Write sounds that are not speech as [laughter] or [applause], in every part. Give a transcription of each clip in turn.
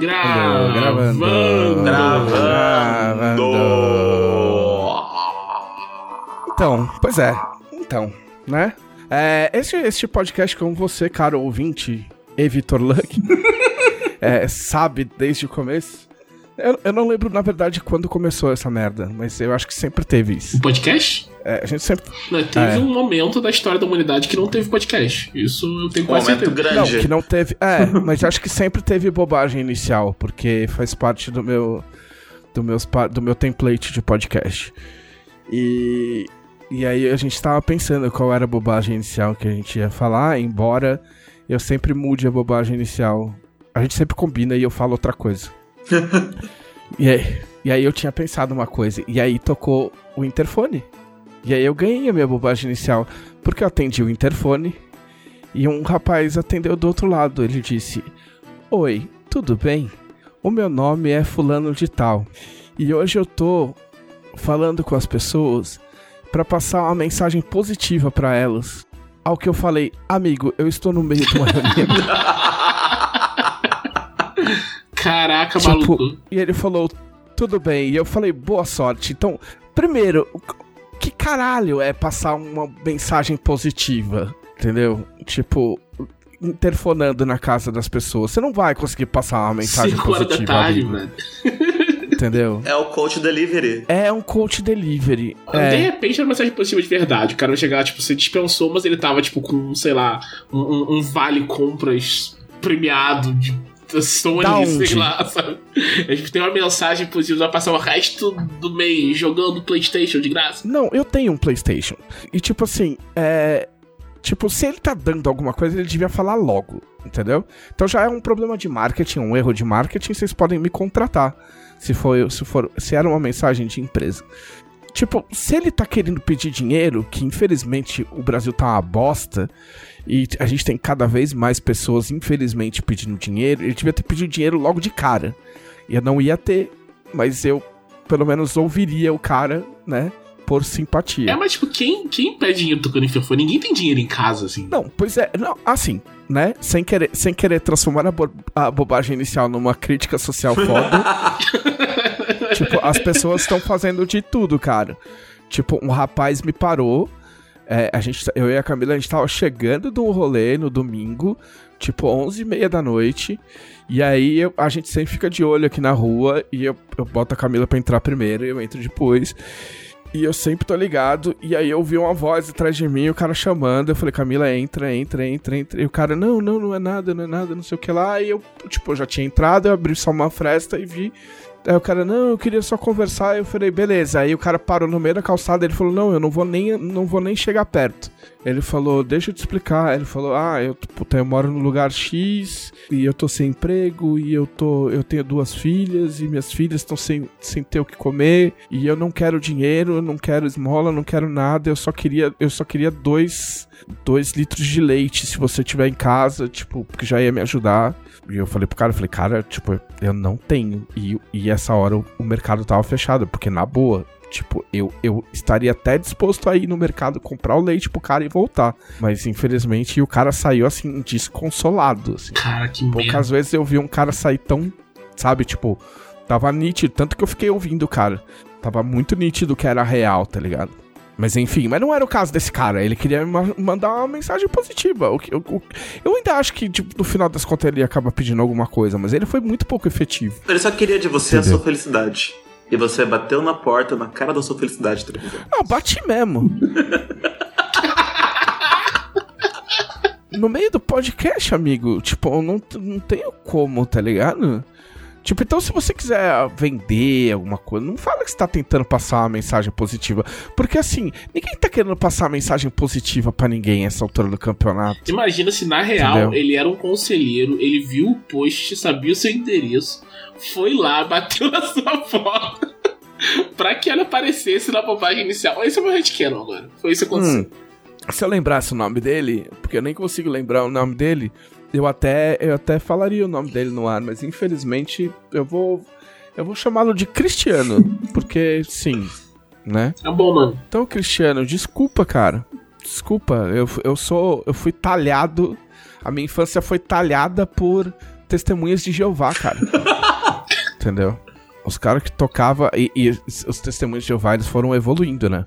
Gravando. Gravando. Então, pois é. Então, né? É, este, este podcast com você, caro ouvinte, e Vitor Luck, [laughs] é, sabe desde o começo. Eu, eu não lembro, na verdade, quando começou essa merda, mas eu acho que sempre teve isso. Um podcast? É, a gente sempre. Não, teve É. um momento da história da humanidade que não teve podcast. Isso eu tenho Um quase momento certeza. Não, grande. que não teve. É, [laughs] mas acho que sempre teve bobagem inicial, porque faz parte do meu. Do, meus, do meu template de podcast. E. E aí a gente tava pensando qual era a bobagem inicial que a gente ia falar, embora eu sempre mude a bobagem inicial. A gente sempre combina e eu falo outra coisa. [laughs] e, aí, e aí eu tinha pensado uma coisa, e aí tocou o interfone. E aí eu ganhei a minha bobagem inicial, porque eu atendi o interfone. E um rapaz atendeu do outro lado. Ele disse: Oi, tudo bem? O meu nome é Fulano de Tal. E hoje eu tô falando com as pessoas pra passar uma mensagem positiva pra elas. Ao que eu falei, amigo, eu estou no meio de uma reunião. [laughs] Caraca, Tipo, maluco. e ele falou, tudo bem. E eu falei, boa sorte. Então, primeiro, que caralho é passar uma mensagem positiva? Entendeu? Tipo, interfonando na casa das pessoas. Você não vai conseguir passar uma mensagem 5 horas da positiva. tarde, velho. [laughs] Entendeu? É o coach delivery. É um coach delivery. De É, repente era uma mensagem positiva de verdade. O cara vai chegar, tipo, você dispensou, mas ele tava, tipo, com, sei lá, um, um- um vale compras premiado de Sony, Da sei onde? lá, sabe? A gente tem uma mensagem positiva, vai passar o resto do mês jogando Playstation de graça. Não, eu tenho um PlayStation. E tipo assim, é. Tipo, se ele tá dando alguma coisa, ele devia falar logo, entendeu? Então já é um problema de marketing, um erro de marketing, vocês podem me contratar. Se for, se for, se era uma mensagem de empresa. Tipo, se ele tá querendo pedir dinheiro, que infelizmente o Brasil tá uma bosta, e a gente tem cada vez mais pessoas, infelizmente, pedindo dinheiro, ele devia ter pedido dinheiro logo de cara. E eu não ia ter, mas eu pelo menos ouviria o cara, né? Por simpatia. É, mas, tipo, quem, quem pede dinheiro tocando interfone? Ninguém tem dinheiro em casa, assim. Não, pois é, não, assim, né? Sem querer, sem querer transformar a, bo- a bobagem inicial numa crítica social foda. [laughs] tipo, as pessoas estão fazendo de tudo, cara. Tipo, um rapaz me parou. É, a gente, eu e a Camila, a gente tava chegando um rolê no domingo, tipo 11 e meia da noite. E aí eu- a gente sempre fica de olho aqui na rua e eu, eu boto a Camila pra entrar primeiro e eu entro depois. E eu sempre tô ligado. E aí eu ouvi uma voz atrás de mim, o cara chamando. Eu falei, Camila, entra, entra, entra, entra. E o cara, não, não, não é nada, não é nada, não sei o que lá. E eu, tipo, eu já tinha entrado, eu abri só uma fresta e vi. Aí o cara, não, eu queria só conversar. Eu falei, beleza. Aí o cara parou no meio da calçada. Ele falou, não, eu não vou nem, não vou nem chegar perto. Ele falou, deixa eu te explicar. Ele falou, ah, eu, puta, eu moro no lugar X e eu tô sem emprego e eu tô, eu tenho duas filhas e minhas filhas estão sem, sem ter o que comer e eu não quero dinheiro, eu não quero esmola, não quero nada. Eu só queria, eu só queria dois, dois litros de leite se você tiver em casa, tipo, porque já ia me ajudar. E eu falei pro cara, eu falei, cara, tipo, eu não tenho. E, e essa hora o, o mercado tava fechado, porque na boa, Tipo, eu, eu estaria até disposto a ir no mercado comprar o leite pro cara e voltar. Mas infelizmente o cara saiu assim, desconsolado. Assim. Cara, que. Poucas vezes eu vi um cara sair tão, sabe, tipo, tava nítido, tanto que eu fiquei ouvindo o cara. Tava muito nítido que era real, tá ligado? Mas enfim, mas não era o caso desse cara. Ele queria ma- mandar uma mensagem positiva. O que- o- o- eu ainda acho que, tipo, no final das contas, ele acaba pedindo alguma coisa, mas ele foi muito pouco efetivo. Ele só queria de você a Entendeu? sua felicidade. E você bateu na porta, na cara da sua felicidade, tá ligado? Não, bati mesmo. [laughs] no meio do podcast, amigo, tipo, não, não tenho como, tá ligado? Tipo, então se você quiser vender alguma coisa, não fala que você tá tentando passar uma mensagem positiva. Porque assim, ninguém tá querendo passar uma mensagem positiva pra ninguém essa altura do campeonato. Imagina se na real Entendeu? ele era um conselheiro, ele viu o post, sabia o seu endereço, foi lá, [laughs] bateu na sua porta [laughs] pra que ela aparecesse na bobagem inicial. Esse é o meu headcanon agora. Foi isso que aconteceu. Hum, se eu lembrasse o nome dele, porque eu nem consigo lembrar o nome dele, eu até, eu até falaria o nome dele no ar, mas infelizmente eu vou. Eu vou chamá-lo de Cristiano, [laughs] porque sim, né? Um bom nome. Então, Cristiano, desculpa, cara. desculpa, eu, eu sou. Eu fui talhado. A minha infância foi talhada por testemunhas de Jeová, cara. [laughs] Entendeu? Os caras que tocavam. E, e os testemunhos de Jeová eles foram evoluindo, né?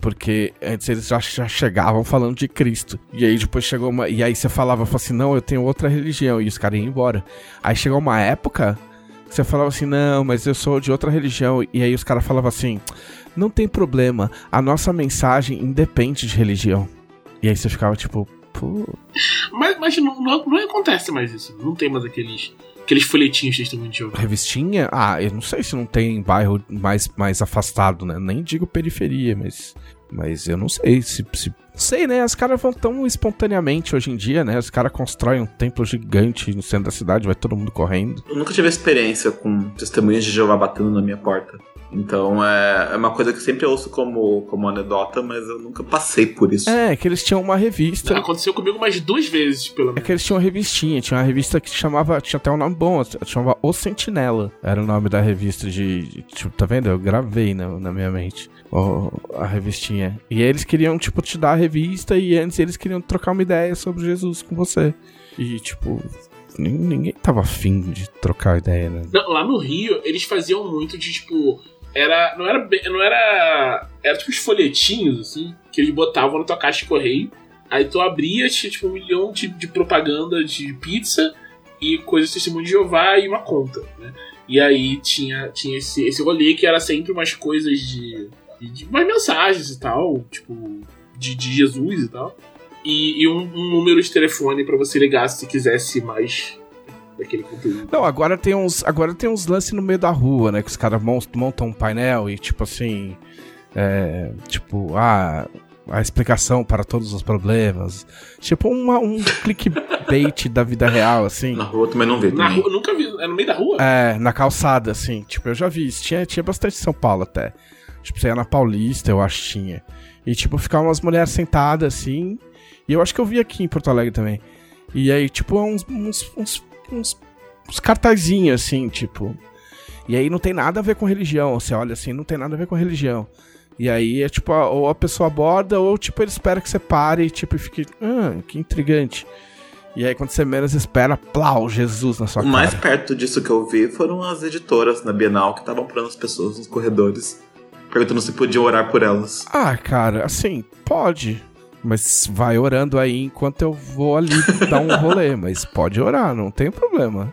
Porque antes eles já, já chegavam falando de Cristo. E aí depois chegou uma. E aí você falava, assim, não, eu tenho outra religião. E os caras iam embora. Aí chegou uma época que você falava assim, não, mas eu sou de outra religião. E aí os caras falavam assim, não tem problema, a nossa mensagem independe de religião. E aí você ficava tipo, pô. Mas, mas não, não, não acontece mais isso. Não tem mais aqueles aqueles folhetinhos de testemunho de Jeová. Revistinha? Ah, eu não sei se não tem em bairro mais, mais afastado, né? Nem digo periferia, mas. Mas eu não sei se. se sei, né? Os caras vão tão espontaneamente hoje em dia, né? Os caras constroem um templo gigante no centro da cidade, vai todo mundo correndo. Eu nunca tive experiência com testemunhas de Jeová batendo na minha porta. Então é, é uma coisa que eu sempre ouço como, como anedota, mas eu nunca passei por isso. É, que eles tinham uma revista. Aconteceu comigo mais duas vezes, pelo menos. É que eles tinham uma revistinha, tinha uma revista que chamava. Tinha até um nome bom, chamava O Sentinela. Era o nome da revista de. de tipo, tá vendo? Eu gravei na, na minha mente. Oh, a revistinha. E eles queriam, tipo, te dar a revista e antes eles queriam trocar uma ideia sobre Jesus com você. E, tipo, ninguém tava afim de trocar ideia, né? Não, lá no Rio, eles faziam muito de, tipo, era. Não era. Não era. Era tipo os folhetinhos, assim, que eles botavam na tua caixa de correio. Aí tu abria, tinha tipo um milhão de, de propaganda de pizza e coisas de testemunho de Jeová e uma conta, né? E aí tinha, tinha esse, esse rolê que era sempre umas coisas de, de, umas mensagens e tal, tipo, de, de Jesus e tal. E, e um, um, número de telefone para você ligar se quisesse mais daquele conteúdo. Não, agora tem uns, agora tem uns lances no meio da rua, né? Que os caras montam um painel e tipo assim. É, tipo, ah, a explicação para todos os problemas. Tipo uma, um clickbait da vida real, assim. Na rua também não vi. Na rua, nunca vi. É no meio da rua? É, na calçada, assim. Tipo, eu já vi isso. Tinha, tinha bastante em São Paulo até. Tipo, você ia na Paulista, eu acho que tinha. E, tipo, ficavam umas mulheres sentadas, assim. E eu acho que eu vi aqui em Porto Alegre também. E aí, tipo, uns, uns, uns uns, uns cartazinhos assim, tipo. E aí não tem nada a ver com religião. Você olha assim, não tem nada a ver com religião. E aí é tipo, ou a pessoa aborda, ou tipo, ele espera que você pare e tipo, fique. Ah, que intrigante. E aí, quando você menos espera, plau, Jesus na sua o cara. O mais perto disso que eu vi foram as editoras na Bienal que estavam parando as pessoas nos corredores, perguntando se podiam orar por elas. Ah, cara, assim, pode. Mas vai orando aí enquanto eu vou ali [laughs] dar um rolê. Mas pode orar, não tem problema.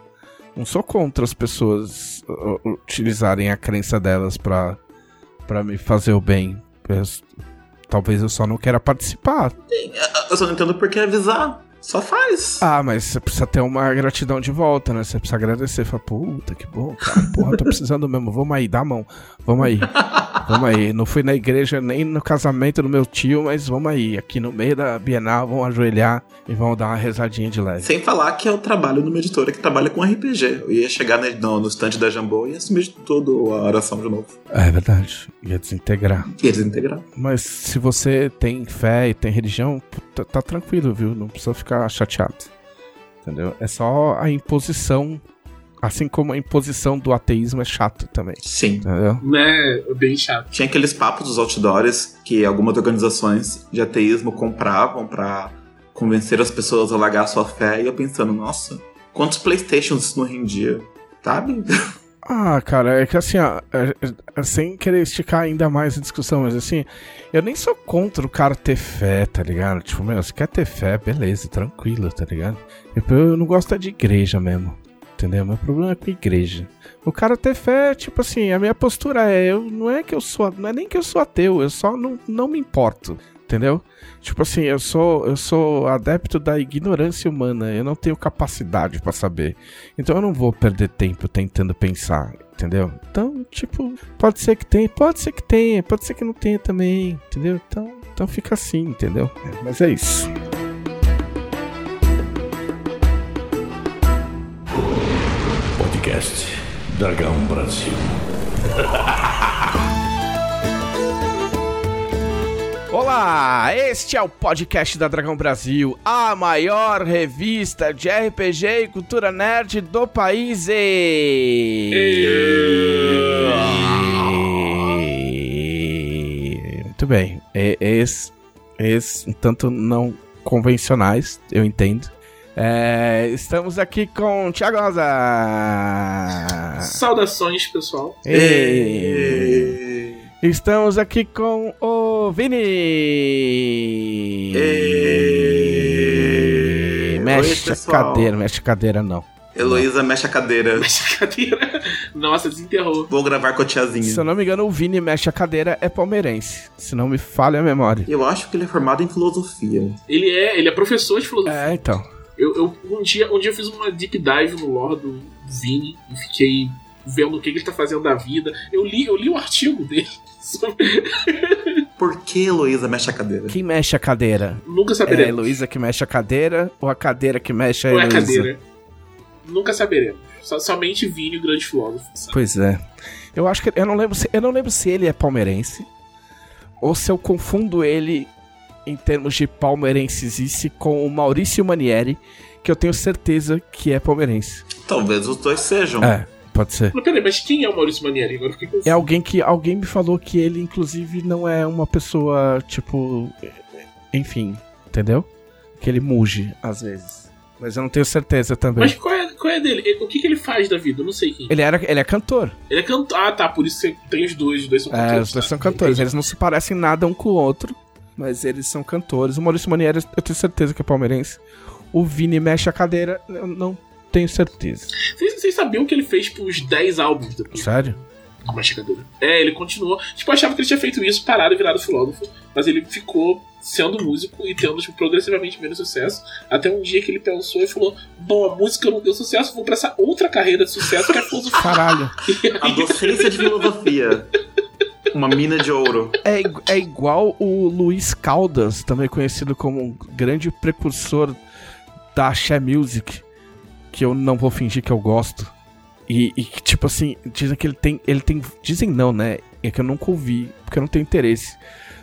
Não sou contra as pessoas utilizarem a crença delas pra, pra me fazer o bem. talvez eu só não queira participar. Eu só não entendo por que avisar. Só faz. Ah, mas você precisa ter uma gratidão de volta, né? Você precisa agradecer. Fala, puta, que bom, cara. Porra, tô precisando mesmo. Vamos aí, dá a mão. Vamos aí. [laughs] Vamos aí. Não fui na igreja nem no casamento do meu tio, mas vamos aí. Aqui no meio da Bienal, vamos ajoelhar e vamos dar uma rezadinha de leve. Sem falar que é o trabalho de uma editora que trabalha com RPG. Eu ia chegar no, no stand da Jambô e assumir tudo a oração de novo. É verdade. Ia desintegrar. Ia desintegrar. Mas se você tem fé e tem religião, tá, tá tranquilo, viu? Não precisa ficar chateado. Entendeu? É só a imposição. Assim como a imposição do ateísmo é chato também. Sim. Entendeu? É, bem chato. Tinha aqueles papos dos outdoors que algumas organizações de ateísmo compravam para convencer as pessoas a largar a sua fé. E eu pensando, nossa, quantos Playstations isso não rendia? Sabe? [laughs] Ah, cara, é que assim, ó, é, é, sem querer esticar ainda mais a discussão, mas assim, eu nem sou contra o cara ter fé, tá ligado? Tipo, meu, se quer ter fé, beleza, tranquilo, tá ligado? Tipo, eu não gosto de igreja mesmo, entendeu? Meu problema é com igreja. O cara ter fé, tipo assim, a minha postura é, eu não é que eu sou, não é nem que eu sou ateu, eu só não, não me importo entendeu? Tipo assim, eu sou eu sou adepto da ignorância humana, eu não tenho capacidade para saber. Então eu não vou perder tempo tentando pensar, entendeu? Então, tipo, pode ser que tenha, pode ser que tenha, pode ser que não tenha também, entendeu? Então, então fica assim, entendeu? É, mas é isso. Podcast Dragão Brasil. Olá, este é o podcast da Dragão Brasil, a maior revista de RPG e cultura nerd do país. E... Muito bem, esse, Esse, um tanto não convencionais, eu entendo. É, estamos aqui com o Thiago Rosa. Saudações, pessoal. E... Estamos aqui com o Vini. E... Mexe a cadeira, mexe a cadeira não. Heloísa mexe a cadeira. [laughs] Mexe a cadeira. Nossa, desenterrou. Vou gravar com a tiazinha. Se eu não me engano, o Vini mexe a cadeira é palmeirense. Se não me falha a memória. Eu acho que ele é formado em filosofia. Ele é, ele é professor de filosofia. É, então. Eu, eu- um, dia, um dia eu fiz uma deep dive no lore do Vini e fiquei vendo o que, que ele tá fazendo da vida. Eu li, eu li o artigo dele. [laughs] sobre- Por que Heloísa mexe a cadeira? Quem mexe a cadeira? Nunca É a saberemos. Heloísa que mexe a cadeira ou a cadeira que mexe a Ou é a Heloísa? cadeira. Nunca saberemos. Só- somente Vini, o grande filósofo. sabe? Pois é. Eu acho que eu não lembro se eu não lembro se ele é palmeirense ou se eu confundo ele em termos de palmeirensice com o Maurício Manieri, que eu tenho certeza que é palmeirense. Talvez os dois sejam. É, pode ser. Mas peraí, mas quem é o Maurício Manieri? Agora fiquei. É alguém que alguém me falou que ele inclusive não é uma pessoa tipo, enfim, entendeu? Que ele muge às vezes. Mas eu não tenho certeza também. Mas qual é, qual é dele? Ele- o que, que ele faz da vida? Eu não sei quem. Ele era ele é cantor. Ele é cantor. Ah, tá. Por isso você tem os dois. Os dois são É, cantores. os dois tá? são cantores. Eles não se parecem nada um com o outro, mas eles são cantores. O Maurício Manieri, eu tenho certeza que é palmeirense. O Vini mexe a cadeira, eu não tenho certeza. Vocês, vocês sabiam que ele fez tipo, uns 10 álbuns depois? Sério? Uma checadora. É, ele continuou. Tipo, eu achava que ele tinha feito isso, parado e virado filósofo. Mas ele ficou sendo músico e tendo tipo, progressivamente menos sucesso. Até um dia que ele pensou e falou: Bom, a música não deu sucesso, vou pra essa outra carreira de sucesso que é a filosofia. Caralho. E [laughs] A aí, docência de filosofia. Uma mina de ouro. É, é igual o Luiz Caldas, também conhecido como um grande precursor da Axé Music, que eu não vou fingir que eu gosto. E, e que, tipo assim, dizem que ele tem. Ele tem. Dizem não, né? É que eu nunca ouvi, porque eu não tenho interesse.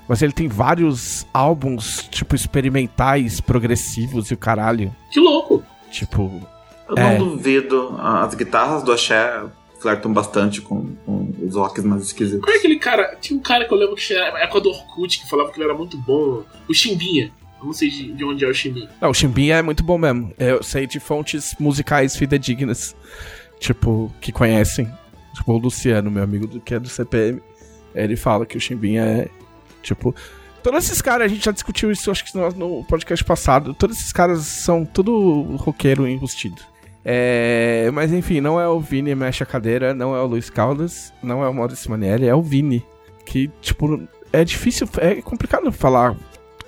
Mas ele tem vários álbuns, tipo, experimentais, progressivos e o caralho. que louco! Tipo. Eu É. não duvido. As guitarras do Axé flertam bastante com, com os rocks mais esquisitos. Qual é aquele cara? Tinha um cara que eu lembro que era época do Orkut que falava que ele era muito bom. O Chimbinha. Eu não sei de, de onde é o Chimbinha. Não, o Chimbinha é muito bom mesmo. Eu sei de fontes musicais fidedignas. Tipo, que conhecem. Tipo, o Luciano, meu amigo, do- que é do CPM. Ele fala que o Chimbinha é. Tipo. Todos esses caras, a gente já discutiu isso, acho que no, no podcast passado. Todos esses caras são tudo roqueiro enrustido. É, mas enfim, não é o Vini mexe a cadeira, não é o Luiz Caldas, não é o Maurício Manieri, é o Vini. Que, tipo, é difícil, é complicado falar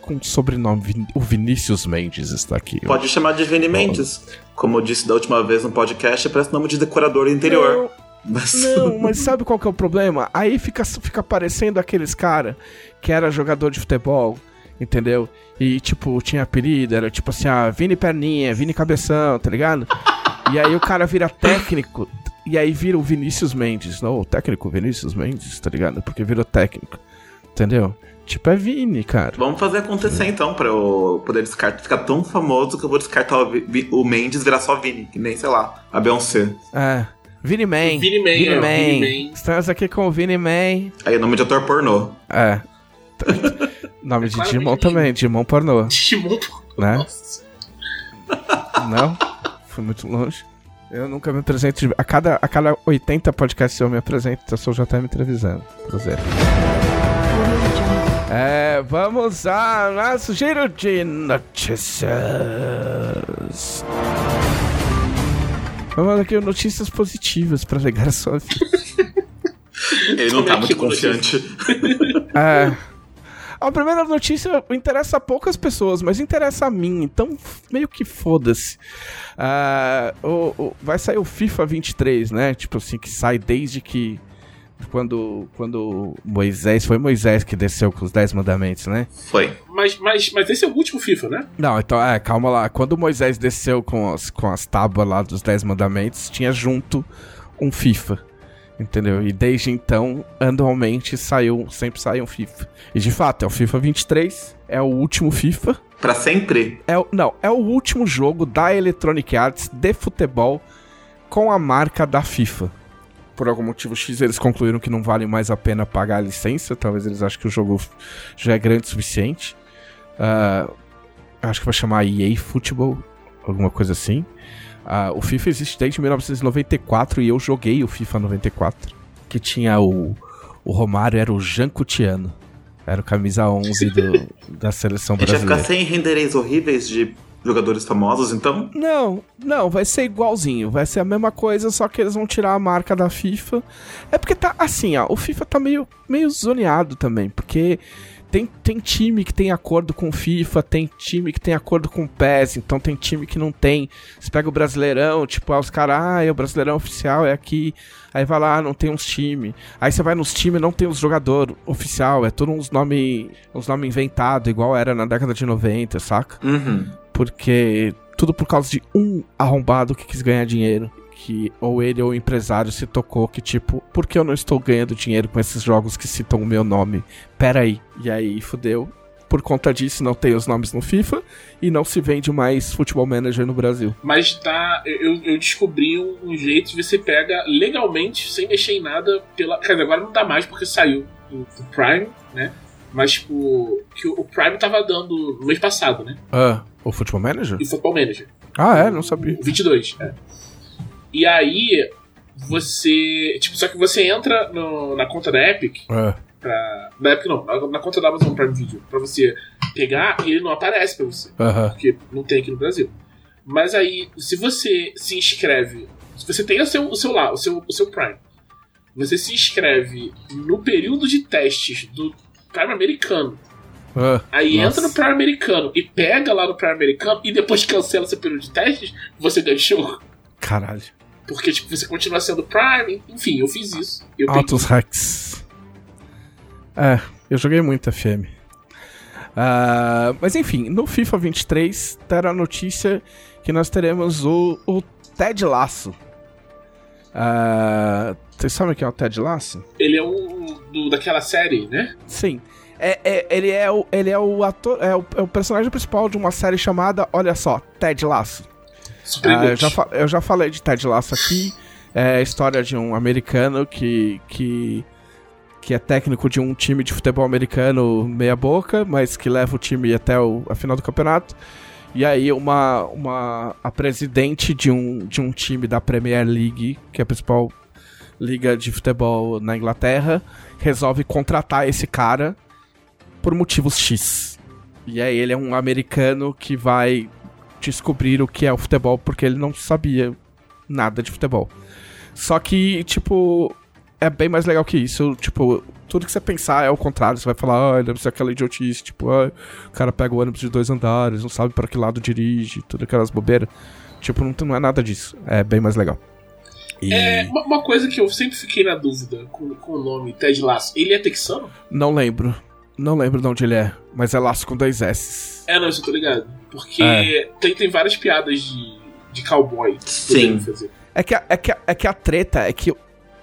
com sobrenome. Vin- O Vinícius Mendes está aqui. Pode chamar de Vini Mendes. Como eu disse da última vez no podcast, parece nome de decorador interior. Mas... Não, [laughs] mas sabe qual que é o problema? Aí fica, fica parecendo aqueles cara que era jogador de futebol, entendeu? E, tipo, tinha apelido, era tipo assim, ah, Vini Perninha, Vini Cabeção, tá ligado? [laughs] E aí o cara vira técnico, e aí vira o Vinícius Mendes. Não, o técnico Vinícius Mendes, tá ligado? Porque virou técnico, entendeu? Tipo, é Vini, cara. Vamos fazer acontecer então, pra eu poder descartar, ficar tão famoso que eu vou descartar o, Vi- o Mendes e virar só Vini, que nem, sei lá, a Beyoncé. É. Vini Man. Vini Man, Vini é, Man. Vini Man. Estamos aqui com o Vini Man. Aí, nome de ator pornô. É. [laughs] Nome de Claramente Digimon também, Digimon pornô. Digimon. Né? Nossa. Não, fui muito longe. Eu nunca me apresento. A cada, a cada 80 podcasts eu me apresento, eu sou já tá me entrevistando. Prazer. É, vamos a nosso giro de notícias. Vamos aqui notícias positivas pra ligar a sua vida. [laughs] Ele não tá é muito confiante. [laughs] É. A primeira notícia interessa a poucas pessoas, mas interessa a mim, então meio que foda-se. O- o- vai sair o FIFA 23, né? Tipo assim, que sai desde que. Quando, quando Moisés. Foi Moisés que desceu com os 10 mandamentos, né? Foi. Mas, mas, mas esse é o último FIFA, né? Não, então, é, calma lá. Quando Moisés desceu com as, com as tábuas lá dos 10 mandamentos, tinha junto um FIFA. Entendeu? E desde então, anualmente, saiu, sempre sai um FIFA. E de fato, é o FIFA 23, é o último FIFA. Pra sempre? É o, não, é o último jogo da Electronic Arts de futebol com a marca da FIFA. Por algum motivo X, eles concluíram que não vale mais a pena pagar a licença. Talvez eles achem que o jogo já é grande o suficiente. Ah, acho que vai chamar EA Football, alguma coisa assim. Ah, o FIFA existe desde 1994 e eu joguei o FIFA 94. Que tinha o, o Romário, era o Jancutiano. Era o camisa 11 do, [laughs] da seleção A gente vai brasileira. ficar sem rendereis horríveis de jogadores famosos, então? Não, não, vai ser igualzinho. Vai ser a mesma coisa, só que eles vão tirar a marca da FIFA. É porque tá assim, ó. O FIFA tá meio, meio zoneado também. Porque tem, tem time que tem acordo com FIFA, tem time que tem acordo com PES, então tem time que não tem. Você pega o Brasileirão, tipo, ah, os caras, ah, é o Brasileirão oficial, é aqui. Aí vai lá, não tem uns times. Aí você vai nos times, não tem os jogador oficial, é tudo uns nome, uns nome inventado, igual era na década de 90, saca? Uhum. porque tudo por causa de um arrombado que quis ganhar dinheiro. Que ou ele ou o empresário se tocou que, tipo, por que eu não estou ganhando dinheiro com esses jogos que citam o meu nome? Pera aí. E aí, fudeu. Por conta disso, não tem os nomes no FIFA e não se vende mais Futebol Manager no Brasil. Mas tá. Eu, eu descobri um, um jeito de você pega legalmente, sem mexer em nada, pela. Quer dizer, agora não dá mais porque saiu do, do Prime, né? Mas, tipo, que o o Prime tava dando no mês passado, né? Ah, o Futebol Manager? E Football Manager. Ah, é? Não sabia. O 22, é. E aí, você. Tipo, só que você entra no- na conta da Epic, Ah, pra. Na Epic não, na, na conta da Amazon Prime Video, pra você pegar e ele não aparece pra você. Porque não tem aqui no Brasil. Mas aí, se você se inscreve. Se você tem o seu, o seu lá, o seu, o seu Prime, você se inscreve no período de testes do Prime americano. Ah, Aí Nossa. entra no Prime americano e pega lá no Prime americano e depois cancela seu período de testes, você ganha o jogo. caralho. Porque, tipo, você continua sendo Prime. Enfim, eu fiz isso. Eu peguei- Altos hacks. É, eu joguei muito FM. Ah, mas enfim, no FIFA 23 terá a notícia que nós teremos o, o Ted Lasso. Ah, Vocês sabem o que é o Ted Lasso? Ele é um do, daquela série, né? Sim. É, é- ele, é o, ele é o ator, é o, é o personagem principal de uma série chamada, olha só, Ted Lasso. Ah, eu, já eu já falei de Ted Lasso aqui. É a história de um americano que, que, que é técnico de um time de futebol americano meia-boca, mas que leva o time até o, a final do campeonato. E aí uma, uma a presidente de um, de um time da Premier League, que é a principal liga de futebol na Inglaterra, resolve contratar esse cara por motivos X. E aí ele é um americano que vai descobrir o que é o futebol porque ele não sabia nada de futebol. Só que, tipo, é bem mais legal que isso. Tipo, tudo que você pensar é o contrário. Você vai falar, ah, deve ser aquela idiotice. Tipo, ah, o cara pega o ônibus de dois andares, não sabe para que lado dirige, tudo aquelas bobeiras. Tipo, não, não é nada disso. É bem mais legal. E É, uma, uma coisa que eu sempre fiquei na dúvida com, com o nome Ted Lasso. Ele é texano? não lembro. Não lembro de onde ele é, mas é laço com dois S. É, não, isso eu tô ligado. Porque É. tem, tem várias piadas de, de cowboy. Sim. É que, a, é, que a, é que a treta é que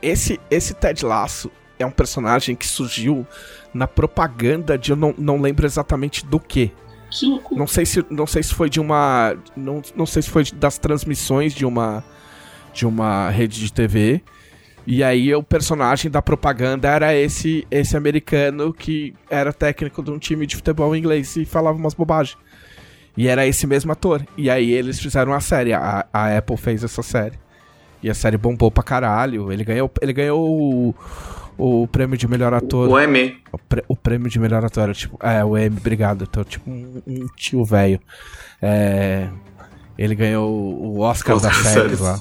esse, esse Ted Lasso é um personagem que surgiu na propaganda de eu não, não lembro exatamente do que. Que loucura. Não sei se, não sei se foi de uma. Não, não sei se foi das transmissões de uma. De uma rede de TV. E aí o personagem da propaganda era esse, esse americano que era técnico de um time de futebol inglês e falava umas bobagens. E era esse mesmo ator. E aí eles fizeram a série. A, a Apple fez essa série. E a série bombou pra caralho. Ele ganhou, ele ganhou o, o prêmio de melhor ator. O M. O, prê- o prêmio de melhor ator, era tipo. É, o Emmy, obrigado. Tô tipo um, um tio velho. É, ele ganhou o Oscar Oscar séries séries. lá.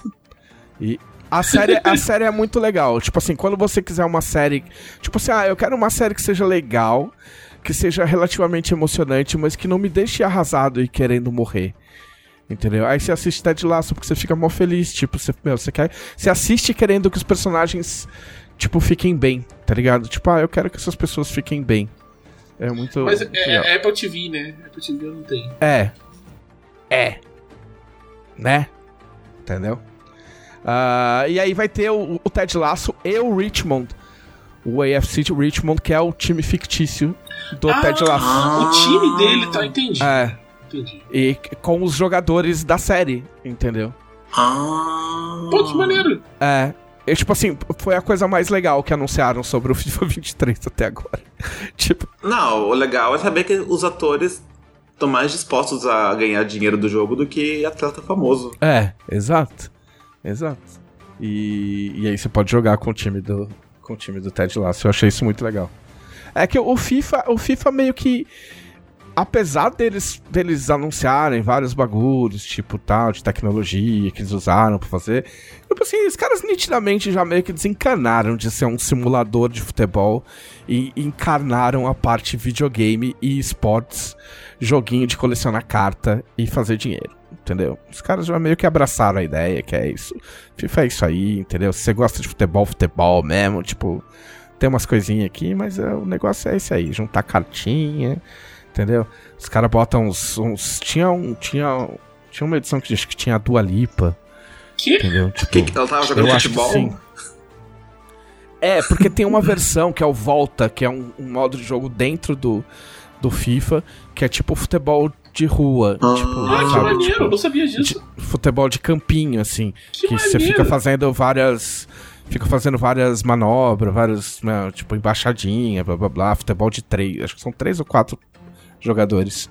E a série, a série é muito legal. Tipo assim, quando você quiser uma série. Tipo assim, ah, eu quero uma série que seja legal, que seja relativamente emocionante, mas que não me deixe arrasado e querendo morrer. Entendeu? Aí você assiste Ted Lasso porque você fica mó feliz. Tipo, você, meu, você quer. Você assiste querendo que os personagens, tipo, fiquem bem, tá ligado? Tipo, ah, eu quero que essas pessoas fiquem bem. É muito. Mas é, legal. é Apple TV, né? Apple TV eu não tenho. É. É. Né? Entendeu? Ah, e aí vai ter o, o Ted Lasso e o Richmond. O AFC de Richmond, que é o time fictício do Ah, Ted Lasso. O time dele, tá? Entendi. É. Entendi. E com os jogadores da série, entendeu? Ah. Pô, que maneiro. É. E, tipo assim, foi a coisa mais legal que anunciaram sobre o FIFA 23 até agora. [laughs] tipo, Não, o legal é saber que os atores estão mais dispostos a ganhar dinheiro do jogo do que atleta famoso. É, exato. Exato. E, e aí você pode jogar com o time do, com o time do Ted Lasso. Eu achei isso muito legal. É que o FIFA, o FIFA meio que apesar deles, deles anunciarem vários bagulhos, tipo tal, de tecnologia que eles usaram pra fazer, tipo assim, os caras nitidamente já meio que desencanaram de ser um simulador de futebol e encarnaram a parte videogame e esportes, joguinho de colecionar carta e fazer dinheiro. Entendeu? Os caras já meio que abraçaram a ideia que é isso. FIFA é isso aí, entendeu? Se você gosta de futebol, futebol mesmo, tipo, tem umas coisinhas aqui, mas é, o negócio é esse aí, juntar cartinha, entendeu? Os caras botam uns, uns. Tinha um. Tinha, tinha uma edição que diz que tinha a Dua Lipa. Que? Entendeu? Tipo, Que, que ela tava jogando eu acho que futebol? sim. É, porque tem uma versão que é o Volta, que é um, um modo de jogo dentro do, do FIFA, que é tipo futebol de rua. Ah. tipo, Ah, que sabe? maneiro, Tipo, eu não sabia disso. de- futebol de campinho, assim. Que Que, você fica fazendo várias. Fica fazendo várias manobras, várias. né, tipo, embaixadinha, blá blá blá. Futebol de três. Acho que são três ou quatro jogadores.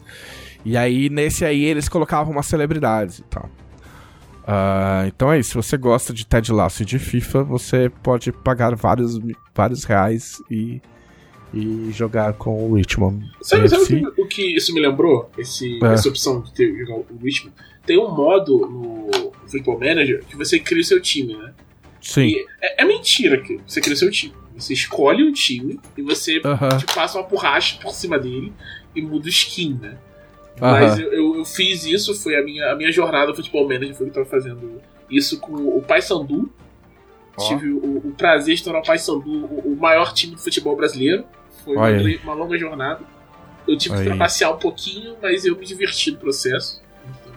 E aí, nesse aí, eles colocavam umas celebridades e tal. Ah, então é isso. Se você gosta de Ted Lasso e de FIFA, você pode pagar vários, vários reais e, e jogar com o Richmond. Sabe, sabe o, FC. que, o que isso me lembrou? Esse, É. Essa opção de ter jogar o Richmond. Tem um modo no Football Manager que você cria o seu time, né? Sim. É, é mentira que você cria o seu time. Você escolhe um time e você Aham. te passa uma borracha por cima dele e muda o skin, né? Aham. Mas eu, eu, eu fiz isso, foi a minha, a minha jornada no Futebol Manager, foi que eu tava fazendo isso com o Paysandu. Ó. Tive o, o prazer de tornar o Paysandu o, o maior time de futebol brasileiro. Foi uma, Olha longa jornada. Eu tive que Aí. trapacear um pouquinho, mas eu me diverti no processo. Então,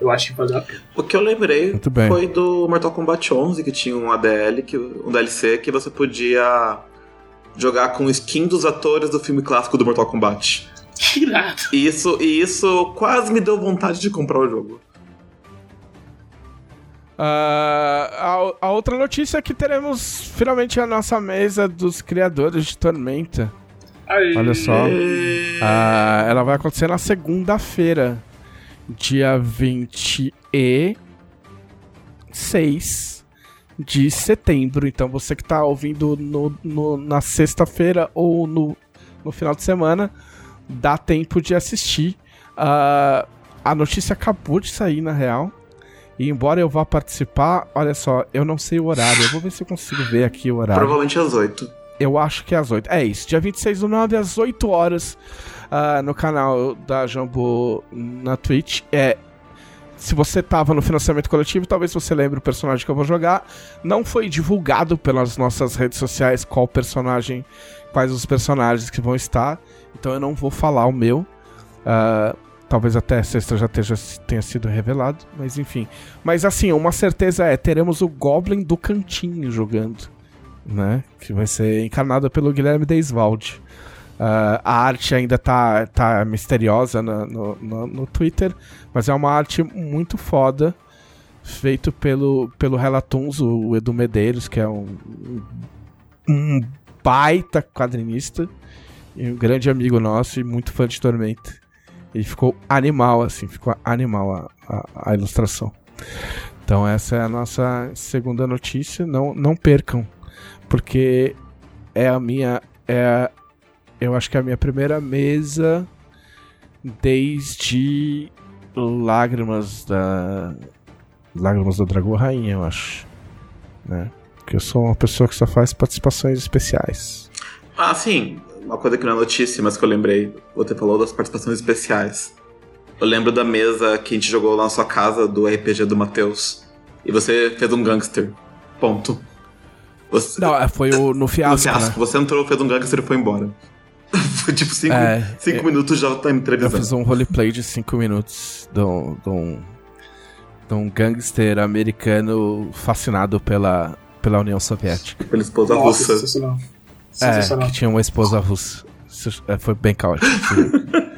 eu acho que valeu a pena. O que eu lembrei foi do Mortal Kombat 11, que tinha um ADL, que, um DLC, que você podia jogar com skin dos atores do filme clássico do Mortal Kombat. Que irado. E isso, e isso quase me deu vontade de comprar o jogo. Ah, a, a outra notícia é que teremos finalmente a nossa mesa dos criadores de Tormenta. Aí, Olha só. Ah, ela vai acontecer na segunda-feira, dia 26 de setembro. Então você que tá ouvindo no, no- na sexta-feira ou no, no final de semana, dá tempo de assistir. Ah, a notícia acabou de sair, na real. E embora eu vá participar, olha só, eu não sei o horário. Eu vou ver se eu consigo ver aqui o horário. Provavelmente às 8. Eu acho que é às 8. É isso, dia 26 do 9 às 8 horas ah, no canal da Jumbo na Twitch. É. Se você tava no financiamento coletivo, talvez você lembre o personagem que eu vou jogar. Não foi divulgado pelas nossas redes sociais qual personagem, quais os personagens que vão estar. Então eu não vou falar o meu. Ah, talvez até sexta já esteja, tenha sido revelado, mas enfim. Mas assim, uma certeza é, teremos o Goblin do Cantinho jogando né? Que vai ser encarnada pelo Guilherme Deiswald. Ah, a arte ainda tá, tá misteriosa na- no, no, no Twitter, mas é uma arte muito foda, feito pelo, pelo Relatuns, o Edu Medeiros, que é um, um baita quadrinista e um grande amigo nosso e muito fã de Tormenta. E ficou animal, assim, ficou animal a, a, a ilustração. Então essa é a nossa segunda notícia. Não, não percam porque é a minha é a- eu acho que é a minha primeira mesa desde Lágrimas da Lágrimas da Dragão Rainha, eu acho, né? Porque eu sou uma pessoa que só faz participações especiais. Ah, sim. Uma coisa que não é notícia, mas que eu lembrei. Você falou das participações especiais. Eu lembro da mesa que a gente jogou lá na sua casa do RPG do Matheus. E você fez um gangster. Ponto. Você, Não, é, foi o, no no fiasco, fiasco. né? Você entrou, fez um gangster e foi embora. [laughs] Foi tipo 5 É, é. minutos já tá me Eu entrevistando. fiz um roleplay de 5 minutos de um, de, um, de um gangster americano fascinado pela, pela União Soviética. Pela esposa Nossa, russa. sensacional. É, Sensacional. que tinha uma esposa russa. É, foi bem caótico. [laughs]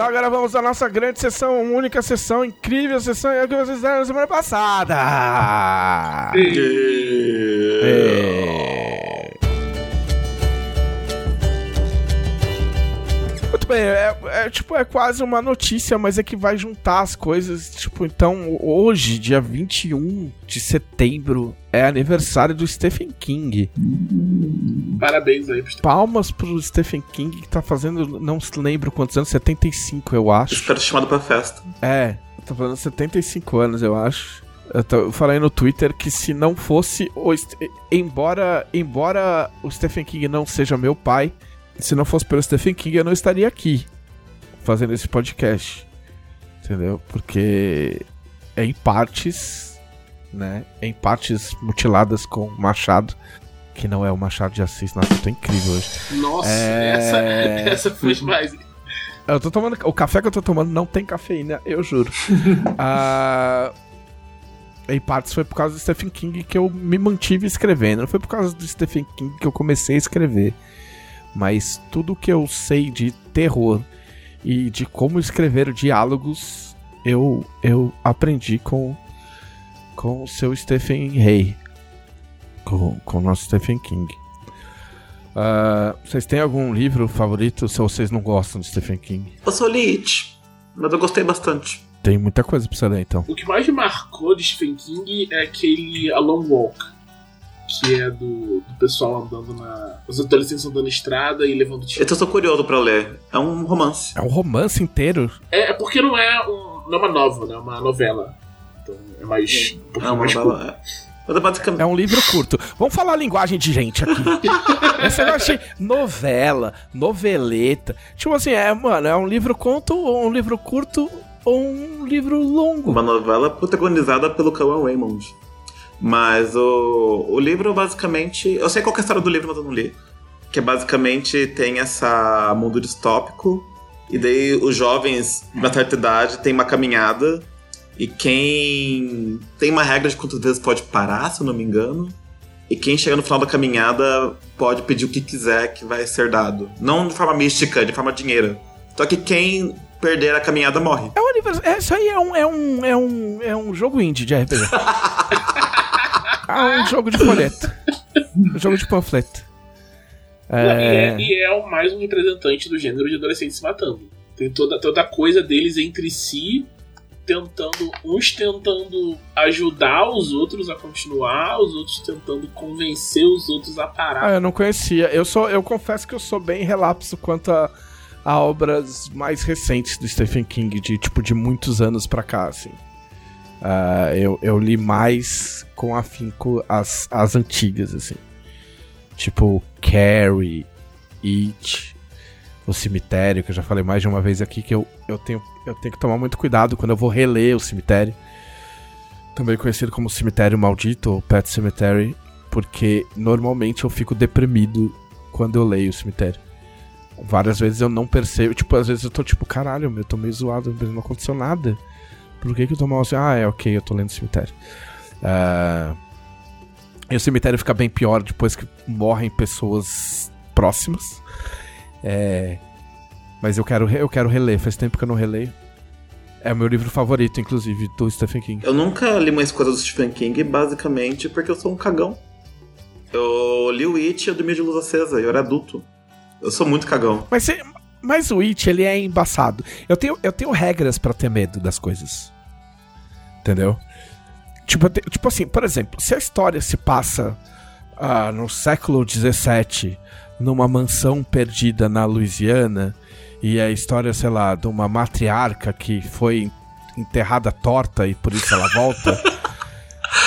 então agora vamos à nossa grande sessão, única sessão, incrível sessão, é o que vocês fizeram na semana passada. É. Muito bem, é, é, tipo, é quase uma notícia, mas é que vai juntar as coisas. Tipo, então, hoje, dia 21 de setembro, é aniversário do Stephen King. Parabéns aí pro Palmas pro Stephen King que tá fazendo, não se lembro quantos anos, 75, eu acho. Espero chamado pra festa. É, tá fazendo 75 anos, eu acho. Eu, tô, eu falei no Twitter que se não fosse o. Embora, embora o Stephen King não seja meu pai, se não fosse pelo Stephen King, eu não estaria aqui fazendo esse podcast. Entendeu? Porque é em partes, né? É em partes mutiladas com machado, que não é o Machado de Assis. Nossa, eu tô incrível hoje. Nossa, é... essa, essa foi demais. Eu tô tomando. O café que eu tô tomando não tem cafeína, eu juro. [laughs] Ah. em partes foi por causa do Stephen King que eu me mantive escrevendo. Não foi por causa do Stephen King que eu comecei a escrever. Mas tudo que eu sei de terror e de como escrever diálogos, eu, eu aprendi com, com o seu Stephen Hay. Com, com o nosso Stephen King. Uh, vocês têm algum livro favorito se vocês não gostam de Stephen King? Eu sou Lich, mas eu gostei bastante. Tem muita coisa pra você ler, então. O que mais me marcou de Stephen King é aquele A Long Walk. Que é do, do pessoal andando na. Os adolescentes andando na estrada e levando tiro. Eu tô curioso pra ler. É um romance. É um romance inteiro? É, é porque não é, um, não é uma novela, né? É uma novela. Então é mais. Um é uma mais novela. É. é um livro curto. Vamos falar a linguagem de gente aqui. [laughs] Esse negócio de novela, noveleta. Tipo assim, é, mano, é um livro conto ou um livro curto ou um livro longo. Uma novela protagonizada pelo Cauã Raymond. Mas o, o livro basicamente. Eu sei qual é a história do livro, mas eu não li. Que basicamente tem essa mundo distópico. E daí os jovens, na certa idade, tem uma caminhada. E quem. Tem uma regra de quantas vezes pode parar, se eu não me engano. E quem chega no final da caminhada pode pedir o que quiser que vai ser dado. Não de forma mística, de forma dinheiro. Só que quem perder a caminhada morre. É um. É, isso aí é um, é um, é um, é um jogo indie de RPG. [laughs] é um jogo de folheto. um jogo de panfleto. É... E, é, e é mais um representante do gênero de adolescentes se matando. Tem toda, toda a coisa deles entre si, tentando. Uns tentando ajudar os outros a continuar, os outros tentando convencer os outros a parar. Ah, eu não conhecia. Eu, sou, eu confesso que eu sou bem relapso quanto a a obras mais recentes do Stephen King, de tipo de muitos anos pra cá, assim. Uh, eu, eu li mais com afinco as, as antigas, assim. Tipo, Carrie, It, O Cemitério, que eu já falei mais de uma vez aqui, que eu, eu, tenho, eu tenho que tomar muito cuidado quando eu vou reler O Cemitério. Também conhecido como Cemitério Maldito, ou Pet Cemetery, porque normalmente eu fico deprimido quando eu leio O Cemitério. Várias vezes eu não percebo. Tipo, às vezes eu tô tipo, caralho, eu tô meio zoado, não aconteceu nada. Por que, que eu tô mal assim? Ah, é ok, eu tô lendo cemitério. Uh... E o cemitério fica bem pior depois que morrem pessoas próximas. É... Mas eu quero, eu quero reler, faz tempo que eu não releio. É o meu livro favorito, inclusive, do Stephen King. Eu nunca li mais coisas do Stephen King, basicamente porque eu sou um cagão. Eu li o It e o Dormir de Luz Acesa, eu era adulto. Eu sou muito cagão. Mas, mas o It, ele é embaçado. Eu tenho, eu tenho regras para ter medo das coisas. Entendeu? Tipo, tipo assim, por exemplo, se a história se passa uh, no século XVII, numa mansão perdida na Louisiana, e a história, sei lá, de uma matriarca que foi enterrada torta e por isso ela volta. [laughs]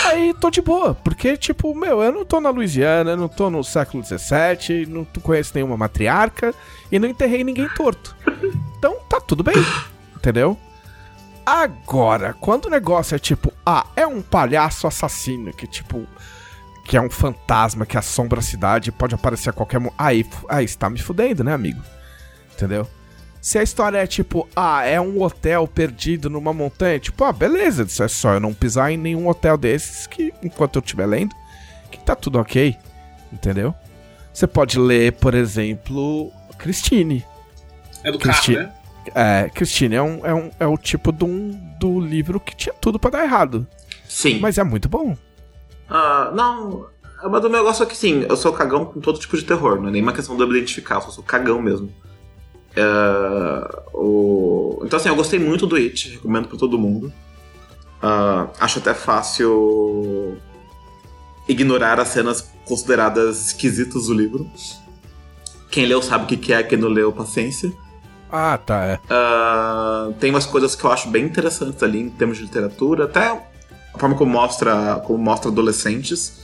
Aí tô de boa, porque, tipo, meu, eu não tô na Louisiana, não tô no século XVII, não conheço nenhuma matriarca e não enterrei ninguém torto. Então tá tudo bem, entendeu? Agora, quando o negócio é tipo, ah, é um palhaço assassino que, tipo, que é um fantasma que assombra a cidade e pode aparecer a qualquer momento. Aí, aí está me fudendo, né, amigo? Entendeu? Se a história é tipo, ah, é um hotel perdido numa montanha, tipo, ah, beleza, isso é só eu não pisar em nenhum hotel desses que, enquanto eu estiver lendo, que tá tudo ok, entendeu? Você pode ler, por exemplo, Christine. É do Christine. carro, né? É, Christine é, um, é, um, é o tipo do, um, do livro que tinha tudo para dar errado. Sim. Mas é muito bom. Ah, não. Mas o meu negócio é que sim, eu sou cagão com todo tipo de terror, não é nem uma questão de eu me identificar, eu sou cagão mesmo. Uh, o... Então, assim, eu gostei muito do It, recomendo pra todo mundo. Uh, acho até fácil ignorar as cenas consideradas esquisitas do livro. Quem leu sabe o que é, quem não leu, paciência. Ah, tá, é. Uh, tem umas coisas que eu acho bem interessantes ali em termos de literatura, até a forma como mostra, como mostra adolescentes.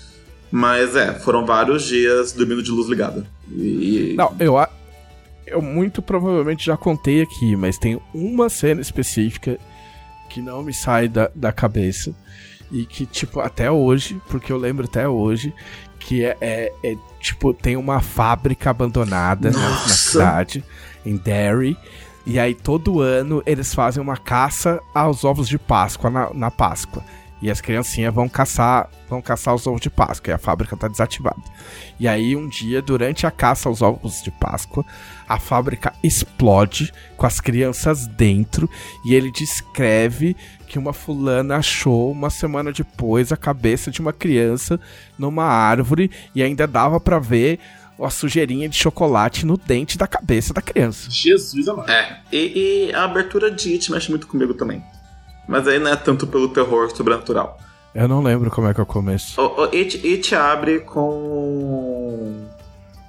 Mas é, foram vários dias dormindo de luz ligada. E... Não, eu, eu muito provavelmente já contei aqui, mas tem uma cena específica que não me sai da, da cabeça. E que, tipo, até hoje, porque eu lembro até hoje, que é, é, é tipo, tem uma fábrica abandonada na, na, cidade, em Derry. E aí todo ano eles fazem uma caça aos ovos de Páscoa na, na Páscoa. E as criancinhas vão caçar, vão caçar os ovos de Páscoa, e a fábrica tá desativada. E aí um dia, durante a caça aos ovos de Páscoa, a fábrica explode com as crianças dentro e ele descreve que uma fulana achou uma semana depois a cabeça de uma criança numa árvore e ainda dava para ver a sujeirinha de chocolate no dente da cabeça da criança. Jesus amado. É, e, e a abertura de It mexe muito comigo também. Mas aí não é tanto pelo terror sobrenatural. Eu não lembro como é que eu começo. O, o It, It abre com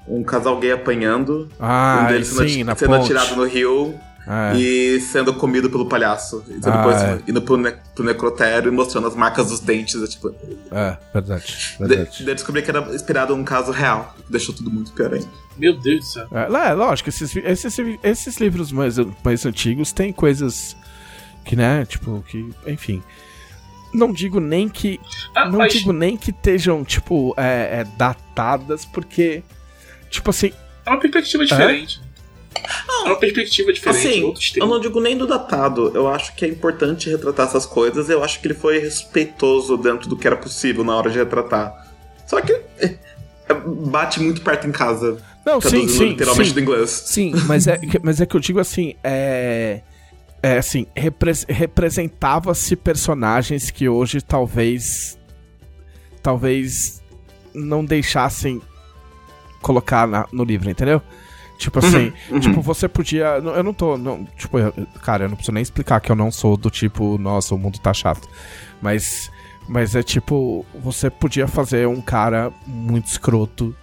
um casal gay apanhando. Ah, um deles sim, sendo, na sendo ponte. atirado no rio. É. E sendo comido pelo palhaço. E depois ah, é. indo pro, ne pro necrotério e mostrando as marcas dos dentes. É, tipo... é verdade. verdade. De, de descobri que era inspirado num caso real. Deixou tudo muito pior ainda. Meu Deus do céu. É, lógico, esses, esses, esses livros mais, mais antigos têm coisas que, né, tipo, que, enfim. Não digo nem que. Ah, não mas... digo nem que estejam, tipo, é, é, datadas, porque. Tipo assim. É uma perspectiva diferente. É uma perspectiva diferente. Assim, eu não digo nem do datado. Eu acho que é importante retratar essas coisas. Eu acho que ele foi respeitoso dentro do que era possível na hora de retratar. Só que é, bate muito perto em casa. Não, sim, sim. Literalmente sim, do inglês. Sim, mas é, mas é que eu digo assim, é. É assim, repre representava-se personagens que hoje talvez. Talvez não deixassem colocar na, no livro, entendeu? Tipo assim, uhum, uhum. tipo, você podia. Eu não tô. Não, tipo, eu, cara, eu não preciso nem explicar que eu não sou do tipo, nossa, o mundo tá chato. Mas. Mas é tipo, você podia fazer um cara muito escroto.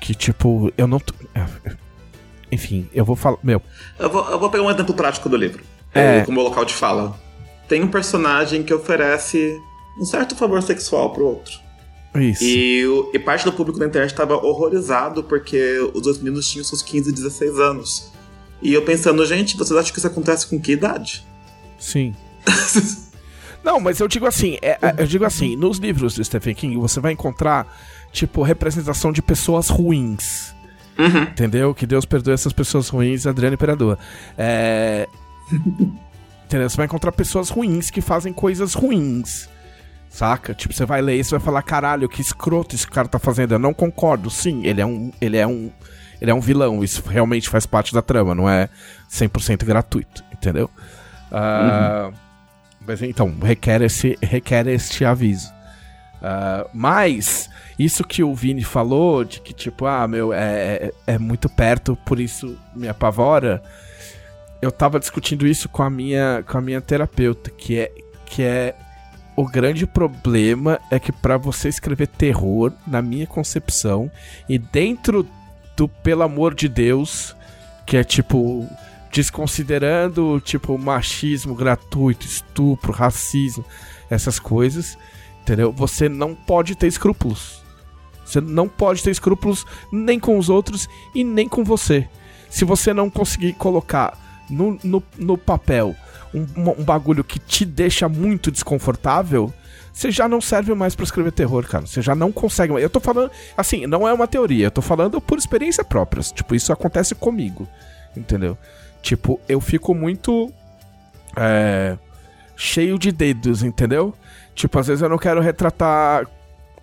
Que, tipo, eu não. Enfim, eu vou falar. Meu. Eu vou, eu vou pegar um exemplo prático do livro. É. é. Como local de fala. Tem um personagem que oferece um certo favor sexual pro outro. Isso. E, e parte do público da internet estava horrorizado porque os dois meninos tinham seus 15 e 16 anos. E eu pensando, gente, vocês acham que isso acontece com que idade? Sim. [laughs] Não, mas eu digo assim, é, é, eu digo assim, nos livros do Stephen King você vai encontrar, tipo, representação de pessoas ruins. Uhum. Entendeu? Que Deus perdoe essas pessoas ruins, Adriano Imperador. É. [laughs] entendeu? Você vai encontrar pessoas ruins que fazem coisas ruins. Saca? Tipo, você vai ler isso e vai falar, caralho, que escroto esse cara tá fazendo. Eu não concordo. Sim, ele é um. Ele é um. Ele é um vilão, isso realmente faz parte da trama, não é 100% gratuito, entendeu? Uh, uhum. Mas então, requer, esse, requer este aviso. Uh, mas, isso que o Vini falou, de que tipo, ah, meu, é, é, é muito perto, por isso me apavora. Eu tava discutindo isso com a minha, com a minha terapeuta, que é, que é o grande problema é que para você escrever terror, na minha concepção, e dentro do pelo amor de Deus, que é tipo desconsiderando tipo machismo gratuito, estupro, racismo, essas coisas, entendeu? Você não pode ter escrúpulos. Você não pode ter escrúpulos nem com os outros e nem com você. Se você não conseguir colocar no, no, no papel um, um bagulho que te deixa muito desconfortável, você já não serve mais para escrever terror, cara. Você já não consegue. Eu tô falando, assim, não é uma teoria, eu tô falando por experiência própria. Tipo, isso acontece comigo, entendeu? Tipo, eu fico muito é, cheio de dedos, entendeu? Tipo, às vezes eu não quero retratar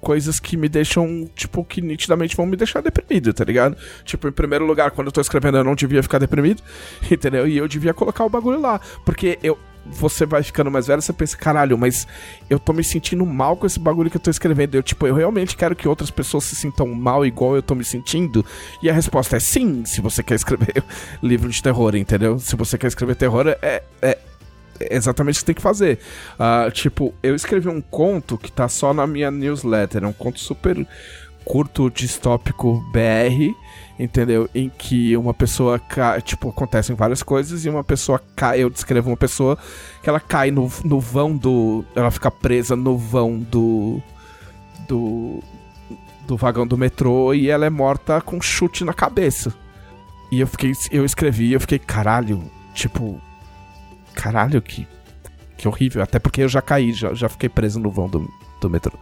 coisas que me deixam, tipo, que nitidamente vão me deixar deprimido, tá ligado? Tipo, em primeiro lugar, quando eu tô escrevendo, eu não devia ficar deprimido, [laughs] entendeu? E eu devia colocar o bagulho lá. Porque eu. você vai ficando mais velho, você pensa, caralho, mas eu tô me sentindo mal com esse bagulho que eu tô escrevendo. Eu, tipo, eu realmente quero que outras pessoas se sintam mal igual eu tô me sentindo. E a resposta é sim, se você quer escrever [laughs] livro de terror, entendeu? Se você quer escrever terror, é, é, é exatamente o que tem que fazer. Uh, tipo, eu escrevi um conto que tá só na minha newsletter, é um conto super curto, distópico BR entendeu? Em que uma pessoa cai, tipo, acontecem várias coisas e uma pessoa cai, eu descrevo uma pessoa que ela cai no, no vão do. Ela fica presa no vão do. do. do vagão do metrô e ela é morta com um chute na cabeça. E eu fiquei. Eu escrevi eu fiquei, caralho, tipo. Caralho, que. Que horrível. Até porque eu já caí, já, já fiquei preso no vão do, do metrô.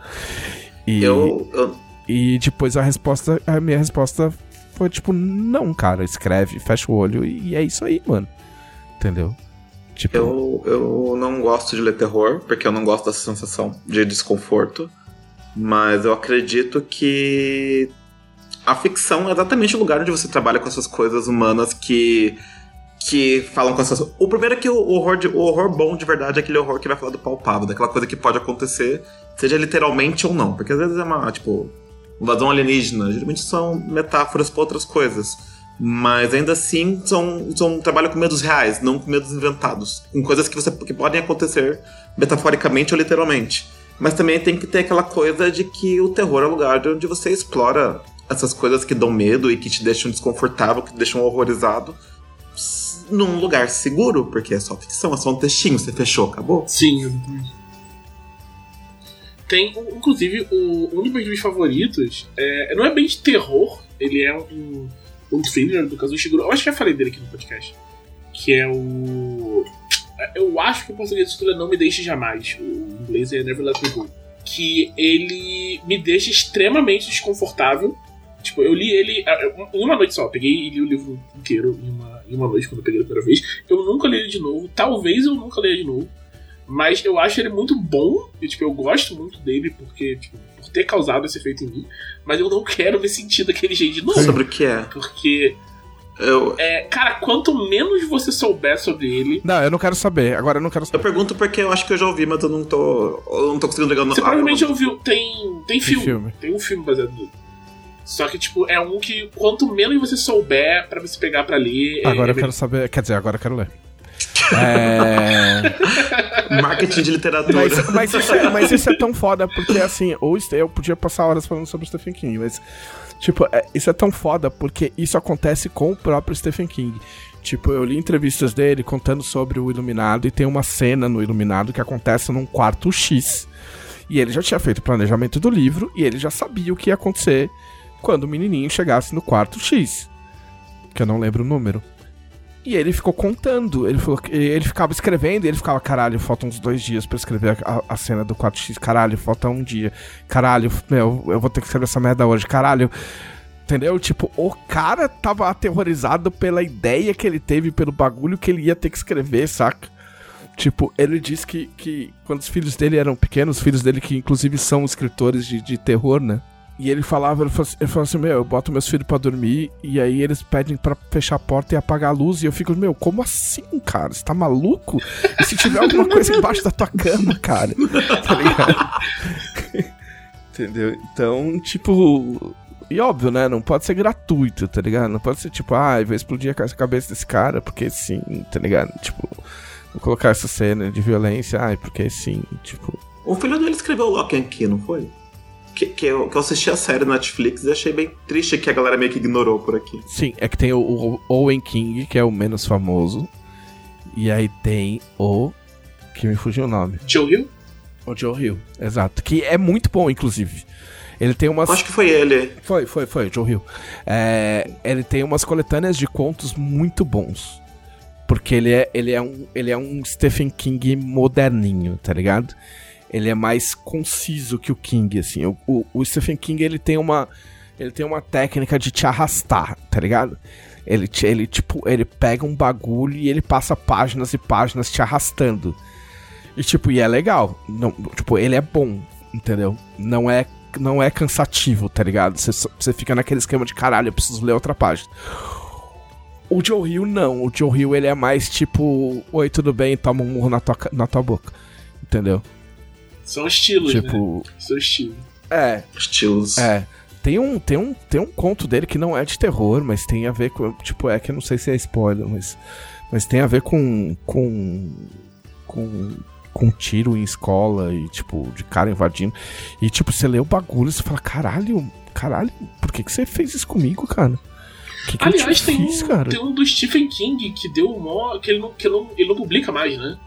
E, eu, eu... e depois a resposta. A minha resposta foi tipo, não, cara, escreve, fecha o olho e é isso aí, mano. Entendeu? Tipo... Eu, eu não gosto de ler terror, porque eu não gosto dessa sensação de desconforto. Mas eu acredito que a ficção é exatamente o lugar onde você trabalha com essas coisas humanas que que falam com essas. O primeiro é que o horror, de, o horror bom de verdade é aquele horror que vai falar do palpável, daquela coisa que pode acontecer, seja literalmente ou não. Porque às vezes é uma, tipo, invasão alienígena, geralmente são metáforas para outras coisas. Mas ainda assim são, são trabalho com medos reais, não com medos inventados. Com coisas que, você, que podem acontecer metaforicamente ou literalmente. Mas também tem que ter aquela coisa de que o terror é o lugar onde você explora essas coisas que dão medo e que te deixam desconfortável, que te deixam horrorizado, num lugar seguro, porque é só ficção, é só um textinho, você fechou, acabou? Sim. Tem, inclusive, o, um dos meus favoritos é, não é bem de terror, ele é um, um thriller do Kazuo Shiguro. Eu acho que já falei dele aqui no podcast. Que é o. Eu acho que o português título é Não Me Deixe Jamais. O inglês é Never Let Me Go. Que ele me deixa extremamente desconfortável. Tipo, eu li ele em uma noite só. Peguei e li o livro inteiro em uma, em uma noite quando eu peguei a primeira vez. Eu nunca li ele de novo. Talvez eu nunca leia de novo. Mas eu acho ele muito bom. E, tipo, eu gosto muito dele porque, tipo, por ter causado esse efeito em mim. Mas eu não quero me sentir daquele jeito de novo. Sobre o que é? Porque. Eu... É, cara, quanto menos você souber sobre ele. Não, eu não quero saber. Agora eu não quero saber. Eu pergunto porque eu acho que eu já ouvi, mas eu não tô. Eu não tô conseguindo ligar no Você provavelmente já ouviu. Tem. Tem filme. filme. Tem um filme baseado nele. Só que, tipo, é um que quanto menos você souber para você pegar para ler. Agora é, eu quero saber. Quer dizer, agora eu quero ler. É... [laughs] Marketing de literatura. Mas, mas, isso é, mas, isso é, tão foda, porque assim, ou eu podia passar horas falando sobre o Stephen King, mas, tipo, é, isso é tão foda porque isso acontece com o próprio Stephen King. Tipo, eu li entrevistas dele contando sobre o Iluminado e tem uma cena no Iluminado que acontece num quarto X. E ele já tinha feito o planejamento do livro e ele já sabia o que ia acontecer quando o menininho chegasse no quarto X. Que eu não lembro o número. E ele ficou contando. Ele, falou, ele ficava escrevendo ele ficava, caralho, faltam uns dois dias para escrever a, a, cena do 4x. Caralho, falta um dia. Caralho, meu, eu vou ter que escrever essa merda hoje. Caralho. Entendeu? Tipo, o cara tava aterrorizado pela ideia que ele teve, pelo bagulho que ele ia ter que escrever, saca? Tipo, ele disse que, que quando os filhos dele eram pequenos, os filhos dele que inclusive são escritores de, de terror, né? E ele falava, ele falou, ele falou assim, meu, eu boto meus filhos para dormir e aí eles pedem para fechar a porta e apagar a luz e eu fico, meu, como assim, cara? Você tá maluco? E se tiver alguma coisa embaixo da tua cama, cara? [laughs] Tá ligado? [laughs] Entendeu? Então, tipo... E óbvio, né? Não pode ser gratuito, tá ligado? Não pode ser tipo, ah, vai explodir a cabeça desse cara porque sim, tá ligado? Tipo, vou colocar essa cena de violência, ai, porque sim, tipo... O filho dele escreveu Lock and Key, não foi? Que, que, eu, que eu assisti a série na Netflix e achei bem triste que a galera meio que ignorou por aqui. Sim, é que tem o, o Owen King, que é o menos famoso. E aí tem o. Que me fugiu o nome. Joe Hill? O Joe Hill, exato. Que é muito bom, inclusive. Ele tem umas. Acho que foi ele. Foi, foi, foi, Joe Hill. É, ele tem umas coletâneas de contos muito bons. Porque ele é, ele é, um, ele é um Stephen King moderninho, tá ligado? Ele é mais conciso que o King, assim. O, o, o, Stephen King, ele tem uma ele tem uma técnica de te arrastar, tá ligado? Ele, ele tipo, ele pega um bagulho e ele passa páginas e páginas te arrastando. E tipo, e é legal. Não, tipo, ele é bom, entendeu? Não é não é cansativo, tá ligado? Você, você fica naquele esquema de caralho, eu preciso ler outra página. O Joe Hill não. O Joe Hill ele é mais tipo: Oi, tudo bem? Toma um murro na tua, na tua boca. Entendeu? São estilos, né? tipo. São estilos. É, Estilos. é. Tem um, tem, um, tem um conto dele que não é de terror, mas tem a ver com. Tipo, é que eu não sei se é spoiler, mas. Mas tem a ver com. com. com. com tiro em escola e, tipo, de cara invadindo. E, tipo, você lê o bagulho e você fala: caralho, caralho, por que, que você fez isso comigo, cara? O que, que Aliás, eu te tem fiz, um, cara? tem um do Stephen King que deu mó. que ele não, que não, ele não publica mais, né?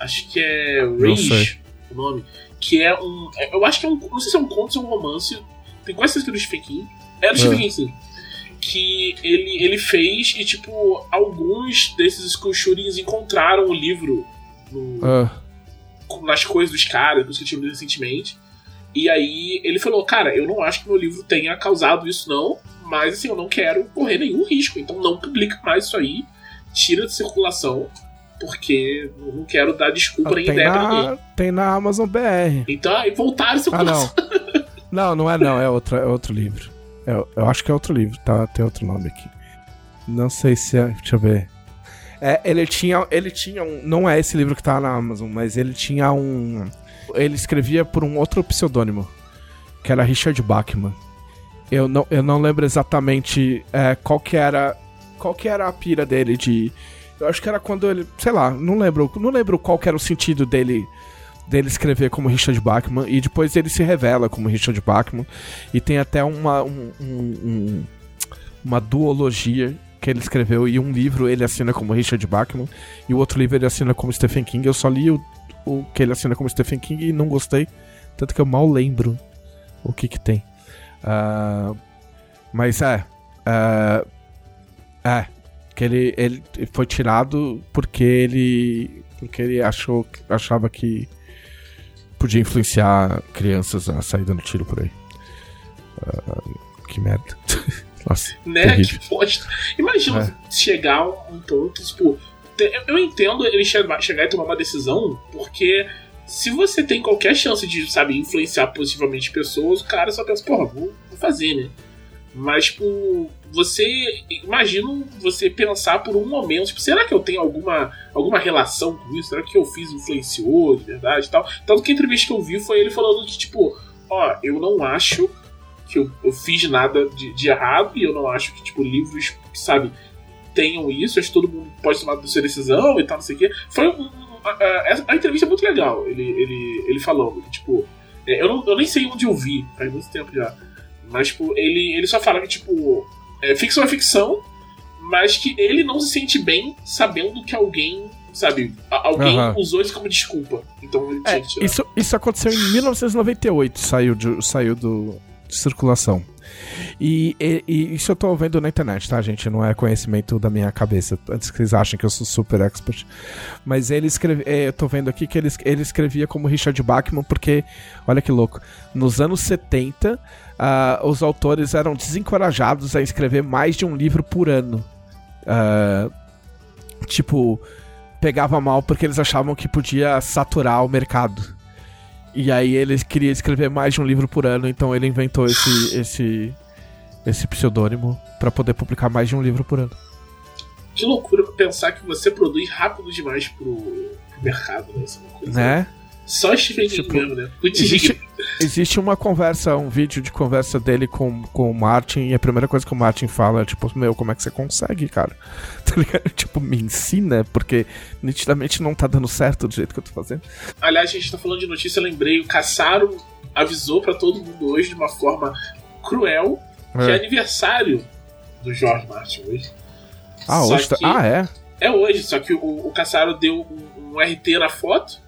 Acho que é Rage sei. O nome. Que é um. é- Eu acho que é um. Não sei se é um conto ou é um romance. Tem quase certeza que é do Stephen King. É do Stephen Ah. King, sim. Que ele, ele fez e, tipo, alguns desses school shootings encontraram o livro no, Ah, nas coisas dos caras, que eu tinha lido recentemente. E aí ele falou, cara, eu não acho que meu livro tenha causado isso, não. Mas assim, eu não quero correr nenhum risco. Então não publica mais isso aí. Tira de circulação. Porque não quero dar desculpa nem tem, ideia pra ninguém. na, tem na Amazon BR. Então aí voltaram a Ah, circulação. não. [laughs] não, não é não, é outro, é outro livro. É- eu acho que é outro livro, tá? Tem outro nome aqui. Não sei se é. Deixa eu ver. É, ele tinha. Ele tinha um. Não é esse livro que tá na Amazon, mas ele tinha um. Ele escrevia por um outro pseudônimo. Que era Richard Bachman. Eu não, eu não lembro exatamente é, qual que era. Qual que era a pira dele de. Eu acho que era quando ele. Sei lá, não lembro. Não lembro qual era o sentido dele dele escrever como Richard Bachman e depois ele se revela como Richard Bachman e tem até uma um- um- um- uma duologia que ele escreveu e um livro ele assina como Richard Bachman e o outro livro ele assina como Stephen King. Eu só li o, o que ele assina como Stephen King e não gostei, tanto que eu mal lembro o que que tem. Ah, mas é, ah, é que ele, ele foi tirado porque ele porque ele achou achava que podia influenciar crianças a sair dando tiro por aí. Ah, que merda. [laughs] Nossa, né? terrível. Que bosta. Imagina chegar a um ponto, tipo. Eu entendo ele chegar, chegar e tomar uma decisão, porque se você tem qualquer chance de, sabe, influenciar positivamente pessoas, o cara só pensa, porra, vou, vou fazer, né? Mas, tipo, você. Imagina você pensar por um momento, tipo, será que eu tenho alguma, alguma relação com isso? Será que eu fiz influenciou de verdade e tal? Tanto que a entrevista que eu vi foi ele falando que, tipo, ó, eu não acho que eu, eu fiz nada de, de errado e eu não acho que, tipo, livros, sabe, tenham isso, acho que todo mundo pode tomar a sua decisão e tal, não sei o quê. Foi um, a, a- a entrevista é muito legal, ele, ele, ele falando, tipo, é, eu, não, eu nem sei onde eu vi, faz muito tempo já. Mas, tipo, ele, ele só fala que, tipo, é, ficção é ficção, mas que ele não se sente bem sabendo que alguém, sabe, alguém Aham. usou isso como desculpa. Então ele tinha É, que tirar. isso, isso aconteceu em 1998, saiu, de, saiu do, de circulação. E, e- e isso eu tô vendo na internet, tá, gente? Não é conhecimento da minha cabeça. Antes que vocês achem que eu sou super expert. Mas ele escreve, é, eu tô vendo aqui que ele, ele escrevia como Richard Bachman, porque, olha que louco, nos anos 70, ah, os autores eram desencorajados a escrever mais de um livro por ano. Ah, tipo, pegava mal porque eles achavam que podia saturar o mercado. E aí ele queria escrever mais de um livro por ano, então ele inventou esse esse esse pseudônimo pra poder publicar mais de um livro por ano. Que loucura pensar que você produz rápido demais pro, pro mercado, né? Isso é uma coisa. Né? Só Stephen King Tipo, mesmo, né? Muito Existe, existe uma conversa, um vídeo de conversa dele com, com o Martin, e a primeira coisa que o Martin fala é tipo, meu, como é que você consegue, cara? [laughs] Tá ligado? [laughs] Tipo, me ensina, porque nitidamente não tá dando certo do jeito que eu tô fazendo. Aliás, a gente tá falando de notícia, eu lembrei, o Caçaro avisou pra todo mundo hoje de uma forma cruel que é É. aniversário do George Martin hoje. Ah, Só hoje tá... Ah, é? É hoje, só que o, o Caçaro deu um, um RT na foto,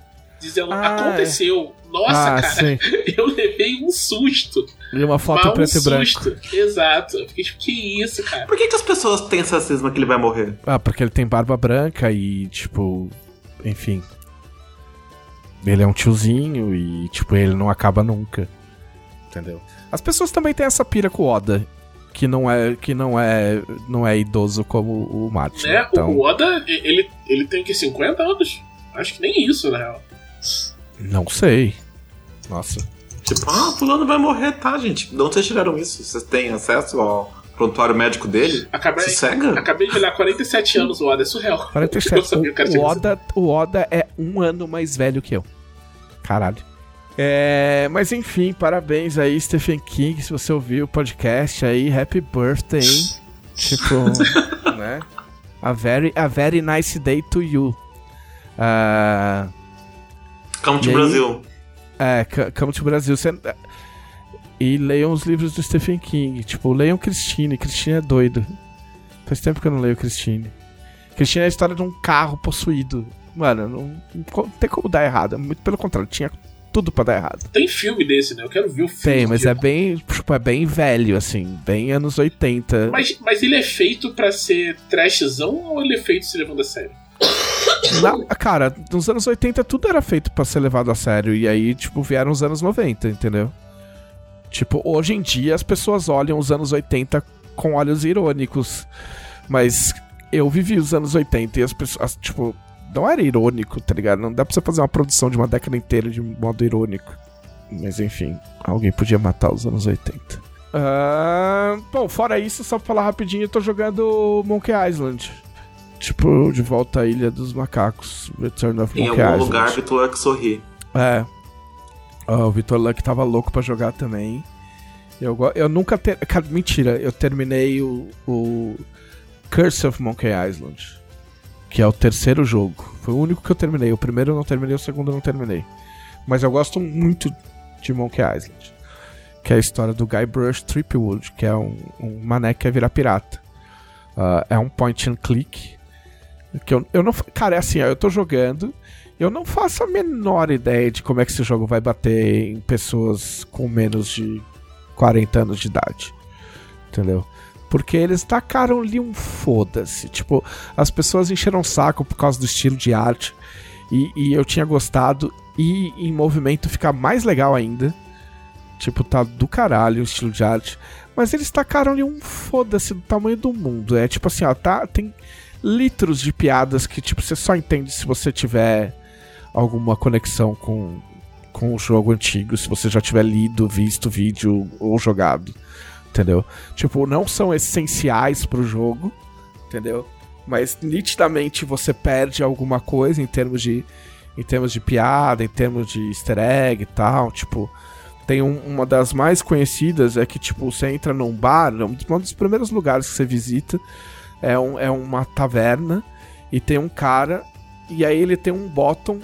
dizendo Ah, aconteceu. Nossa, ah, cara, sim. [laughs] eu levei um susto. E uma foto Mas um preto e branco. susto. Exato. Eu fiquei tipo, que isso, cara? Por que, que as pessoas têm essa cisma que ele vai morrer? Ah, porque ele tem barba branca e, tipo, enfim. Ele é um tiozinho e, tipo, ele não acaba nunca. Entendeu? As pessoas também têm essa pira com o Oda, que não é que não é não é idoso como o Martin. Né? Então, O Oda, ele, ele tem o que, 50 anos? Acho que nem isso, na real. não sei. Nossa. Tipo, ah, fulano vai morrer, tá, gente? De onde vocês tiraram isso? Vocês têm acesso ao, prontuário médico dele? Acabei, Sossega? acabei de olhar 47 anos, o Oda é surreal. [laughs] Eu 47. sabia que o o, Oda, o Oda é um ano mais velho que eu. Caralho. É, mas enfim, parabéns aí, Stephen King. Se você ouviu o podcast aí, happy birthday. hein? tipo, [laughs] né? A very, a very nice day to you. Ah, Come to aí? Brasil. é, come to Brasil. Você- E leiam os livros do Stephen King. Tipo, leiam Christine. Christine é doido. Faz tempo que eu não leio Christine. Christine é a história de um carro possuído. Mano, não, não tem como dar errado. Muito pelo contrário, tinha tudo pra dar errado. Tem filme desse, né? Eu quero ver o filme. Tem, mas é bem, tipo, é bem velho, assim. Bem anos 80. Mas, mas ele é feito pra ser trashzão ou ele é feito se levando a sério? Na- cara, nos anos 80 tudo era feito pra ser levado a sério. E aí, tipo, vieram os anos 90, entendeu? Tipo, hoje em dia as pessoas olham os anos 80 com olhos irônicos. Mas eu vivi os anos 80 e as pessoas, tipo, não era irônico, tá ligado? Não dá pra você fazer uma produção de uma década inteira de modo irônico. Mas enfim, alguém podia matar os anos 80. Ah, bom, fora isso, só pra falar rapidinho, eu tô jogando Monkey Island. Tipo, de volta à Ilha dos Macacos. Return of Em Monkey algum Island. lugar, Vitor que sorri. É. Ó, o Vitor Luck tava louco pra jogar também. Eu, eu nunca. Ter... Cara, mentira, eu terminei o, o Curse of Monkey Island. Que é o terceiro jogo. Foi o único que eu terminei. O primeiro eu não terminei, o segundo eu não terminei. Mas eu gosto muito de Monkey Island. Que é a história do Guybrush Threepwood, que é um, um mané que quer virar pirata. Ah, é um point and click. Que eu, eu não. Cara, é assim, eu tô jogando. Eu não faço a menor ideia de como é que esse jogo vai bater em pessoas com menos de 40 anos de idade. Entendeu? Porque eles tacaram ali um foda-se. Tipo, as pessoas encheram o saco por causa do estilo de arte. E, e eu tinha gostado. E em movimento fica mais legal ainda. Tipo, tá do caralho o estilo de arte. Mas eles tacaram ali um foda-se do tamanho do mundo. É tipo assim, ó, tá, tem litros de piadas que, tipo, você só entende se você tiver alguma conexão com, com o jogo antigo, se você já tiver lido, visto vídeo ou jogado, entendeu? Tipo, não são essenciais pro jogo, entendeu? Mas nitidamente você perde alguma coisa em termos de em termos de piada, em termos de easter egg e tal, tipo, tem um- uma das mais conhecidas é que tipo, você entra num bar, um dos- primeiros lugares que você visita é, um, é uma taverna e tem um cara e aí ele tem um bottom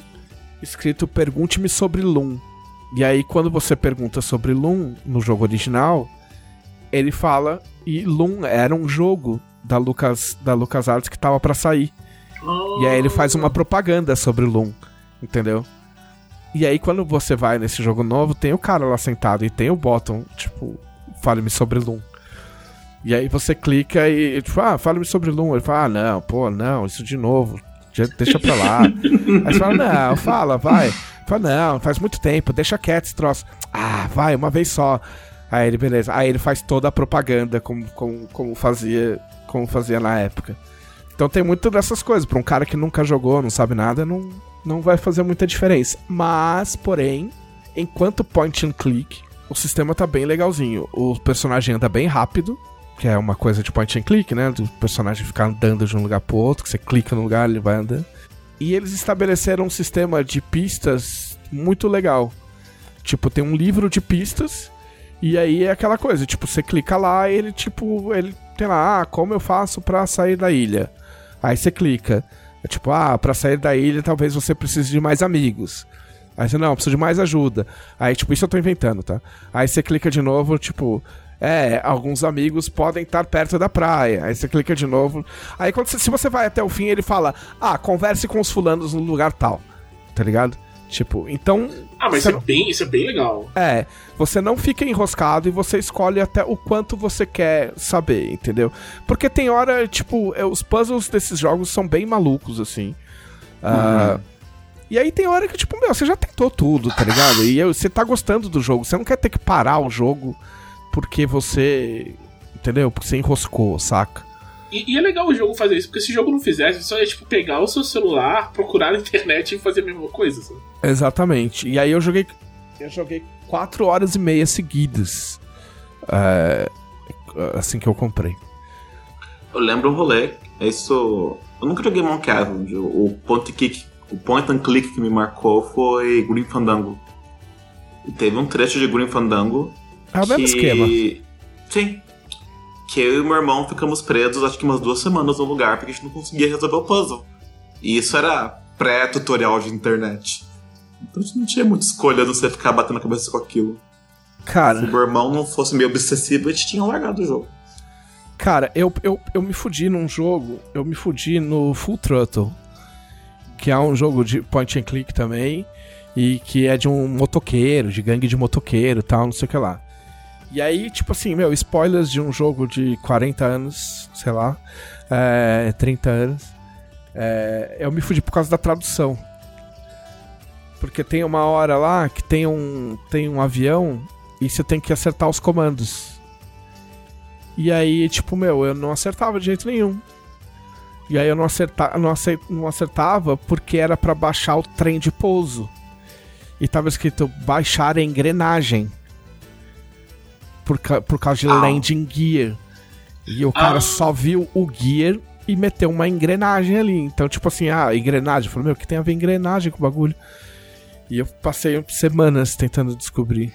escrito Pergunte-me sobre Loom. E aí, quando você pergunta sobre Loom no jogo original, ele fala. E Loom era um jogo da Lucas da LucasArts que tava pra sair. E aí ele faz uma propaganda sobre Loom, entendeu? E aí quando você vai nesse jogo novo, tem o cara lá sentado e tem o bottom, tipo, fale-me sobre Loom. E aí você clica e, tipo, ah, fale-me sobre Loom. Ele fala, ah, não, pô, não, isso de novo. Deixa pra lá. [laughs] aí você fala, não, fala, vai. Fala, não, faz muito tempo, deixa quieto esse troço. Ah, vai, uma vez só. Aí ele, beleza. Aí ele faz toda a propaganda como, como, como fazia como fazia na época. Então tem muito dessas coisas. Pra um cara que nunca jogou, não sabe nada, não, não vai fazer muita diferença. Mas, porém, enquanto point and click, o sistema tá bem legalzinho. O personagem anda bem rápido, que é uma coisa de point and click, né? Do personagem ficar andando de um lugar pro outro, que você clica no lugar, ele vai andando. E eles estabeleceram um sistema de pistas muito legal. Tipo, tem um livro de pistas, e aí é aquela coisa, tipo, você clica lá ele, tipo, ele tem lá, ah, como eu faço pra sair da ilha? Aí você clica. É tipo, ah, pra sair da ilha talvez você precise de mais amigos. Aí você, não, preciso de mais ajuda. Aí, tipo, isso eu tô inventando, tá? Aí você clica de novo, tipo, é, alguns amigos podem estar perto da praia. Aí você clica de novo. Aí quando você- se você vai até o fim, ele fala, ah, converse com os fulanos no lugar tal. Tá ligado? Tipo, então. Ah, mas você isso é, bem, isso é bem legal. é, você não fica enroscado e você escolhe até o quanto você quer saber, entendeu? Porque tem hora, tipo, é, os puzzles desses jogos são bem malucos, assim. Ah, E aí tem hora que, tipo, meu, você já tentou tudo, tá ligado? E você tá gostando do jogo, você não quer ter que parar o jogo porque você. Entendeu? Porque você enroscou, saca? E, e é legal o jogo fazer isso, porque se o jogo não fizesse, só ia tipo pegar o seu celular, procurar na [laughs] internet e fazer a mesma coisa. Sabe? Exatamente. E aí eu joguei. Eu joguei quatro horas e meia seguidas. É, assim que eu comprei. Eu lembro um rolê, isso. Eu nunca joguei Monkey Island. O point, kick, o point and click que me marcou foi Green Fandango. E teve um trecho de Green Fandango. É o mesmo esquema. Sim. Que eu e meu irmão ficamos presos acho que umas duas semanas no lugar porque a gente não conseguia resolver o puzzle. E isso era pré-tutorial de internet. Então a gente não tinha muita escolha de você ficar batendo a cabeça com aquilo. Cara. Se o meu irmão não fosse meio obsessivo, a gente tinha largado o jogo. Cara, eu, eu, eu me fudi num jogo, eu me fudi no Full Throttle, que é um jogo de point and click também, e que é de um motoqueiro, de gangue de motoqueiro e tal, não sei o que lá. E aí, tipo assim, meu, spoilers de um jogo de 40 anos, sei lá, é, 30 anos, é, eu me fudi por causa da tradução. Porque tem uma hora lá que tem um, tem um avião e você tem que acertar os comandos. E aí, tipo, meu, eu não acertava de jeito nenhum. E aí eu não, acerta, não, aceit, não acertava porque era para baixar o trem de pouso. E tava escrito baixar a engrenagem. Por, por causa de ah. landing gear. E o cara ah. só viu o gear e meteu uma engrenagem ali. Então, tipo assim, ah, engrenagem. Eu falei, meu, que tem a ver engrenagem com o bagulho? E eu passei semanas tentando descobrir.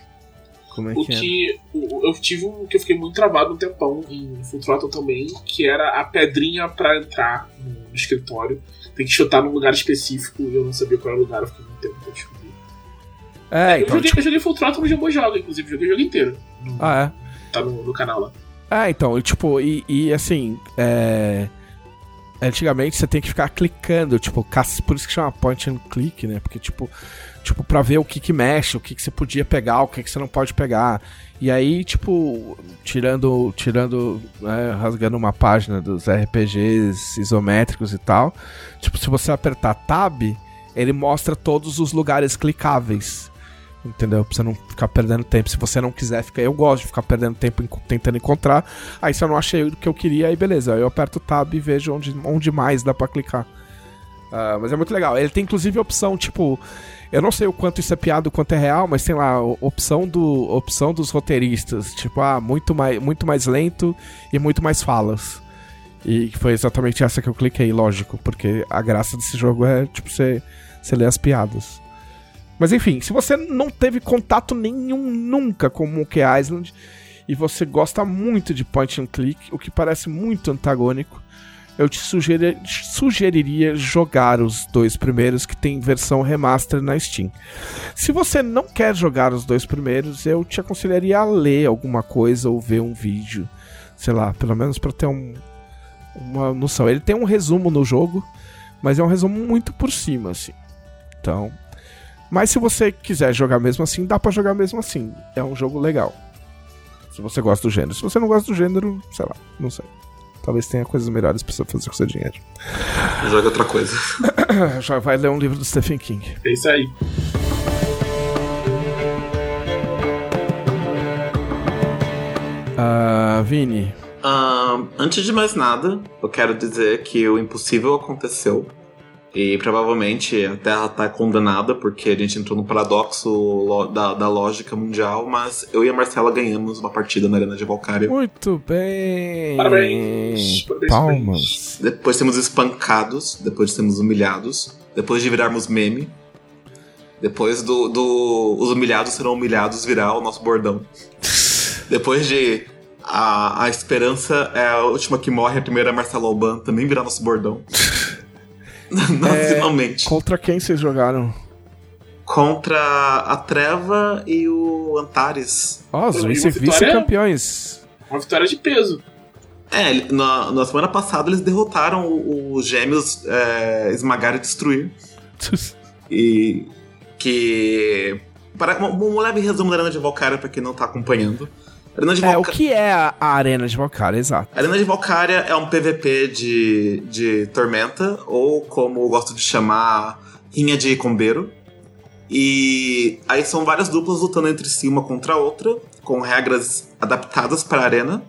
Como é o que, que é? eu tive um que eu fiquei muito travado um tempão em Full Throttle também, que era a pedrinha para entrar no escritório. Tem que chutar num lugar específico e eu não sabia qual era o lugar, eu fiquei muito tempo pra descobrir. É, então, eu, joguei, tipo... eu joguei Full Throttle no Jumbo Joga, inclusive, joguei o jogo inteiro. No, ah, é? Tá no, no canal lá. É, então, tipo, e, e assim, é... Antigamente você tem que ficar clicando, tipo, por isso que chama point and click, né? Porque, tipo, tipo, pra ver o que que mexe, o que que você podia pegar, o que que você não pode pegar. E aí, tipo, tirando, tirando, né, rasgando uma página dos RPGs isométricos e tal, tipo, se você apertar Tab, ele mostra todos os lugares clicáveis. Entendeu? Pra você não ficar perdendo tempo. Se você não quiser ficar. Eu gosto de ficar perdendo tempo tentando encontrar. Aí se eu não achei o que eu queria, aí beleza. Eu aperto Tab e vejo onde, onde mais dá pra clicar. Uh, mas é muito legal. Ele tem inclusive opção, tipo, eu não sei o quanto isso é piada, o quanto é real, mas tem lá, opção, do, opção dos roteiristas. Tipo, ah, muito mais, muito mais lento e muito mais falas. E foi exatamente essa que eu cliquei, lógico, porque a graça desse jogo é, tipo, você, você ler as piadas. Mas enfim, se você não teve contato nenhum nunca com Monkey Island e você gosta muito de point and click, o que parece muito antagônico, eu te sugerir, sugeriria jogar os dois primeiros que tem versão remaster na Steam. Se você não quer jogar os dois primeiros, eu te aconselharia a ler alguma coisa ou ver um vídeo, sei lá, pelo menos para ter um, uma noção. Ele tem um resumo no jogo, mas é um resumo muito por cima, assim. Então, mas se você quiser jogar mesmo assim, dá para jogar mesmo assim. É um jogo legal. Se você gosta do gênero. Se você não gosta do gênero, sei lá, não sei. Talvez tenha coisas melhores pra você fazer com seu dinheiro. [laughs] Joga outra coisa. [coughs] Já vai ler um livro do Stephen King. É isso aí. Uh, Vini. Uh, antes de mais nada, eu quero dizer que o impossível aconteceu. E provavelmente a Terra está condenada porque a gente entrou no paradoxo da, da lógica mundial, mas eu e a Marcela ganhamos uma partida na Arena de Valkyria. Muito bem! Parabéns! Parabéns Palmas! Depois temos espancados, depois temos humilhados, depois de virarmos meme, depois do, do os humilhados serão humilhados virar o nosso bordão. [laughs] depois de a, a esperança é a última que morre, a primeira é Marcelo Alban também virar nosso bordão. Nacionalmente. [laughs] É, contra quem vocês jogaram? Contra a Treva e o Antares. Ó, oh, os vice-campeões. Uma vitória de peso. É, na, na semana passada eles derrotaram os gêmeos é, Esmagar e Destruir. [laughs] e. Que. Para, um, um leve resumo da Arena de Valkyria pra quem não tá acompanhando. Arena de Valkyria... É, o que é a, Arena de Valkyria, exato? A Arena de Valkyria é um PVP de, de Tormenta, ou como eu gosto de chamar, Rinha de Combeiro. E aí são várias duplas lutando entre si uma contra a outra, com regras adaptadas para a arena.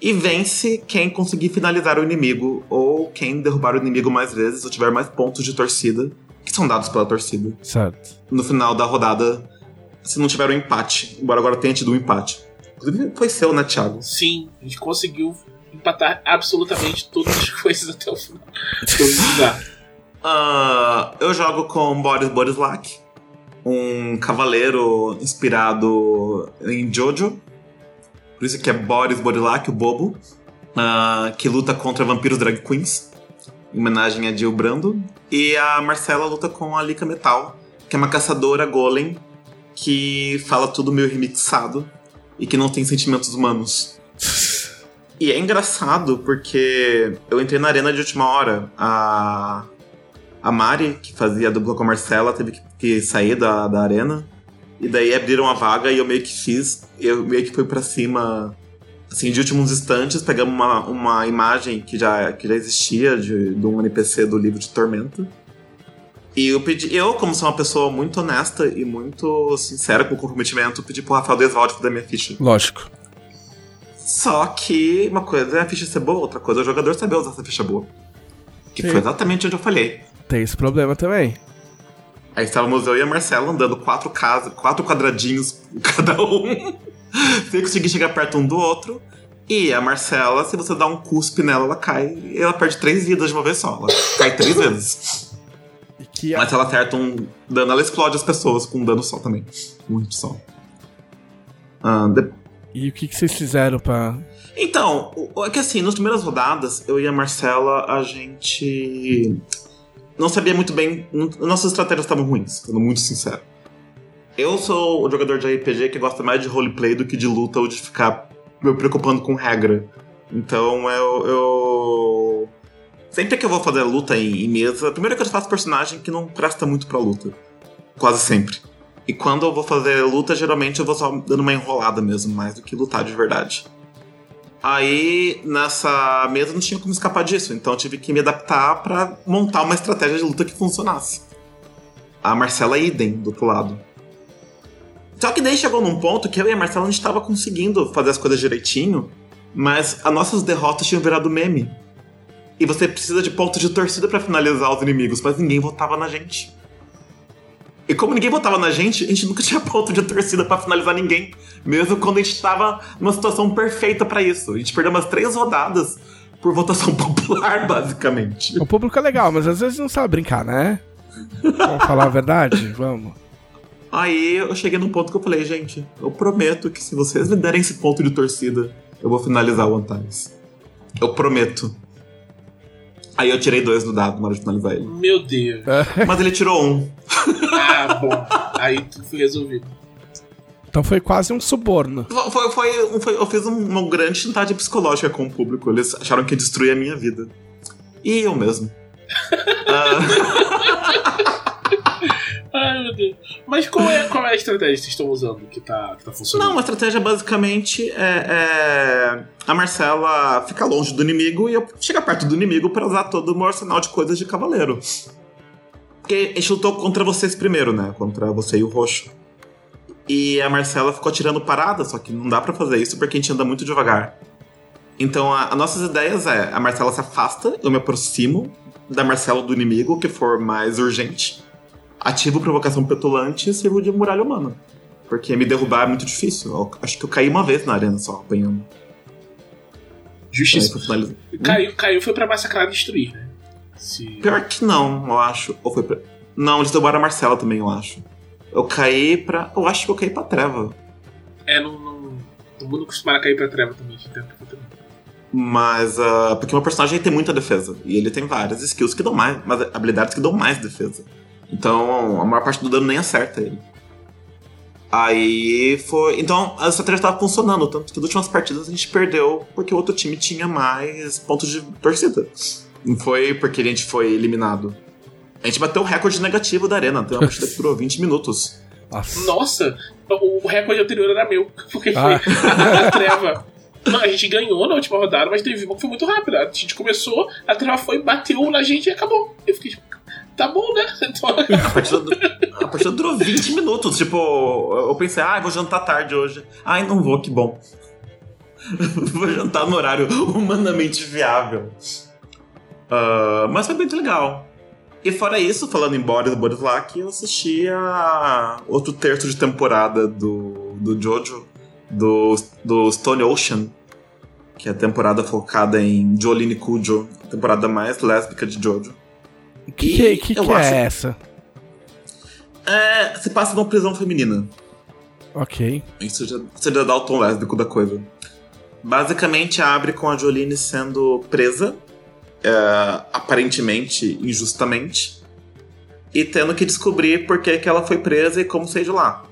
E vence quem conseguir finalizar o inimigo, ou quem derrubar o inimigo mais vezes, ou tiver mais pontos de torcida, que são dados pela torcida. Certo. No final da rodada, se não tiver um empate, embora agora tenha tido um empate. Inclusive foi seu, né, Thiago? Sim, a gente conseguiu empatar absolutamente todas as [laughs] coisas até o final. Todos. Ah, eu jogo com Boris Borislak, um cavaleiro inspirado em Jojo. Por isso que é Boris Borislak, o bobo, ah, que luta contra vampiros drag queens, em homenagem a Jill Brando. E a Marcela luta com a Lika Metal, que é uma caçadora golem que fala tudo meio remixado e que não tem sentimentos humanos. E é engraçado porque eu entrei na arena de última hora. A, a Mari, que fazia a dupla com a Marcela, teve que, que sair da, da arena. E daí abriram a vaga e eu meio que fiz. Eu meio que fui pra cima, assim, de últimos instantes. Pegamos uma, uma imagem que já, que já existia de, de um NPC do livro de Tormenta. E eu pedi, eu, como sou uma pessoa muito honesta e muito sincera com o comprometimento, pedi pro Rafael Desvalde fazer minha ficha. Lógico. Só que uma coisa é a ficha ser boa, outra coisa é o jogador saber usar essa ficha boa. Que Sim. foi exatamente onde eu falhei. Tem esse problema também. Aí estávamos eu e a Marcela andando quatro casas, quatro quadradinhos cada um, [laughs] sem conseguir chegar perto um do outro. E a Marcela, se você dá um cuspe nela, ela cai e ela perde três vidas de uma vez só. Ela cai três [laughs] vezes. Que Mas se ela acerta um dano, ela explode as pessoas com um dano só também. Muito só. Ah, de- E o que, que vocês fizeram pra. Então, é que assim, nas primeiras rodadas, eu e a Marcela, a gente não sabia muito bem. Nossas estratégias estavam ruins, sendo muito sincero. Eu sou o jogador de RPG que gosta mais de roleplay do que de luta ou de ficar me preocupando com regra. Então eu. eu... Sempre que eu vou fazer luta em, em mesa, primeiro que eu faço personagem que não presta muito pra luta. Quase sempre. E quando eu vou fazer luta, geralmente eu vou só dando uma enrolada mesmo, mais do que lutar de verdade. Aí, nessa mesa, não tinha como escapar disso, então eu tive que me adaptar pra montar uma estratégia de luta que funcionasse. A Marcela idem do outro lado. Só que daí chegou num ponto que eu e a Marcela a gente tava conseguindo fazer as coisas direitinho, mas as nossas derrotas tinham virado meme. E você precisa de pontos de torcida pra finalizar os inimigos, mas ninguém votava na gente. E como ninguém votava na gente, a gente nunca [laughs] tinha ponto de torcida pra finalizar ninguém. Mesmo quando a gente tava numa situação perfeita pra isso. A gente perdeu umas três rodadas por votação [laughs] popular, basicamente. O público é legal, mas às vezes não sabe brincar, né? Vamos falar a verdade? Vamos. Aí eu cheguei num ponto que eu falei, gente, eu prometo que se vocês me derem esse ponto de torcida, eu vou finalizar o Antares. Eu prometo. Aí eu tirei dois do dado na hora de finalizar ele. Meu Deus. Mas ele tirou um. Ah, bom. Aí tudo foi resolvido. Então foi quase um suborno. Foi, foi, foi- eu fiz um- uma grande chantagem psicológica com o público. Eles acharam que ia destruir a minha vida. E eu mesmo. Ah, [laughs] Ai, meu Deus. Mas qual é, qual é a estratégia que vocês estão usando que tá, que tá funcionando? Não, a estratégia basicamente é, é a Marcela ficar longe do inimigo e eu chegar perto do inimigo pra usar todo o meu arsenal de coisas de cavaleiro. Porque a gente lutou contra vocês primeiro, né? Contra você e o roxo. E a Marcela ficou tirando parada, só que não dá pra fazer isso porque a gente anda muito devagar. Então, as nossas ideias é: a Marcela se afasta, eu me aproximo da Marcela do inimigo, que for mais urgente. Ativo provocação petulante e sirvo de muralha humana. Porque me derrubar é muito difícil. Eu acho que eu caí uma vez na arena só, apanhando. Aí Justiça. finalizar. Caiu, caiu foi pra massacrar e destruir, né? Se... Pior que não, eu acho. Ou foi pra... Não, eles derrubaram a Marcela também, eu acho. Eu caí pra. Eu acho que eu caí pra treva. É, não, não. O mundo costuma cair pra treva também. Foi também. Mas. ah, porque meu personagem tem muita defesa. E ele tem várias skills que dão mais. Mas habilidades que dão mais defesa. Então a maior parte do dano nem acerta ele. Aí foi. Então a estratégia tava funcionando. Tanto que nas últimas partidas a gente perdeu porque o outro time tinha mais pontos de torcida. Não foi porque a gente foi eliminado. A gente bateu o recorde negativo da arena. Tem uma partida que durou 20 minutos. Nossa. Nossa, o recorde anterior era meu. [laughs] Porque foi Ah. a treva. Não, a gente ganhou na última rodada, mas teve uma que foi muito rápida. A gente começou, a treva foi, bateu na gente e acabou. Eu fiquei tipo, tá bom, né? [laughs] Então, A partida, a partida durou 20 minutos. Tipo, eu pensei, ah, vou jantar tarde hoje. Ai, não vou, que bom. [laughs] vou jantar no horário humanamente viável. Ah, mas foi muito legal. E fora isso, falando em Boris Borislak, eu assisti a outro terço de temporada do, do Jojo, do, do Stone Ocean, que é a temporada focada em Jolene Kujo, a temporada mais lésbica de Jojo. Que que, que, eu que acho- é essa? É, se passa numa prisão feminina. Ok. Isso já, você já dá o tom lésbico da coisa. Basicamente abre com a Jolene sendo presa, é, aparentemente injustamente, e tendo que descobrir por que, que ela foi presa e como sair de lá.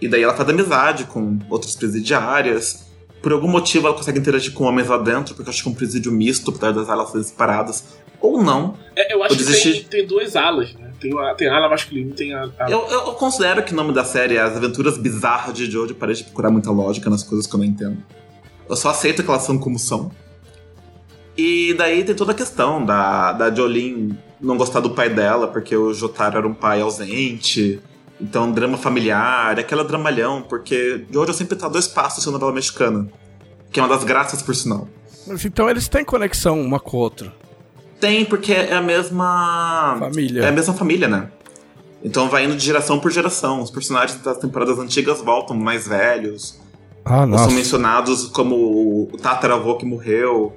E daí ela faz amizade com outras presidiárias. Por algum motivo ela consegue interagir com homens lá dentro, porque eu acho que é um presídio misto, apesar das alas separadas. Ou não. É, eu acho Eu que tem, tem duas alas, né? Tem, a, tem a ala masculina e tem a. a- Eu, eu considero que o nome da série é As Aventuras Bizarras de Jojo. Parei de procurar muita lógica nas coisas que eu não entendo. Eu só aceito que elas são como são. E daí tem toda a questão da, da Jolene não gostar do pai dela, porque o Jotaro era um pai ausente. Então, drama familiar, aquela dramalhão, porque Jojo sempre tá dois passos da novela mexicana. Que é uma das graças, por sinal. Mas então eles têm conexão uma com a outra. Tem, porque é a mesma. Família. É a mesma família, né? Então vai indo de geração por geração. Os personagens das temporadas antigas voltam mais velhos. Ah, Ou nossa. são mencionados como o tataravô que morreu.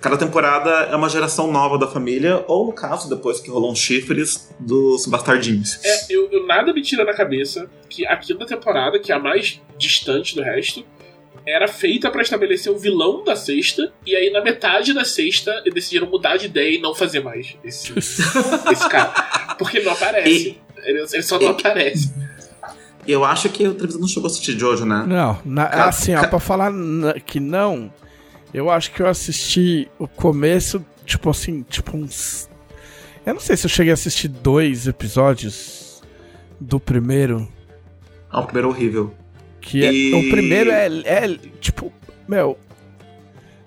Cada temporada é uma geração nova da família, ou no caso, depois que rolou uns chifres, dos bastardinhos. É, eu, eu nada me tira na cabeça que a quinta temporada, que é a mais distante do resto, era feita pra estabelecer o vilão da sexta, e aí na metade da sexta eles decidiram mudar de ideia e não fazer mais esse, [laughs] esse cara. Porque ele não aparece. Ele, ele só não e- aparece. E eu acho que o Treviso não chegou a assistir Jojo, né? Não, na- Ca- assim, ó, pra falar que não, eu acho que eu assisti o começo, tipo assim, tipo uns. Eu não sei se eu cheguei a assistir dois episódios do primeiro. Ah, o primeiro é horrível. Que é- E- o primeiro é, é, tipo, meu.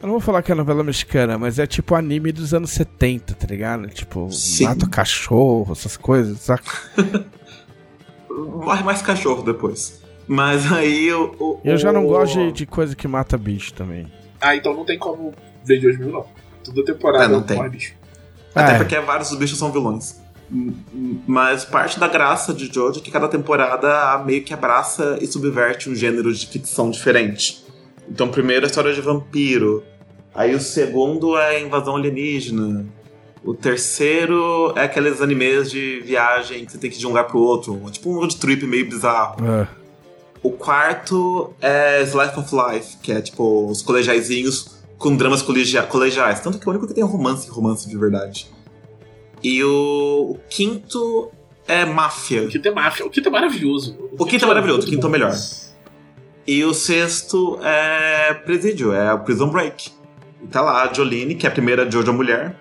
Eu não vou falar que é novela mexicana, mas é tipo anime dos anos 70, tá ligado? Tipo, Sim. mata cachorro, essas coisas, saca? [laughs] Morre mais cachorro depois. Mas aí o. o- Eu já não o- gosto de, de coisa que mata bicho também. Ah, então não tem como ver de 2000, não. Toda temporada É, não tem. bicho. Até É. porque vários dos bichos são vilões. Mas parte da graça de Jojo é que cada temporada meio que abraça e subverte um gênero de ficção diferente. Então, primeiro é a história de vampiro. Aí o segundo é a invasão alienígena. O terceiro é aqueles animes de viagem que você tem que ir de um lugar pro outro. Tipo um road trip meio bizarro. É. O quarto é Slice of Life, que é tipo os colegiaizinhos com dramas colegia colegiais. Tanto que é o único que tem romance, romance de verdade. E o, o quinto é Máfia. O quinto é máfia. O quinto é maravilhoso. O quinto é maravilhoso, o quinto é o bom. melhor. E o sexto é Presídio, é o Prison Break. E tá lá a Jolene, que é a primeira Jojo mulher,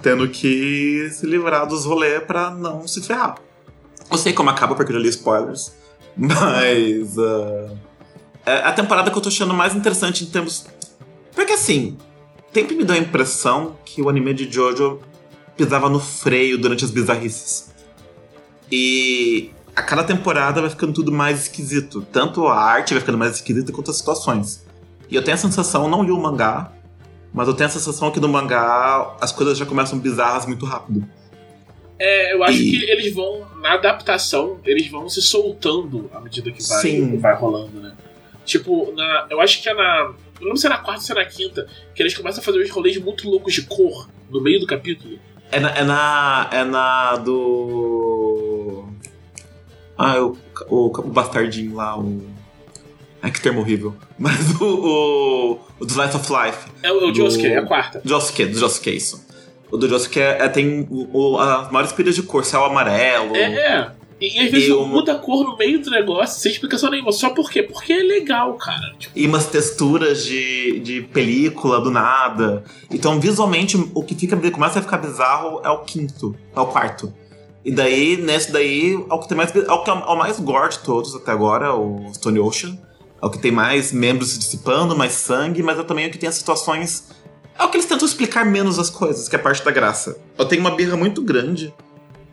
tendo que se livrar dos rolês pra não se ferrar. Eu sei como acaba, porque eu já li spoilers. [laughs] Mas. ah, é a temporada que eu tô achando mais interessante em termos. Porque assim, sempre me deu a impressão que o anime de Jojo pisava no freio durante as bizarrices. E a cada temporada vai ficando tudo mais esquisito. Tanto a arte vai ficando mais esquisita quanto as situações. E eu tenho a sensação, não li o mangá, mas eu tenho a sensação que no mangá as coisas já começam bizarras muito rápido. É, eu acho E- que eles vão, na adaptação, eles vão se soltando à medida que vai, Sim. vai rolando, né? Tipo, na, eu acho que é na. Eu não lembro se é na quarta ou se é na quinta, que eles começam a fazer uns rolês muito loucos de cor no meio do capítulo. É na. É na, é na do. Ah, o, o, o bastardinho lá, o. Ai, que termo horrível. [laughs] Mas o. O, o do Slice of Life. É o, é o Do- Josuke, é a quarta. Josuke, do Josuke, isso. O do Josuke é, é- tem o, o, as maiores pilhas de cor, céu amarelo. É, é. E, às vezes E o- muda a cor no meio do negócio, sem explicação nenhuma. Só por quê? Porque é legal, cara. Tipo, E umas texturas de, de película do nada. Então, visualmente, o que fica, começa a ficar bizarro é o quinto, é o quarto. E daí, nesse daí, é o que tem mais. É o que é o mais gore de todos até agora, o Stone Ocean. É o que tem mais membros se dissipando, mais sangue, mas é também o que tem as situações. É o que eles tentam explicar menos as coisas, que é parte da graça. Eu tenho uma birra muito grande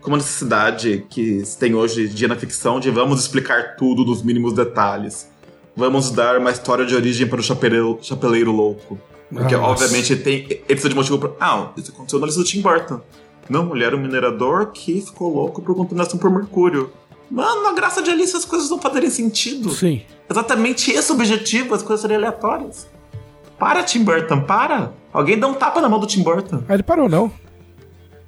com uma necessidade que se tem hoje em dia na ficção de vamos explicar tudo nos mínimos detalhes. Vamos dar uma história de origem para o chapeleiro, chapeleiro louco. Porque, Ah, obviamente, tem, ele precisa de motivo pra. Ah, isso aconteceu na lista do Tim Burton. Não, ele era um minerador que ficou louco por contaminação por mercúrio. Mano, a graça de Alice as coisas não fazerem sentido. Sim. Exatamente esse o objetivo, as coisas serem aleatórias. Para, Tim Burton, para. Alguém dá um tapa na mão do Tim Burton. Aí ele parou, não.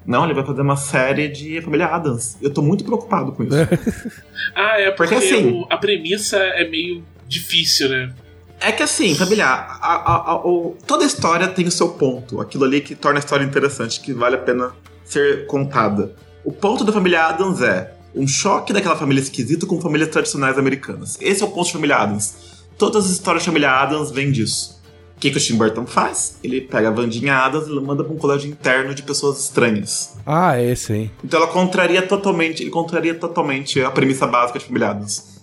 Não, ele vai fazer uma série de Família Adams. Eu tô muito preocupado com isso. [laughs] Ah, é porque, Porque, assim- o- a premissa é meio difícil, né? É que assim, familiar, a- a- a- toda história tem o seu ponto. Aquilo ali que torna a história interessante, que vale a pena ser contada. O ponto da família Adams é um choque daquela família esquisita com famílias tradicionais americanas. Esse é o ponto de família Adams. Todas as histórias de família Adams vêm disso. O que, que o Tim Burton faz? Ele pega a Vandinha Adams e manda pra um colégio interno de pessoas estranhas. Ah, esse, hein. Então ela contraria totalmente, ele contraria totalmente a premissa básica de família Adams.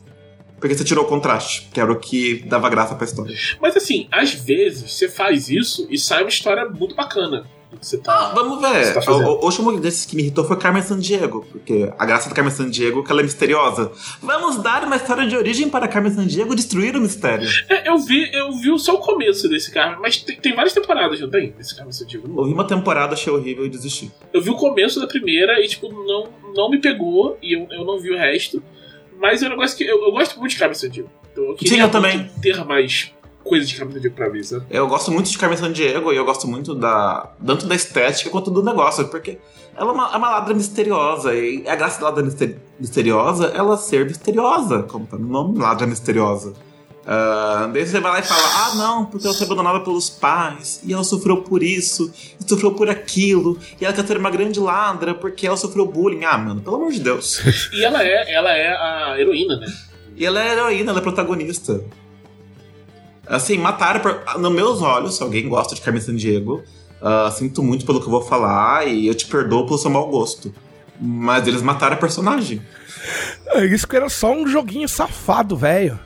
Porque você tirou o contraste, que era o que dava graça pra história. Mas assim, às vezes você faz isso e sai uma história muito bacana. Do Você tá. Vamos Você ver. tá o, o último desses que me irritou foi Carmen Sandiego, porque a graça da Carmen Sandiego é que ela é misteriosa. Vamos dar uma história de origem para Carmen Sandiego destruir o mistério. É, eu vi, eu vi só o começo desse cara, mas tem, tem várias temporadas, não tem? Desse cara Santiago. Ouvi uma temporada, achei horrível e desisti. Eu vi o começo da primeira e, tipo, não, não me pegou e eu, eu não vi o resto. Mas é um negócio que. Eu, eu gosto muito de Carmen Sandiego. Então eu queria Sim, eu também. ter mais coisas de Carmen Sandiego pra ver, sabe? Eu gosto muito de Carmen Sandiego e eu gosto muito da tanto da estética quanto do negócio, porque ela é uma, é uma ladra misteriosa e a graça da ladra mister- misteriosa é ela ser misteriosa, como tá no nome, ladra misteriosa. Ah, daí você vai lá e fala: Ah, não, porque ela foi abandonada pelos pais, e ela sofreu por isso, e sofreu por aquilo, e ela quer ser uma grande ladra porque ela sofreu bullying. Ah, mano, pelo amor de Deus. E ela é, ela é a heroína, né? E ela é heroína, ela é protagonista. Assim, mataram, por, nos meus olhos, se alguém gosta de Carmen Sandiego, ah, sinto muito pelo que eu vou falar e eu te perdoo pelo seu mau gosto. Mas eles mataram a personagem. É, Isso que era só um joguinho safado, velho.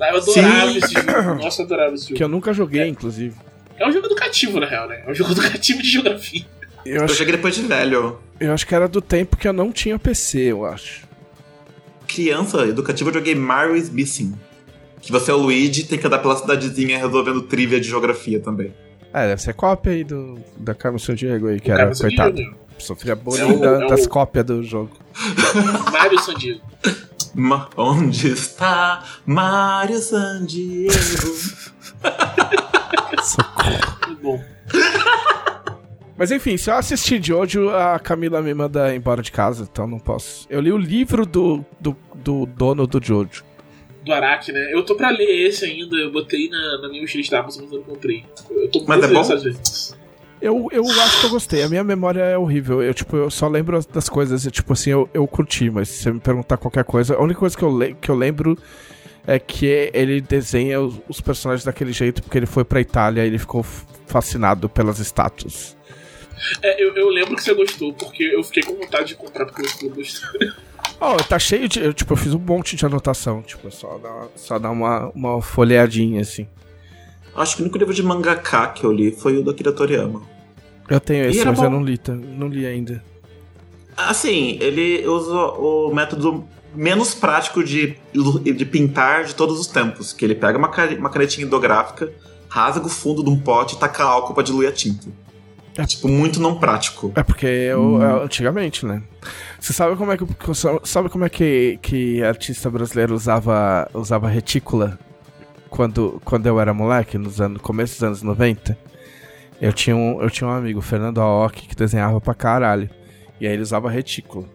Ah, eu adorava Sim. esse jogo. Nossa, eu adorava esse Que jogo. eu nunca joguei, inclusive. É um jogo educativo, na real, né? É um jogo [laughs] educativo de geografia. Eu Eu acho, cheguei depois de velho. eu acho que era do tempo que eu não tinha PC, eu acho. Criança educativa, eu joguei Mario is Missing. Que você é o Luigi tem que andar pela cidadezinha resolvendo trivia de geografia também. É, deve ser cópia aí do, da Carmen Sandiego aí, que O era, Sandiego, coitado. né? Sofria bullying É o- da- é das cópias do jogo. [laughs] Mário Sandiego. Ma onde está Mario Sandiego? Muito bom. Mas enfim, se eu assistir de hoje, a Camila me manda embora de casa, então não posso. Eu li o livro do, do, do dono do Jojo. Do Araki, né? Eu tô pra ler esse ainda. Eu botei na, na minha mochila da Amazon, mas eu não comprei. Eu tô Mas é bom? essas vezes. Eu, eu acho que eu gostei. A minha memória é horrível. Eu, tipo, eu só lembro das coisas. e, Tipo assim, eu, eu curti, mas se você me perguntar qualquer coisa, a única coisa que eu, le que eu lembro é que ele desenha os, os personagens daquele jeito porque ele foi pra Itália e ele ficou fascinado pelas estátuas. É, eu, eu lembro que você gostou, porque eu fiquei com vontade de comprar porque eu gostei. Oh, tá cheio de. Eu, tipo, eu fiz um monte de anotação. Tipo, só dar, só dar uma, uma folheadinha assim. Acho que o único livro de mangaka que eu li foi o do Akira Toriyama. Eu tenho esse, mas bom. eu não li, tá? não li ainda. Assim, ele usa o método menos prático de, de pintar de todos os tempos. Que ele pega uma, uma canetinha hidrográfica, rasga o fundo de um pote e taca álcool pra diluir a tinta. É. Tipo, muito não prático. É porque eu, é, antigamente, né? Você sabe como é que sabe como é que, que artista brasileiro usava usava retícula quando, quando eu era moleque, nos anos começo dos anos 90? Eu tinha um, eu tinha um amigo, Fernando Aoki, que desenhava pra caralho. E aí ele usava retícula.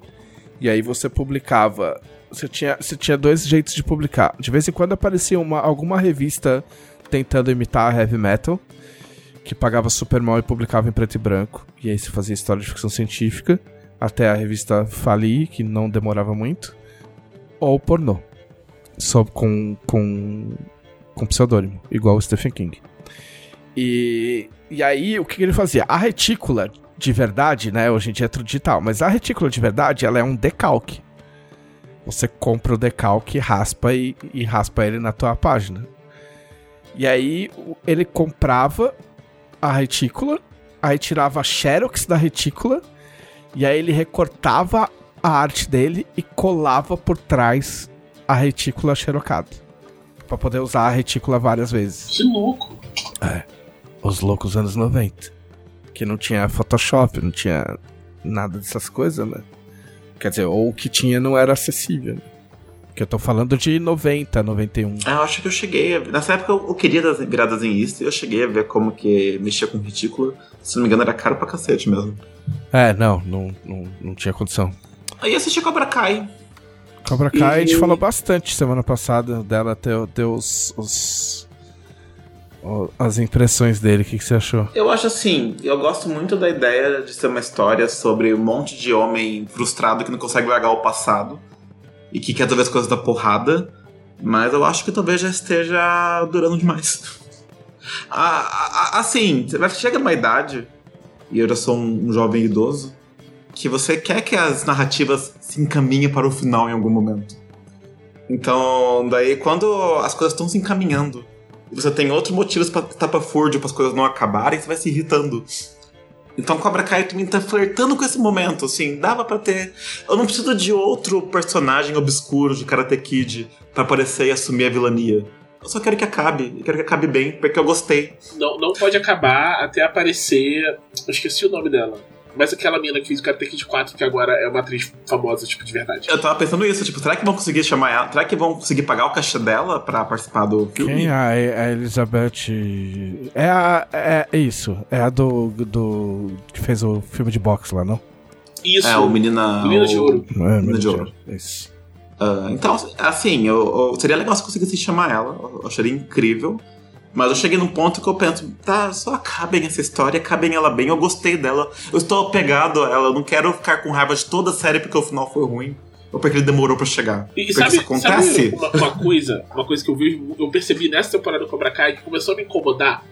E aí você publicava, você tinha, você tinha dois jeitos de publicar. De vez em quando aparecia uma, alguma revista tentando imitar heavy metal, que pagava super mal e publicava em preto e branco. E aí se fazia história de ficção científica, até a revista falir, que não demorava muito. Ou pornô. Só com, com, com pseudônimo, igual o Stephen King. E, e aí, o que, ele fazia? A retícula de verdade, né? Hoje em dia é tudo digital, mas a retícula de verdade, ela é um decalque. Você compra o decalque, raspa e, e raspa ele na tua página. E aí, ele comprava a retícula, aí tirava a xerox da retícula, e aí ele recortava a arte dele e colava por trás a retícula xerocada. Pra poder usar a retícula várias vezes. Que louco. Os loucos anos 90. Que não tinha Photoshop, não tinha nada dessas coisas, né? Quer dizer, ou o que tinha não era acessível. né? Que eu tô falando de 90, 91. Ah, eu acho que eu cheguei. A... Nessa época eu queria das viradas em isso e eu cheguei a ver como que mexia com ridículo. Se não me engano, era caro pra cacete mesmo. É, não, não, não, não tinha condição. Aí assisti Cobra Kai. Cobra Kai, e... a gente falou bastante semana passada dela, ter, ter os, os, as impressões dele. O que, que você achou? Eu acho assim, eu gosto muito da ideia de ser uma história sobre um monte de homem frustrado que não consegue largar o passado e que quer talvez coisas da porrada, mas eu acho que talvez já esteja durando demais. [laughs] assim, você vai chegar numa idade, e eu já sou um, um jovem idoso, que você quer que as narrativas se encaminhem para o final em algum momento. Então, daí quando as coisas estão se encaminhando e você tem outros motivos para tapafúrdio para as coisas não acabarem, você vai se irritando. Então Cobra Kai também tá flertando com esse momento, assim, dava para ter. Eu não preciso de outro personagem obscuro de Karate Kid para aparecer e assumir a vilania. Eu só quero que acabe, eu quero que acabe bem, porque eu gostei. Não, não pode acabar até aparecer. Eu esqueci o nome dela. Mas aquela mina que fez o Karate Kid 4, que agora é uma atriz famosa, tipo, de verdade. Eu tava pensando isso, tipo, será que vão conseguir chamar ela? Será que vão conseguir pagar o caixa dela pra participar do filme? Quem? A, a Elizabeth. É a. É, é isso. É a do, do. que fez o filme de boxe lá, não? Isso. É, o Menina. Menina de Ouro. Não é, Menina de Ouro. Isso. Uh, então, assim, eu, eu, seria legal se conseguisse chamar ela. Eu acharia incrível. Mas eu cheguei num ponto que eu penso, tá, só acabem essa história, acabem ela bem, eu gostei dela, eu estou apegado a ela, eu não quero ficar com raiva de toda a série porque o final foi ruim. Ou porque ele demorou pra chegar. E porque sabe, isso acontece. Sabe uma, uma, coisa, uma coisa que eu vi, eu percebi nessa temporada do Cobra Kai que começou a me incomodar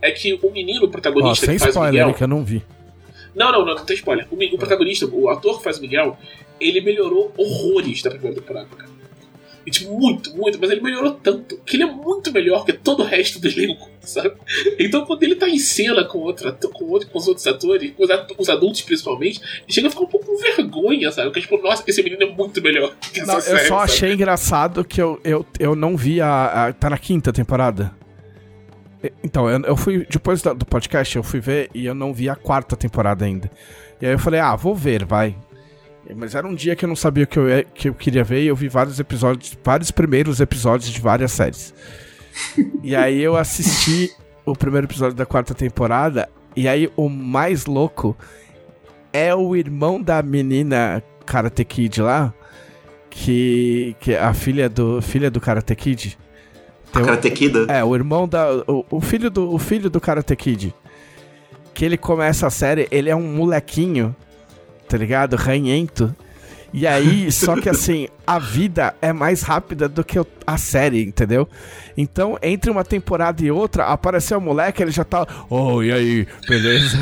é que o menino o protagonista oh, sem que faz spoiler, o Miguel. que eu não vi. Não, não, não, não tem spoiler. O, o protagonista, o ator que faz o Miguel, ele melhorou horrores da primeira temporada, cara. E, tipo, muito, muito, mas ele melhorou tanto que ele é muito melhor que todo o resto do elenco, sabe? Então quando ele tá em cena com, outro, com, outro, com os outros atores, com os, adultos principalmente, ele chega a ficar um pouco com vergonha, sabe? Porque, tipo, nossa, esse menino é muito melhor não, série, Eu só sabe? achei engraçado que eu, eu, eu não vi a, a. Tá na quinta temporada. Então, eu, eu fui. Depois do podcast, eu fui ver e eu não vi a quarta temporada ainda. E aí eu falei, ah, vou ver, vai. Mas era um dia que eu não sabia o que eu, que eu queria ver e eu vi vários episódios, vários primeiros episódios de várias séries. [laughs] e aí eu assisti o primeiro episódio da quarta temporada e aí o mais louco é o irmão da menina Karate Kid lá, que, que é a filha do filha do Karate Kid. Tem Karate Kid? É, o irmão da o, o filho do o filho do Karate Kid. Que ele começa a série, ele é um molequinho tá ligado? Ranhento. E aí, [laughs] só que assim, a vida é mais rápida do que a série, entendeu? Então, entre uma temporada e outra, apareceu o moleque, ele já tá. Oh, e aí, beleza?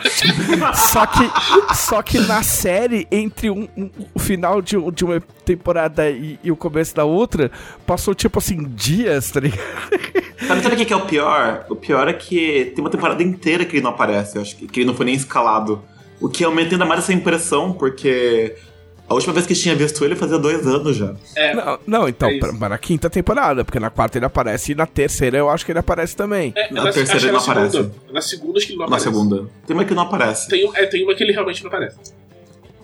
[laughs] só, que, só que na série, entre um, um, o final de, de uma temporada e, e, o começo da outra, passou tipo assim, dias, tá ligado? Sabe, sabe o que é o pior? O pior é que tem uma temporada inteira que ele não aparece, eu acho que, que ele não foi nem escalado. O que aumenta ainda mais essa impressão, porque a última vez que tinha visto ele fazia dois anos já. É, não, não, então, é pra, na quinta temporada, porque na quarta ele aparece e na terceira eu acho que ele aparece também. É, na, na terceira ele não aparece. Segunda. Na segunda acho que ele não aparece. Na segunda. Tem uma que não aparece. Tem, é, tem uma que ele realmente não aparece.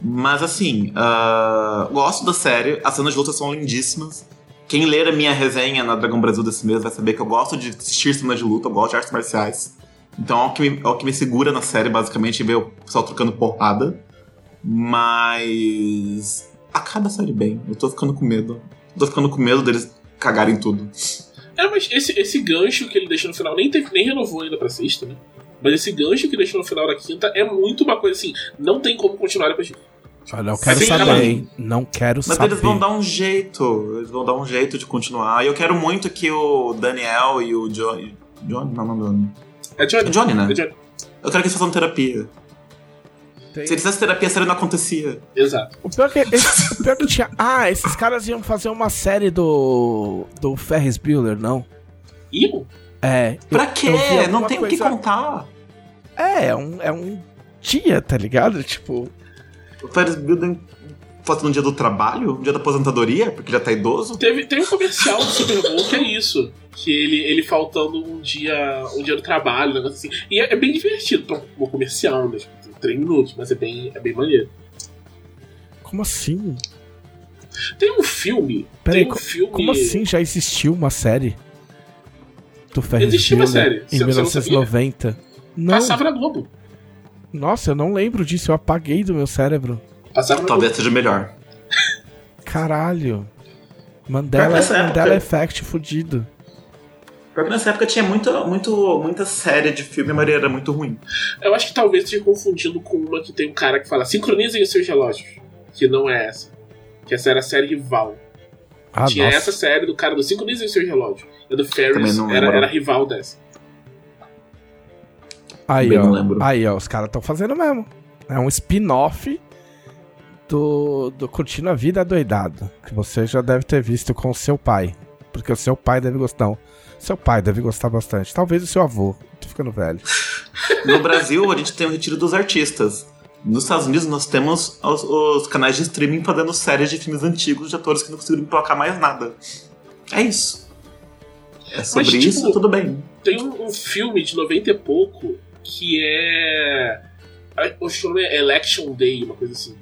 Mas assim, uh, gosto da série, as cenas de luta são lindíssimas. Quem ler a minha resenha na Dragão Brasil desse mês vai saber que eu gosto de assistir cenas de luta, eu gosto de artes marciais. Então é o que me, é o que me segura na série, basicamente, ver o pessoal trocando porrada. Mas. Acaba a série bem. Eu tô ficando com medo. tô ficando com medo deles cagarem tudo. É, mas esse, esse gancho que ele deixou no final, nem, teve, nem renovou ainda pra sexta, né? Mas esse gancho que deixou no final da quinta é muito uma coisa assim, não tem como continuar depois disso. Olha, eu quero saber, hein? Não quero Mas saber. Mas eles vão dar um jeito. Eles vão dar um jeito de continuar. E eu quero muito que o Daniel e o John. John? Não, não, não. É Johnny. É Johnny, né? É Johnny. Eu quero que eles façam terapia. Tem. Se eles fizessem terapia, a série não acontecia. Exato. O pior, que, esse, o pior que tinha. Ah, esses caras iam fazer uma série do. do Ferris Bueller, não? Iam? É. Pra quê? Não tem o coisa... que contar. É, é um, é um dia, tá ligado? Tipo. O Ferris Bueller foto no dia do trabalho? No dia da aposentadoria? Porque já tá idoso? Teve, tem um comercial do Super Bowl que é isso. Que ele, ele faltando um dia, um dia do trabalho, um negócio assim. E é, é bem divertido pra um comercial, né? Tipo, três minutos, mas é bem, é bem maneiro. Como assim? Tem um filme. Peraí, tem um filme. como assim já existiu uma série? Do Ferris Existiu uma série, Em você- você não sabia? 1990. Não, Passava na Globo. nossa, eu não lembro disso, eu apaguei do meu cérebro. Passava Talvez seja melhor. Caralho. Mandela, Pior que Mandela época- Effect fudido. Porque nessa época tinha muito, muito, muita série de filme, a maioria era muito ruim. Eu acho que talvez esteja confundindo com uma que tem um cara que fala sincronizem os seus relógios. Que não é essa. Que essa era a série rival. Ah, Tinha nossa. essa série do cara do sincronizem os seus relógios. A do Ferris era, era rival dessa. Aí, Também ó. não lembro. Aí, ó, os caras estão fazendo mesmo. É um spin-off do, do Curtindo a Vida Doidado. Que você já deve ter visto com o seu pai. Porque o seu pai deve gostar. Não, seu pai deve gostar bastante. Talvez o seu avô. Tô ficando velho. No Brasil, a gente tem o Retiro dos Artistas. Nos Estados Unidos, nós temos os, os canais de streaming fazendo séries de filmes antigos de atores que não conseguiram emplacar mais nada. É isso. É sobre tipo, isso, tudo bem. Tem um, um filme de 90 e pouco que é. O filme é Election Day, uma coisa assim.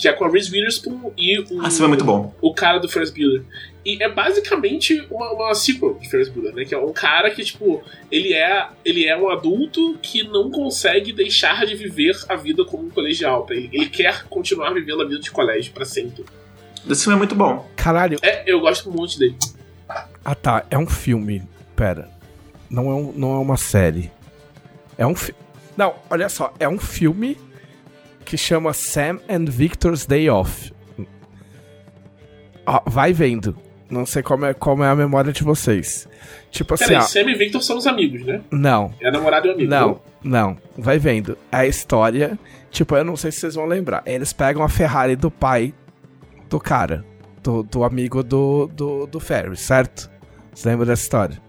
Que é com a Reese Witherspoon e o, Ah, filme é muito bom. o cara do Ferris Bueller. E é basicamente uma, uma sequel de Ferris Bueller, né? Que é um cara que, tipo, ele é, ele é um adulto que não consegue deixar de viver a vida como um colegial. Ele, ele quer continuar vivendo a vida de colégio pra sempre. Esse filme é muito bom. Caralho. É, eu gosto muito dele. Ah, tá. É um filme. Pera. Não é, um, não é uma série. É um fi... Não, olha só. É um filme que chama Sam and Victor's Day Off. Ó, vai vendo. Não sei como é, como é a memória de vocês. Tipo assim, Peraí, ó. Sam e Victor são os amigos, né? Não, É namorado e amigo. não, não. Vai vendo. A história, tipo, eu não sei se vocês vão lembrar. Eles pegam a Ferrari do pai do cara, do, do amigo do, do, do Ferry, certo? Você lembra dessa história?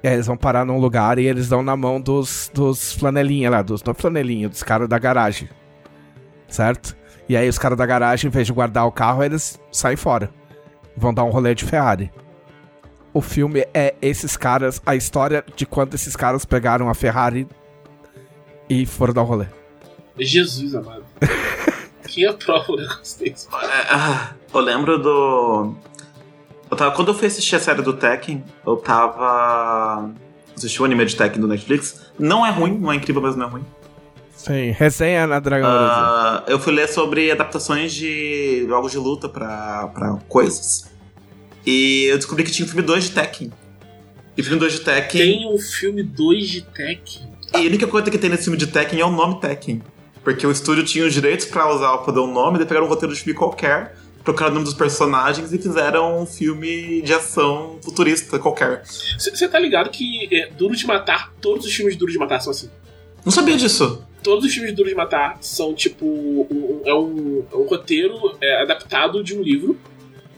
E aí eles vão parar num lugar e eles dão na mão dos, dos flanelinha lá, dos, não flanelinha, dos caras da garagem. Certo? E aí os caras da garagem, em vez de guardar o carro, eles saem fora. Vão dar um rolê de Ferrari. O filme é esses caras, a história de quando esses caras pegaram a Ferrari e foram dar um rolê. Jesus amado. [laughs] Quem aprova um negócio desse? É, ah, eu lembro do. Eu tava, quando eu fui assistir a série do Tekken, eu tava. assisti o anime de Tekken do Netflix. Não é ruim, não é incrível, mas não é ruim. Sim, resenha na Dragão Brasil. Ah, eu fui ler sobre adaptações de jogos de luta pra, pra coisas. E eu descobri que tinha o filme 2 de Tekken. E o filme 2 de Tekken. Tem um filme 2 de Tekken. E a única coisa que tem nesse filme de Tekken é o nome Tekken. Porque o estúdio tinha os direitos pra usar poder o nome, daí pegaram um roteiro de filme qualquer, trocaram o nome dos personagens e fizeram um filme de ação futurista qualquer. Você tá ligado que é, Duro de Matar, todos os filmes de Duro de Matar são assim. Não sabia disso. Todos os filmes de Duro de Matar são tipo. um- é, um, é um roteiro é, adaptado de um livro.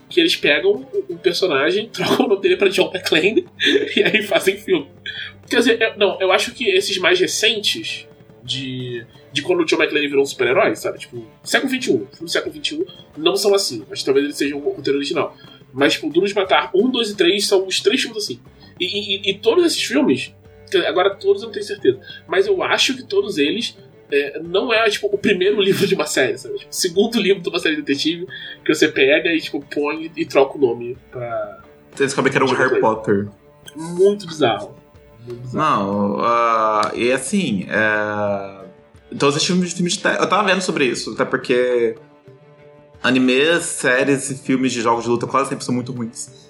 Que eles pegam um- personagem, [laughs] trocam o nome dele pra John McClane [laughs] e aí fazem filme. Quer dizer, eu- não, eu acho que esses mais recentes, de, de quando o John McClane virou um super-herói, sabe? Tipo, século XXI, filme do século XXI, não são assim, mas talvez eles sejam um roteiro original. Mas, tipo, Duro de Matar 1, 2 e 3 são os três filmes assim. E, e- e todos esses filmes, agora todos eu não tenho certeza, mas eu acho que todos eles é, não é tipo o primeiro [laughs] livro de uma série, sabe? Tipo, o segundo livro de uma série de detetive que você pega e tipo põe e troca o nome pra. Você descobre que era um Tipo, Harry Potter. Muito bizarro. Muito bizarro. Não, ah, e assim, é... todos esses filmes, filmes de Tekken. Eu tava vendo sobre isso, até porque animes, séries e filmes de jogos de luta quase sempre são muito ruins.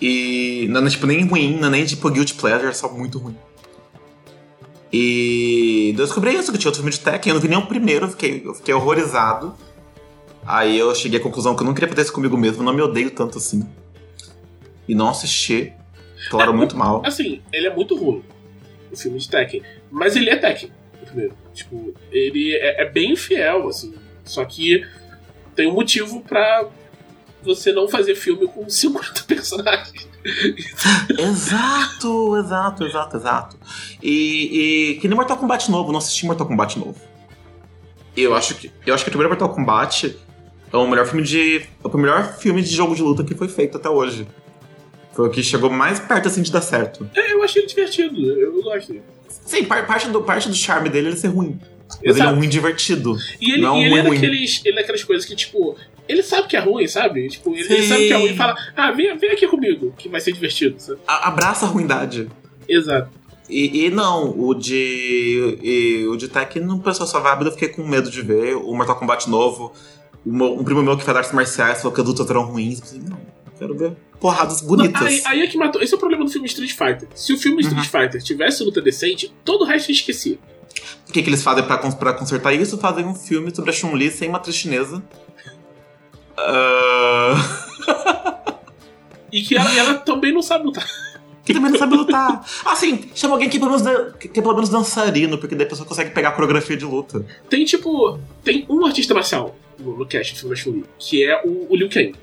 E não é tipo nem ruim, não é nem tipo guilty pleasure, é só muito ruim. E eu descobri isso, que tinha outro filme de Tekken, eu não vi nem o primeiro, eu fiquei, eu fiquei horrorizado. Aí eu cheguei à conclusão que eu não queria fazer isso comigo mesmo, não me odeio tanto assim. E não assisti. Claro, muito mal. [laughs] Assim, ele é muito ruim, o filme de Tekken. Mas ele é Tekken, o primeiro. Tipo, ele é, é bem fiel, assim. Só que tem um motivo pra você não fazer filme com 50 personagens. Exato, exato, exato, exato. E, e que nem Mortal Kombat novo, não assisti Mortal Kombat novo. Eu acho que eu acho que o primeiro Mortal Kombat é o melhor filme de é o melhor filme de jogo de luta que foi feito até hoje. Foi o que chegou mais perto assim de dar certo. É, eu achei ele divertido, eu, gosto dele. Sim, par- parte do parte do charme dele é ele ser ruim. Mas ele é um ruim divertido. E ele, Não e ele é ruim, ruim. daqueles. Ele é daquelas coisas que, tipo, ele sabe que é ruim, sabe? Tipo, ele, ele sabe que é ruim e fala, ah, vem, vem aqui comigo, que vai ser divertido, sabe? A- abraça a ruindade. Exato. E, e não, o de. E, o de Tekken, o pessoal só vai, eu fiquei com medo de ver. O Mortal Kombat novo. meu- Um primo meu que faz artes marciais falou que as lutas eram ruins. Eu falei, não, eu quero ver porradas bonitas. Aí, aí é que matou. Esse é o problema do filme Street Fighter. Se o filme Street Fighter tivesse luta decente, todo o resto se esquecia. O que, que eles fazem pra consertar isso? Fazem um filme sobre a Chun-Li sem matriz chinesa. Ah, [laughs] E que ela, ela também não sabe lutar. que também não sabe lutar. Assim, chama alguém que pelo menos, dan- que é pelo menos dançarino, porque daí a pessoa consegue pegar a coreografia de luta. Tem tipo. Tem um artista marcial no, no cast do filme Chun-Li, que é o, o Liu Kang.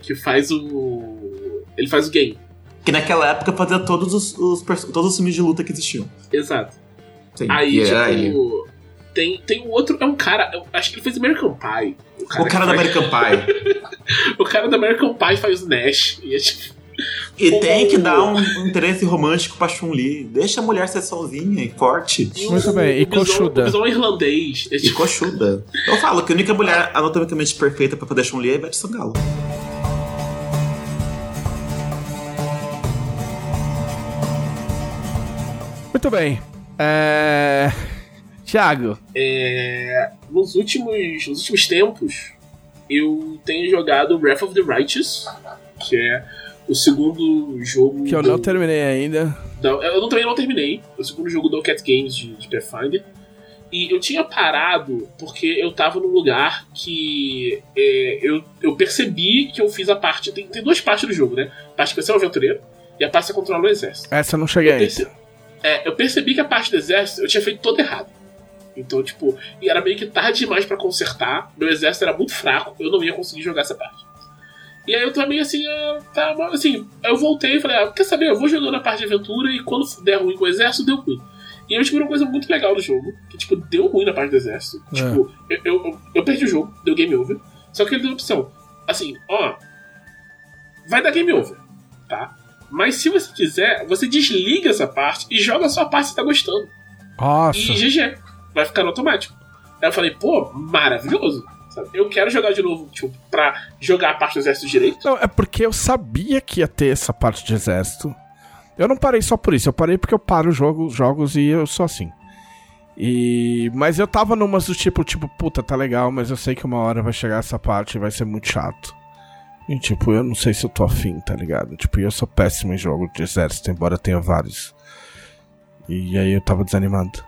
Que faz o. Ele faz o game. Que naquela época fazia todos os, os perso- todos os filmes de luta que existiam. Exato. Sim, Aí, e tipo. ele. Tem, tem um outro. É um cara. eu acho que ele fez American Pie. O cara da American Pie. [laughs] O cara da American Pie faz o Nash. E é tipo. E tem que dar um, [laughs] interesse romântico pra Chun-Li. Deixa a mulher ser sozinha e forte. e Muito o, bem, e coxuda? O bisão irlandês. É E tipo, coxuda. Eu falo que a única mulher anatomicamente perfeita pra poder Chun-Li é a Ivete Sangalo. Muito bem. É. Tiago, é, nos, últimos, nos últimos tempos, eu tenho jogado Breath of the Righteous, que é o segundo jogo. que eu do- não terminei ainda. da- eu não- também não terminei. É o segundo jogo do Cat Games de, de Pathfinder. E eu tinha parado porque eu tava num lugar que é, eu, eu percebi que eu fiz a parte. Tem, tem duas partes do jogo, né? A parte que você é um aventureiro e a parte que você controla o exército. Essa eu não cheguei Eu ainda. perce- é, eu percebi que a parte do exército eu tinha feito toda errado. Então, tipo, e era meio que tarde demais pra consertar. Meu exército era muito fraco, eu não ia conseguir jogar essa parte. E aí eu meio assim, ah, tá, assim, eu voltei e falei, ah, quer saber, eu vou jogando a parte de aventura e quando der ruim com o exército, deu ruim. E eu descobri uma coisa muito legal do jogo, que, tipo, deu ruim na parte do exército. É. Tipo, eu, eu, eu- eu perdi o jogo, deu game over. Só que ele deu a opção. Assim, ó, vai dar game over, tá? Mas se você quiser, você desliga essa parte e joga a sua parte que você tá gostando. Nossa. E GG. Vai ficar automático. Aí eu falei, pô, maravilhoso. Eu quero jogar de novo, tipo, pra jogar a parte do exército direito. Não, é porque eu sabia que ia ter essa parte de exército. Eu não parei só por isso, eu parei porque eu paro jogo, jogos e eu sou assim. E. Mas eu tava numas do tipo, tipo, puta, tá legal, mas eu sei que uma hora vai chegar essa parte e vai ser muito chato. E tipo, eu não sei se eu tô afim, tá ligado? Tipo, eu sou péssimo em jogo de exército, embora tenha vários. E aí eu tava desanimado.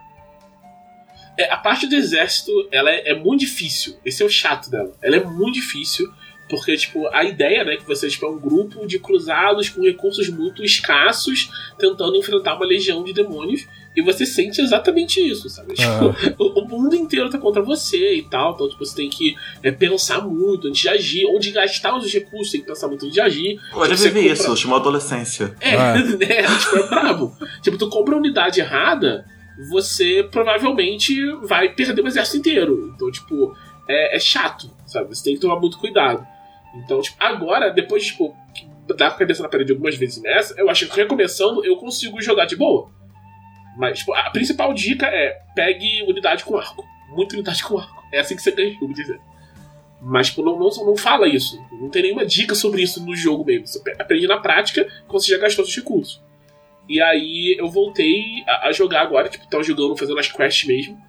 É, a parte do exército, ela é, é muito difícil. Esse é o chato dela. Ela é muito difícil. Porque, tipo, a ideia, né, que você tipo, é um grupo de cruzados com recursos muito escassos, tentando enfrentar uma legião de demônios, e você sente exatamente isso, sabe? Tipo, [laughs] o, o mundo inteiro tá contra você e tal, então, tipo, você tem que é, pensar muito antes de agir, onde gastar os recursos, tem que pensar muito antes de agir. Eu já Tipo, você vivi compra- isso, chamou adolescência. É, É. [laughs] né? Tipo, é brabo. tipo, tu compra a unidade errada, você provavelmente vai perder o exército inteiro. Então, tipo, é, é chato, sabe? Você tem que tomar muito cuidado. Então, tipo, agora, depois, tipo, dar a cabeça na parede algumas vezes nessa, eu acho que recomeçando eu consigo jogar de boa. Mas, tipo, a principal dica é pegue unidade com arco. Muita unidade com arco. É assim que você ganha jogo, dizer. Mas, tipo, não, não, não fala isso. Não tem nenhuma dica sobre isso no jogo mesmo. Você aprende na prática quando você já gastou seus recursos. E aí eu voltei a, a jogar agora, tipo, tava jogando, fazendo as quests mesmo.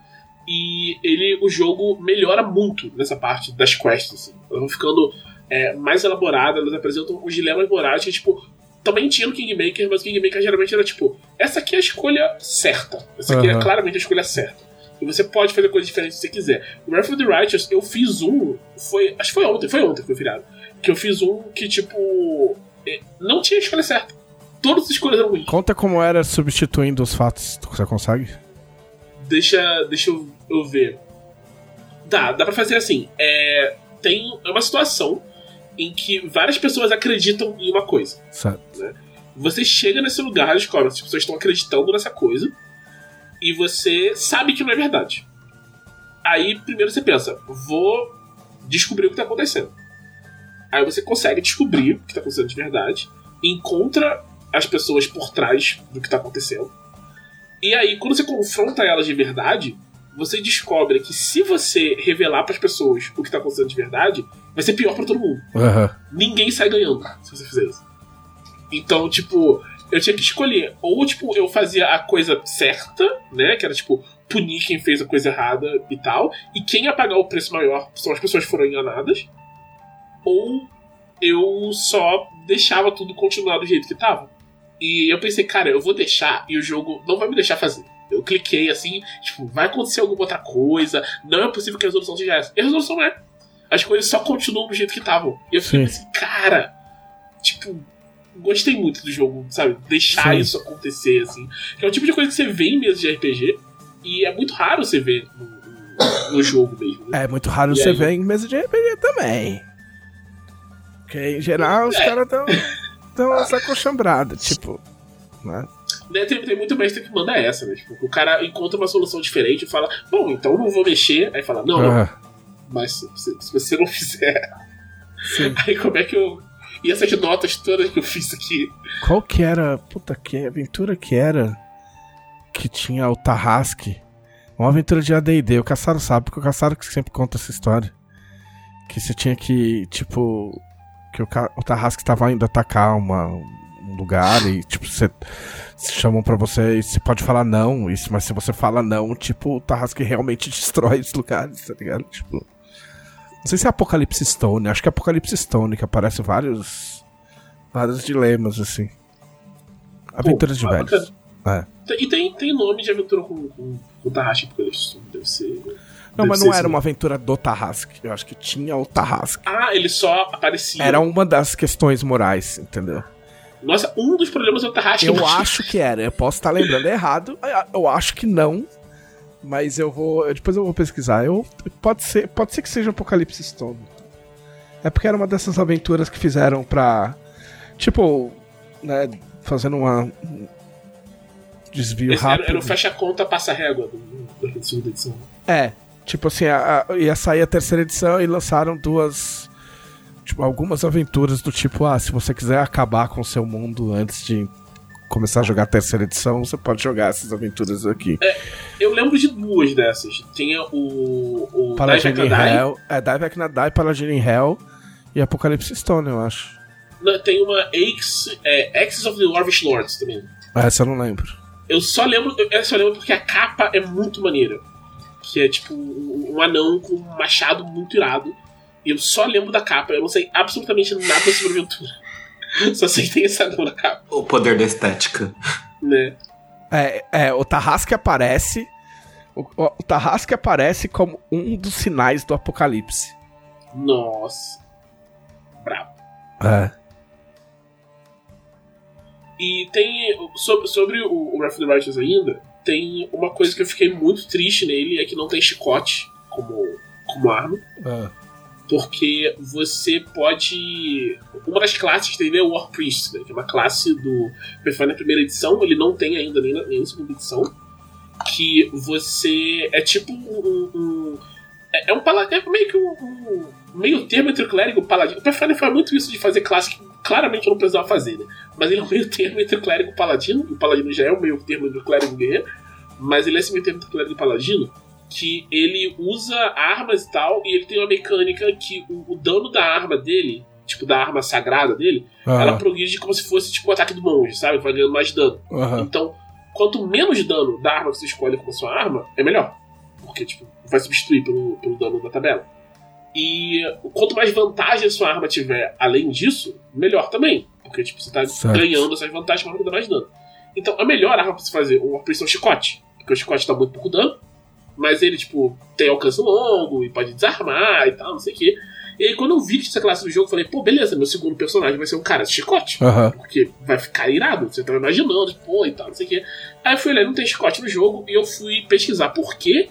E ele, o jogo melhora muito nessa parte das quests, assim. Elas vão ficando é, mais elaboradas, elas apresentam os dilemas morais que, tipo, também tinha no Kingmaker, mas o Kingmaker geralmente era tipo, essa aqui é a escolha certa. Essa aqui é Aham. claramente a escolha certa. E você pode fazer coisas diferentes se você quiser. O Wrath of the Righteous, eu fiz um, foi, acho que foi ontem, foi ontem que foi feriado. Que eu fiz um que, tipo, é, não tinha a escolha certa. Todas as escolhas eram ruins. Conta como era substituindo os fatos. Você consegue? Deixa, deixa eu, eu ver. Dá, dá pra fazer assim. É, tem é uma situação em que várias pessoas acreditam em uma coisa. Certo. Você chega nesse lugar e descobre que as pessoas estão acreditando nessa coisa e você sabe que não é verdade. Aí primeiro você pensa, vou descobrir o que está acontecendo. Aí você consegue descobrir o que está acontecendo de verdade, encontra as pessoas por trás do que está acontecendo. E aí, quando você confronta elas de verdade, você descobre que se você revelar para as pessoas o que tá acontecendo de verdade, vai ser pior para todo mundo. Aham. Ninguém sai ganhando se você fizer isso. Então, tipo, eu tinha que escolher. Ou, tipo, eu fazia a coisa certa, né? Que era, tipo, punir quem fez a coisa errada e tal. E quem ia pagar o preço maior são as pessoas que foram enganadas. Ou eu só deixava tudo continuar do jeito que tava. E eu pensei, cara, eu vou deixar e o jogo não vai me deixar fazer. Eu cliquei assim, tipo, vai acontecer alguma outra coisa, não é possível que a resolução seja essa. E a resolução é. As coisas só continuam do jeito que estavam. E eu fiquei Sim. assim, cara, tipo, gostei muito do jogo, sabe? Deixar Sim. isso acontecer, assim. Que é o tipo de coisa que você vê em mesa de RPG. E é muito raro você ver no, no- jogo mesmo. né? É muito raro E você aí? ver em mesa de RPG também. Porque em geral os É. caras [laughs] tão, tão essa acochambrada, tipo. Né? Né, Tem, tem muito mestre que manda essa, né? Tipo, o cara encontra uma solução diferente e fala, bom, então não vou mexer. Aí fala, não, não, mas se, se- se você não fizer, sim. [laughs] aí como é que eu. E essas notas todas que eu fiz aqui? Qual que era. Puta, que aventura que era? Que tinha o Tarrasque. Uma aventura de ADD. O Caçaro sabe, porque o Caçaro que sempre conta essa história. Que você tinha que, tipo. Que o, o Tarrasque tava indo atacar uma, um lugar e, tipo, você. Chamam pra você e você pode falar não, isso, mas se você fala não, tipo, o Tarrasque realmente [laughs] destrói os lugares, tá ligado? Tipo. Não sei se é Apocalipse Stone, acho que é Apocalipse Stone, que aparece vários. Vários dilemas, assim. Aventuras de ah, velhos. É. E tem, tem nome de aventura com, com, com Tarrasque Apocalipse. Deve ser. Não, mas não era uma aventura do Tarrasque. Eu acho que tinha o Tarrasque. Ah, ele só aparecia. Era uma das questões morais, entendeu? Nossa, um dos problemas é o Tarrasque. Eu acho que era. Eu posso estar lembrando errado. Eu acho que não. Mas eu vou. Depois eu vou pesquisar. Eu, pode, ser, pode ser que seja Apocalipse Stone. É porque era uma dessas aventuras que fizeram pra. Tipo, né? Fazendo uma. um Desvio Esse era, rápido. era o fecha-conta passa-régua do- da segunda edição. É, tipo assim, a, a- ia sair a terceira edição e lançaram duas. Tipo, algumas aventuras do tipo, ah, se você quiser acabar com o seu mundo antes de começar a jogar a terceira edição, você pode jogar essas aventuras aqui. Eu lembro de duas dessas. Tinha o. o Paladin in. Hell. É, Dive Aknadai, Paladin in Hell e Apocalipse Stone, eu acho. Não, Tem uma Axe, é, Axis of the Larvish Lords também. Essa eu não lembro. Eu só lembro. Eu só lembro porque a capa é muito maneira. Que é tipo um anão com um machado muito irado. E eu só lembro da capa. Eu não sei absolutamente nada sobre a aventura. [laughs] Só sei que tem esse anão na capa, O poder da estética. né? É, é o Tarrasque aparece. O, o, o Tarrasque aparece como um dos sinais do Apocalipse. Nossa. Brabo. É. E tem. Sobre, sobre o, o Wrath of the Righteous ainda, tem uma coisa que eu fiquei muito triste nele, é que não tem chicote como, como arma. Porque você pode. Uma das classes dele é o War Priest, né? Que é uma classe do Pathfinder primeira edição, ele não tem ainda nem na, nem na segunda edição. Que você. É tipo um. um- é, é um paladino. É meio que um, um meio termo entre o clérigo e o paladino. O Pathfinder faz muito isso de fazer classe que claramente eu não precisava fazer, né? Mas ele é um meio termo entre o clérigo e o paladino. E o paladino já é um meio termo entre o clérigo e o guerreiro. Mas ele é esse meio termo entre o clérigo e o paladino que ele usa armas e tal, e ele tem uma mecânica que o, o dano da arma dele, tipo, da arma sagrada dele, ela Aham. progride como se fosse tipo o ataque do monge, sabe? Vai ganhando mais dano. Aham. Então, quanto menos dano da arma que você escolhe como sua arma, é melhor. Porque, tipo, vai substituir pelo, pelo dano da tabela. E quanto mais vantagem a sua arma tiver além disso, melhor também. Porque, tipo, você tá Certo. ganhando essas vantagens para dar mais dano. Então, a melhor arma pra você fazer uma operação chicote. Porque o chicote dá muito pouco dano. Mas ele, tipo, tem alcance longo e pode desarmar e tal, não sei o quê. E aí, quando eu vi que essa classe do jogo, eu falei, pô, beleza, meu segundo personagem vai ser um cara de chicote. Porque vai ficar irado, você tá imaginando, pô, e tal, não sei o quê. Aí eu fui olhar, não tem chicote no jogo, e eu fui pesquisar por quê.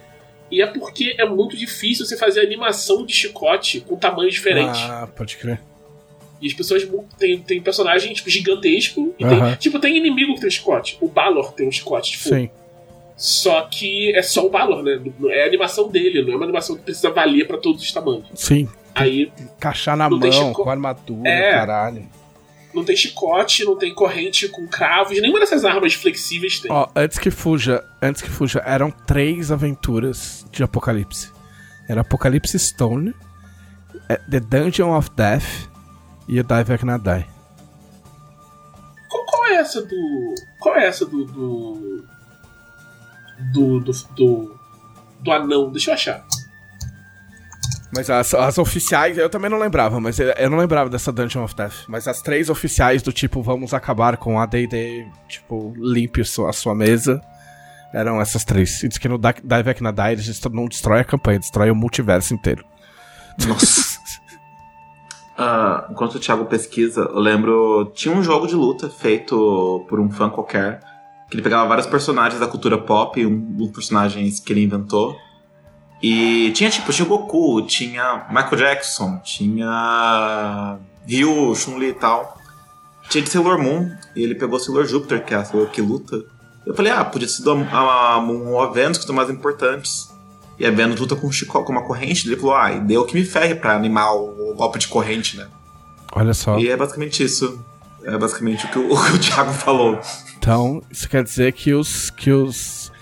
E é porque é muito difícil você fazer animação de chicote com tamanho diferente. Ah, pode crer. E as pessoas tem, tem personagem tipo, gigantesco e Aham. tem. Tipo, tem inimigo que tem chicote. O Balor tem um chicote, tipo. Sim. Só que é só o Balor, né? É a animação dele, não é uma animação que precisa valer pra todos os tamanhos. Sim. Aí Encaixar na mão, chico- com armadura, É. caralho. não tem chicote, não tem corrente com cravos, nenhuma dessas armas flexíveis tem. Ó, antes que fuja, antes que fuja, eram três aventuras de Apocalipse. Era Apocalipse Stone, é, The Dungeon of Death e o Not Die. Qual, qual é essa do. Qual é essa do. do. do. do, do, do anão? Deixa eu achar. Mas as, as oficiais, eu também não lembrava, mas eu, eu não lembrava dessa Dungeon of Death. Mas as três oficiais do tipo, vamos acabar com a D&D, tipo, limpe a sua, mesa, eram essas três. E diz que no Not Die eles não destrói a campanha, destrói o multiverso inteiro. Nossa. [laughs] Ah, enquanto o Thiago pesquisa, eu lembro. Tinha um jogo de luta feito por um fã qualquer. Que ele pegava vários personagens da cultura pop, um dos personagens que ele inventou. E tinha tipo, tinha o Goku, tinha Michael Jackson, tinha Ryu, Chun-Li e tal. Tinha de Sailor Moon, e ele pegou Sailor Júpiter, que é a Sailor que luta. Eu falei, ah, podia ser a, a a que são mais importantes. E a Venus luta com, um chico, com uma corrente. Ele falou, ah, e deu que me ferre pra animar o, o golpe de corrente, né? Olha só. E é basicamente isso. É basicamente o que o, o, [laughs] que o Thiago falou. Então, isso quer dizer que os. que os.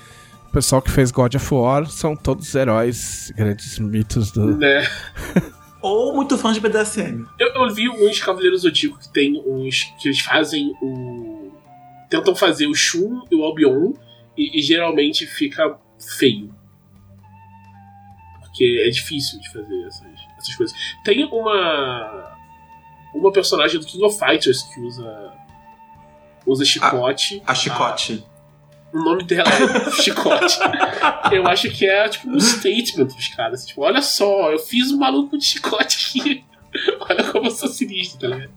O pessoal que fez God of War são todos heróis, grandes mitos do. Né? [laughs] Ou muito fãs de BDSM. Eu, eu vi uns Cavaleiros Zodíaco que tem uns. que eles fazem o. tentam fazer o Shun e o Albion, e, e geralmente fica feio. Porque é difícil de fazer essas, essas coisas. Tem uma. Uma personagem do King of Fighters que usa. Usa chicote. A chicote. O nome dela é [laughs] Chicote. eu acho que é tipo um statement dos caras. Tipo, olha só, eu fiz um maluco de chicote aqui. [laughs] olha como eu sou sinistro, tá ligado?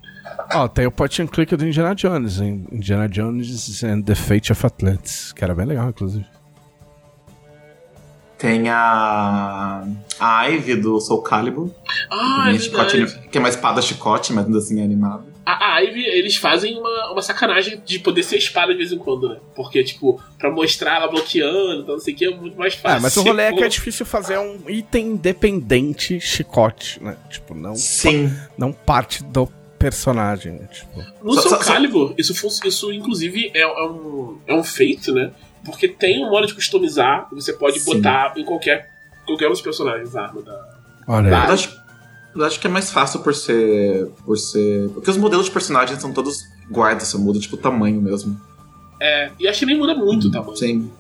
Ó, tem o point and click do Indiana Jones, em Indiana Jones and the Fate of Atlantis, que era bem legal, inclusive. Tem a. A Ivy do Soul Calibur. Ah, que, é chicote, que é uma espada chicote, mas ainda assim é animado. A, a Ivy, eles fazem uma, uma sacanagem de poder ser espada de vez em quando, né? Porque, tipo, pra mostrar ela bloqueando, então não sei o que, é muito mais fácil. Ah, mas o rolê é que é difícil fazer um item independente chicote, né? Tipo, não, Sim. não parte do personagem, né? Tipo, No Só- Soul só- só- Calibur, isso, isso inclusive é, é um, é um feito, né? Porque tem um modo de customizar, você pode Sim. botar em qualquer, qualquer um dos personagens a arma da. olha aí. Eu acho, eu acho que é mais fácil por ser. por ser. Porque os modelos de personagens são todos iguais, só muda tipo o tamanho mesmo. É, e acho que nem muda muito o tamanho. Sim.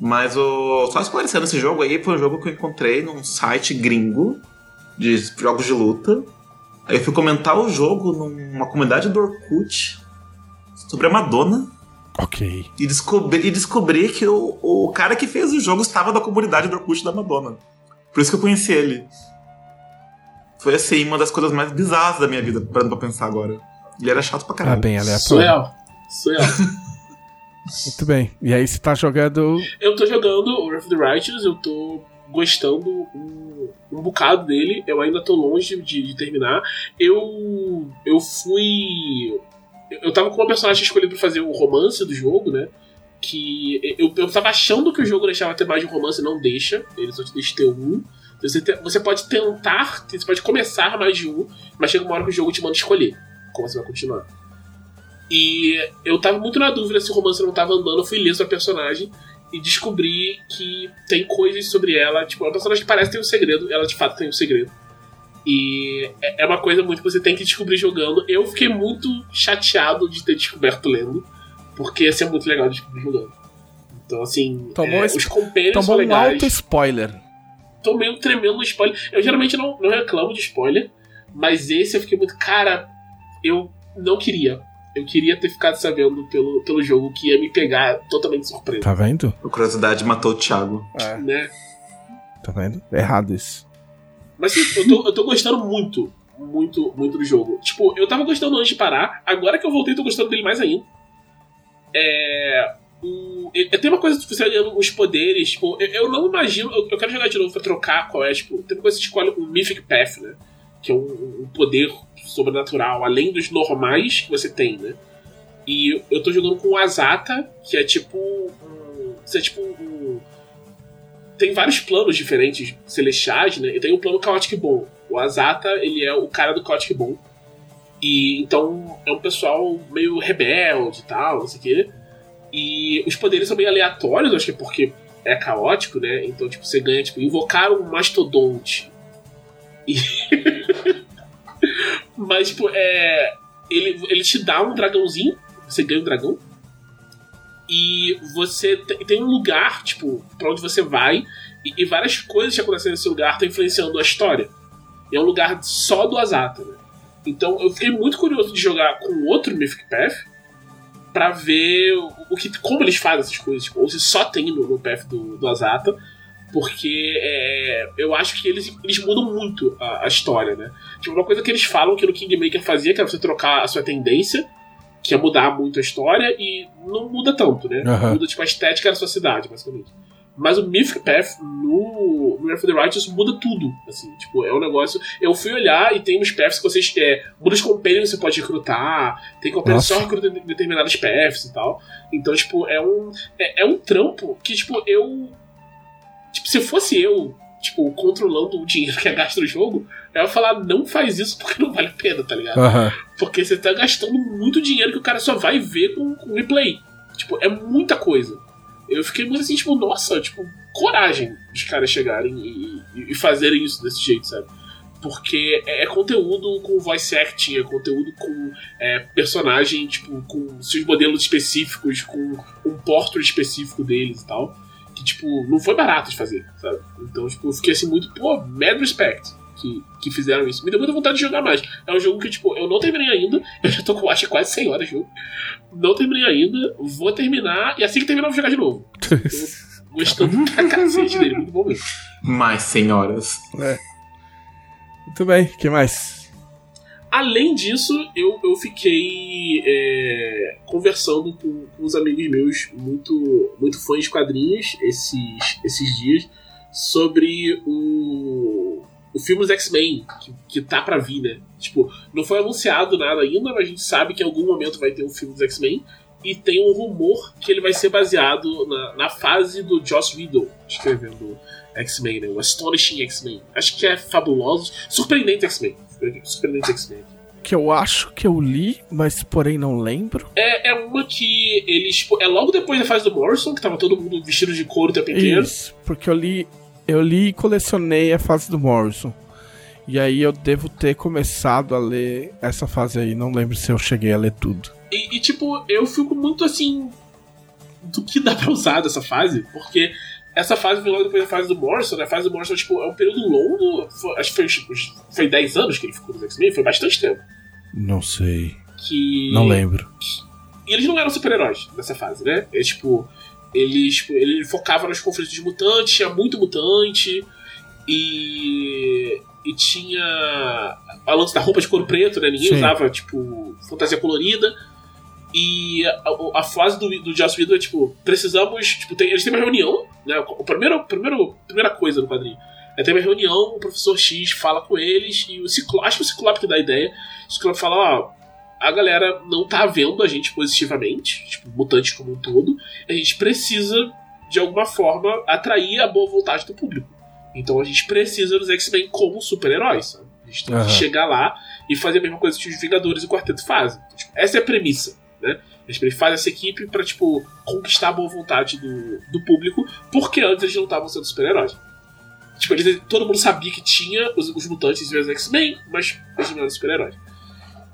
Mas o. Só esclarecendo esse jogo aí, foi um jogo que eu encontrei num site gringo de jogos de luta. Aí eu fui comentar o jogo numa comunidade do Orkut sobre a Madonna. Ok. E descobri, e descobri que o, o cara que fez o jogo estava da comunidade do Orkut da Madonna. Por isso que eu conheci ele. Foi assim, uma das coisas mais bizarras da minha vida, parando pra pensar agora. Ele era chato pra Ah, caralho. bem Sou aleatório. eu. Sou eu. [laughs] Muito bem. E aí você tá jogando. eu tô jogando o Wrath of the Righteous, eu tô gostando um, um bocado dele, eu ainda tô longe de, de terminar. Eu. Eu fui. Eu tava com uma personagem escolhida pra fazer o romance do jogo, né? Que eu, eu tava achando que o jogo deixava ter mais de um romance, não deixa. Ele só te deixa ter um. Você, te- você pode tentar, você pode começar mais de um, mas chega uma hora que o jogo te manda escolher como você vai continuar. E eu tava muito na dúvida se o romance não tava andando, eu fui ler sua personagem e descobri que tem coisas sobre ela. Tipo, é uma personagem que parece ter um segredo, ela de fato tem um segredo. E é é uma coisa muito que você tem que descobrir jogando. Eu fiquei muito chateado de ter descoberto lendo, porque ia ser muito legal de descobrir jogando. Então, assim, Tomou é, os compênios são Tomou um legais alto spoiler. tomei um tremendo spoiler. Eu geralmente não, não reclamo de spoiler, mas esse eu fiquei muito. Cara, eu não queria. Eu queria ter ficado sabendo pelo, pelo jogo que ia me pegar totalmente de surpresa. Tá vendo? A curiosidade matou o Thiago. É. Né? Tá vendo? Errado isso. Mas eu tô, eu tô gostando muito, muito, muito do jogo. Tipo, eu tava gostando antes de parar, agora que eu voltei, tô gostando dele mais ainda. É. O, e- tem uma coisa que você ganhando os poderes, tipo, eu, eu não imagino. Eu, eu quero jogar de novo pra trocar qual é, tipo, tem uma coisa que você escolhe o Mythic Path, né? Que é um, um poder sobrenatural, além dos normais que você tem, né? E eu tô jogando com o Azata, que é tipo. Um, você é tipo um, tem vários planos diferentes celestiais, né? E tem o plano Chaotic Bom. O Azata, ele é o cara do Chaotic Bom. E então é um pessoal meio rebelde e tal, não sei o quê. E os poderes são meio aleatórios, acho que é porque é caótico, né? Então, tipo, você ganha, tipo, invocar um mastodonte. E... [laughs] Mas, tipo, é. Ele, ele te dá um dragãozinho, você ganha um dragão. E você tem um lugar, tipo, pra onde você vai, e, e várias coisas que acontecem nesse lugar estão influenciando a história. E é um lugar só do Azata, né? Então eu fiquei muito curioso de jogar com outro Mythic Path para ver o que, como eles fazem essas coisas, tipo, ou se só tem no, no path do, do Azata, porque é, eu acho que eles, eles mudam muito a, a, história, né? Tipo, uma coisa que eles falam que no Kingmaker fazia, que era você trocar a sua tendência, que ia mudar muito a história, e não muda tanto, né? Uhum. Muda tipo, a estética da sua cidade, basicamente. Mas o Mythic Path no, Earth of the Righteous muda tudo. Assim, tipo, é um negócio. Eu fui olhar e tem uns paths que vocês. É, muda os companions que você pode recrutar. Tem companions só recruta determinados paths e tal. Então, tipo, é um. É, é um trampo que, tipo, eu. Tipo, se fosse eu, tipo, controlando o dinheiro que é gasto no jogo, eu ia falar, não faz isso porque não vale a pena, tá ligado? Uhum. Porque você tá gastando muito dinheiro que o cara só vai ver com, com replay. Tipo, é muita coisa. Eu fiquei muito assim, tipo, nossa, tipo, coragem de caras chegarem e, e, e fazerem isso desse jeito, sabe? Porque é, é, conteúdo com voice acting, é conteúdo com é, personagem, tipo, com seus modelos específicos, com um portrait específico deles e tal. Tipo, não foi barato de fazer, sabe? Então, tipo, eu fiquei assim muito, pô, mad respect que, que fizeram isso. Me deu muita vontade de jogar mais. É um jogo que, tipo, eu não terminei ainda. [laughs] Eu já tô com, acho, quase 100 horas de jogo. Não terminei ainda. Vou terminar. E assim que terminar, eu vou jogar de novo. [laughs] Tô gostando pra cacete dele. Muito bom mesmo. Mais 100 horas. É. Muito bem. O que mais? Além disso, eu, eu fiquei é, conversando com, com uns amigos meus muito, muito fãs de quadrinhos esses, esses dias sobre o, o filme dos X-Men, que, que tá pra vir, né? Tipo, não foi anunciado nada ainda, mas a gente sabe que em algum momento vai ter um filme dos X-Men. E tem um rumor que ele vai ser baseado na, na fase do Joss Whedon escrevendo X-Men, né? O Astonishing X-Men. Acho que é fabuloso. Surpreendente X-Men. Surpreendente X-Men. Que eu acho que eu li, mas porém não lembro. É, é uma que eles. Tipo, é logo depois da fase do Morrison, que tava todo mundo vestido de couro o tempo inteiro. Isso, porque eu li eu li e colecionei a fase do Morrison. E aí eu devo ter começado a ler essa fase aí. Não lembro se eu cheguei a ler tudo. E, e tipo, eu fico muito assim. Do que dá pra usar dessa fase, porque essa fase veio logo depois da fase do Morrison, né? A fase do Morrison, tipo, é um período longo. Foi, acho que foi, tipo, foi 10 anos que ele ficou nos X-Men, foi bastante tempo. Não sei. Que. Não lembro. E eles não eram super-heróis nessa fase, né? É tipo. Ele, tipo, ele focava nos conflitos de mutantes, tinha muito mutante e. E tinha a lance da roupa de couro preto, né? Ninguém Sim. usava, tipo, fantasia colorida. E a, a fase do, do Joss Whedon é, tipo, precisamos. Tipo, tem, eles têm uma reunião, né? O primeiro, primeiro, primeira coisa no quadrinho. É ter uma reunião, o professor X fala com eles, e o Ciclope, acho que o Ciclope que dá a ideia. O Ciclope fala, ó, a galera não tá vendo a gente positivamente, tipo, mutantes como um todo. A gente precisa, de alguma forma, atrair a boa vontade do público. Então a gente precisa dos X-Men como super-heróis, A gente tem uhum. que chegar lá e fazer a mesma coisa que os Vingadores e o Quarteto fazem. Então, tipo, essa é a premissa, né? Gente faz essa equipe para tipo, conquistar a boa vontade do, do público, porque antes eles não estavam sendo super-heróis. Tipo, eles, todo mundo sabia que tinha os, os mutantes e os X-Men, mas eles não eram super-heróis.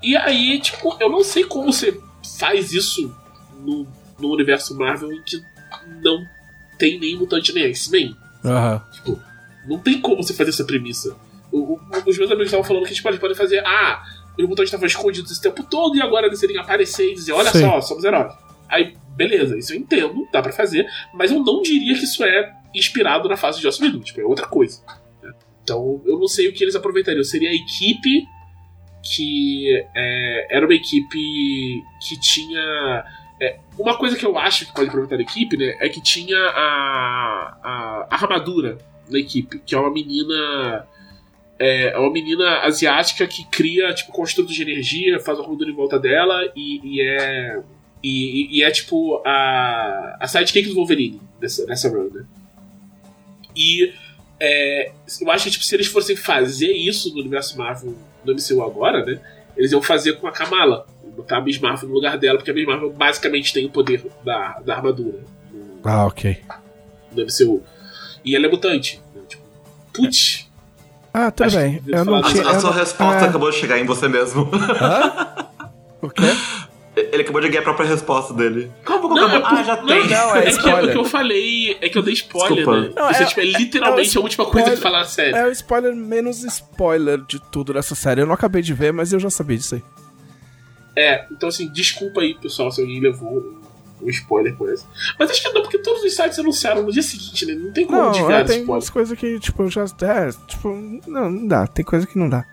E aí, tipo, eu não sei como você faz isso no, no universo Marvel em que não tem nem mutante nem X-Men. Uhum. Tipo, não tem como você fazer essa premissa. O, o, os meus amigos estavam falando que tipo, eles podem fazer, ah, os mutantes estavam escondidos esse tempo todo e agora eles irem aparecer e dizer, olha Sim. só, somos heróis. Aí, beleza, isso eu entendo, dá para fazer, mas eu não diria que isso é inspirado na fase de Joss Whedon, tipo, é outra coisa. Né? Então, eu não sei o que eles aproveitariam. Seria a equipe que é, era uma equipe que tinha. É, uma coisa que eu acho que pode aproveitar a equipe, né, é que tinha a, a, a armadura na equipe, que é uma menina. É, é uma menina asiática que cria, tipo, construtos de energia, faz a armadura em volta dela e, e é. E, e, é tipo a, a sidekick do Wolverine nessa, nessa run, né? E é, eu acho que tipo, se eles fossem fazer isso no universo Marvel do MCU agora, né? eles iam fazer com a Kamala. Botar a Miss Marvel no lugar dela, porque a Miss Marvel basicamente tem o poder da, da armadura no, Ah, ok. no MCU. E ela é mutante. né? Tipo, putz. Ah, tudo Acho bem. que Eu não tinha. A, a eu sua não- resposta é. acabou de chegar em você mesmo. Hã? O quê? Ele acabou de ganhar a própria resposta dele. Como Não, é acabou? por- Ah, já não, tem. Não, é é que spoiler. o que eu falei é que eu dei spoiler, Desculpa. né? Não, Isso é, é- tipo, é literalmente é a última coisa que spoiler- falar na série. É o spoiler menos spoiler de tudo dessa série. Eu não acabei de ver, mas eu já sabia disso aí. É, então assim, desculpa aí, pessoal, se alguém levou um, spoiler por essa. Mas acho que não, porque todos os sites anunciaram no dia seguinte, né? Não tem como Não, desviar é, tem spoiler. umas coisas que, tipo, já. É, tipo, não, não dá. Tem coisa que não dá.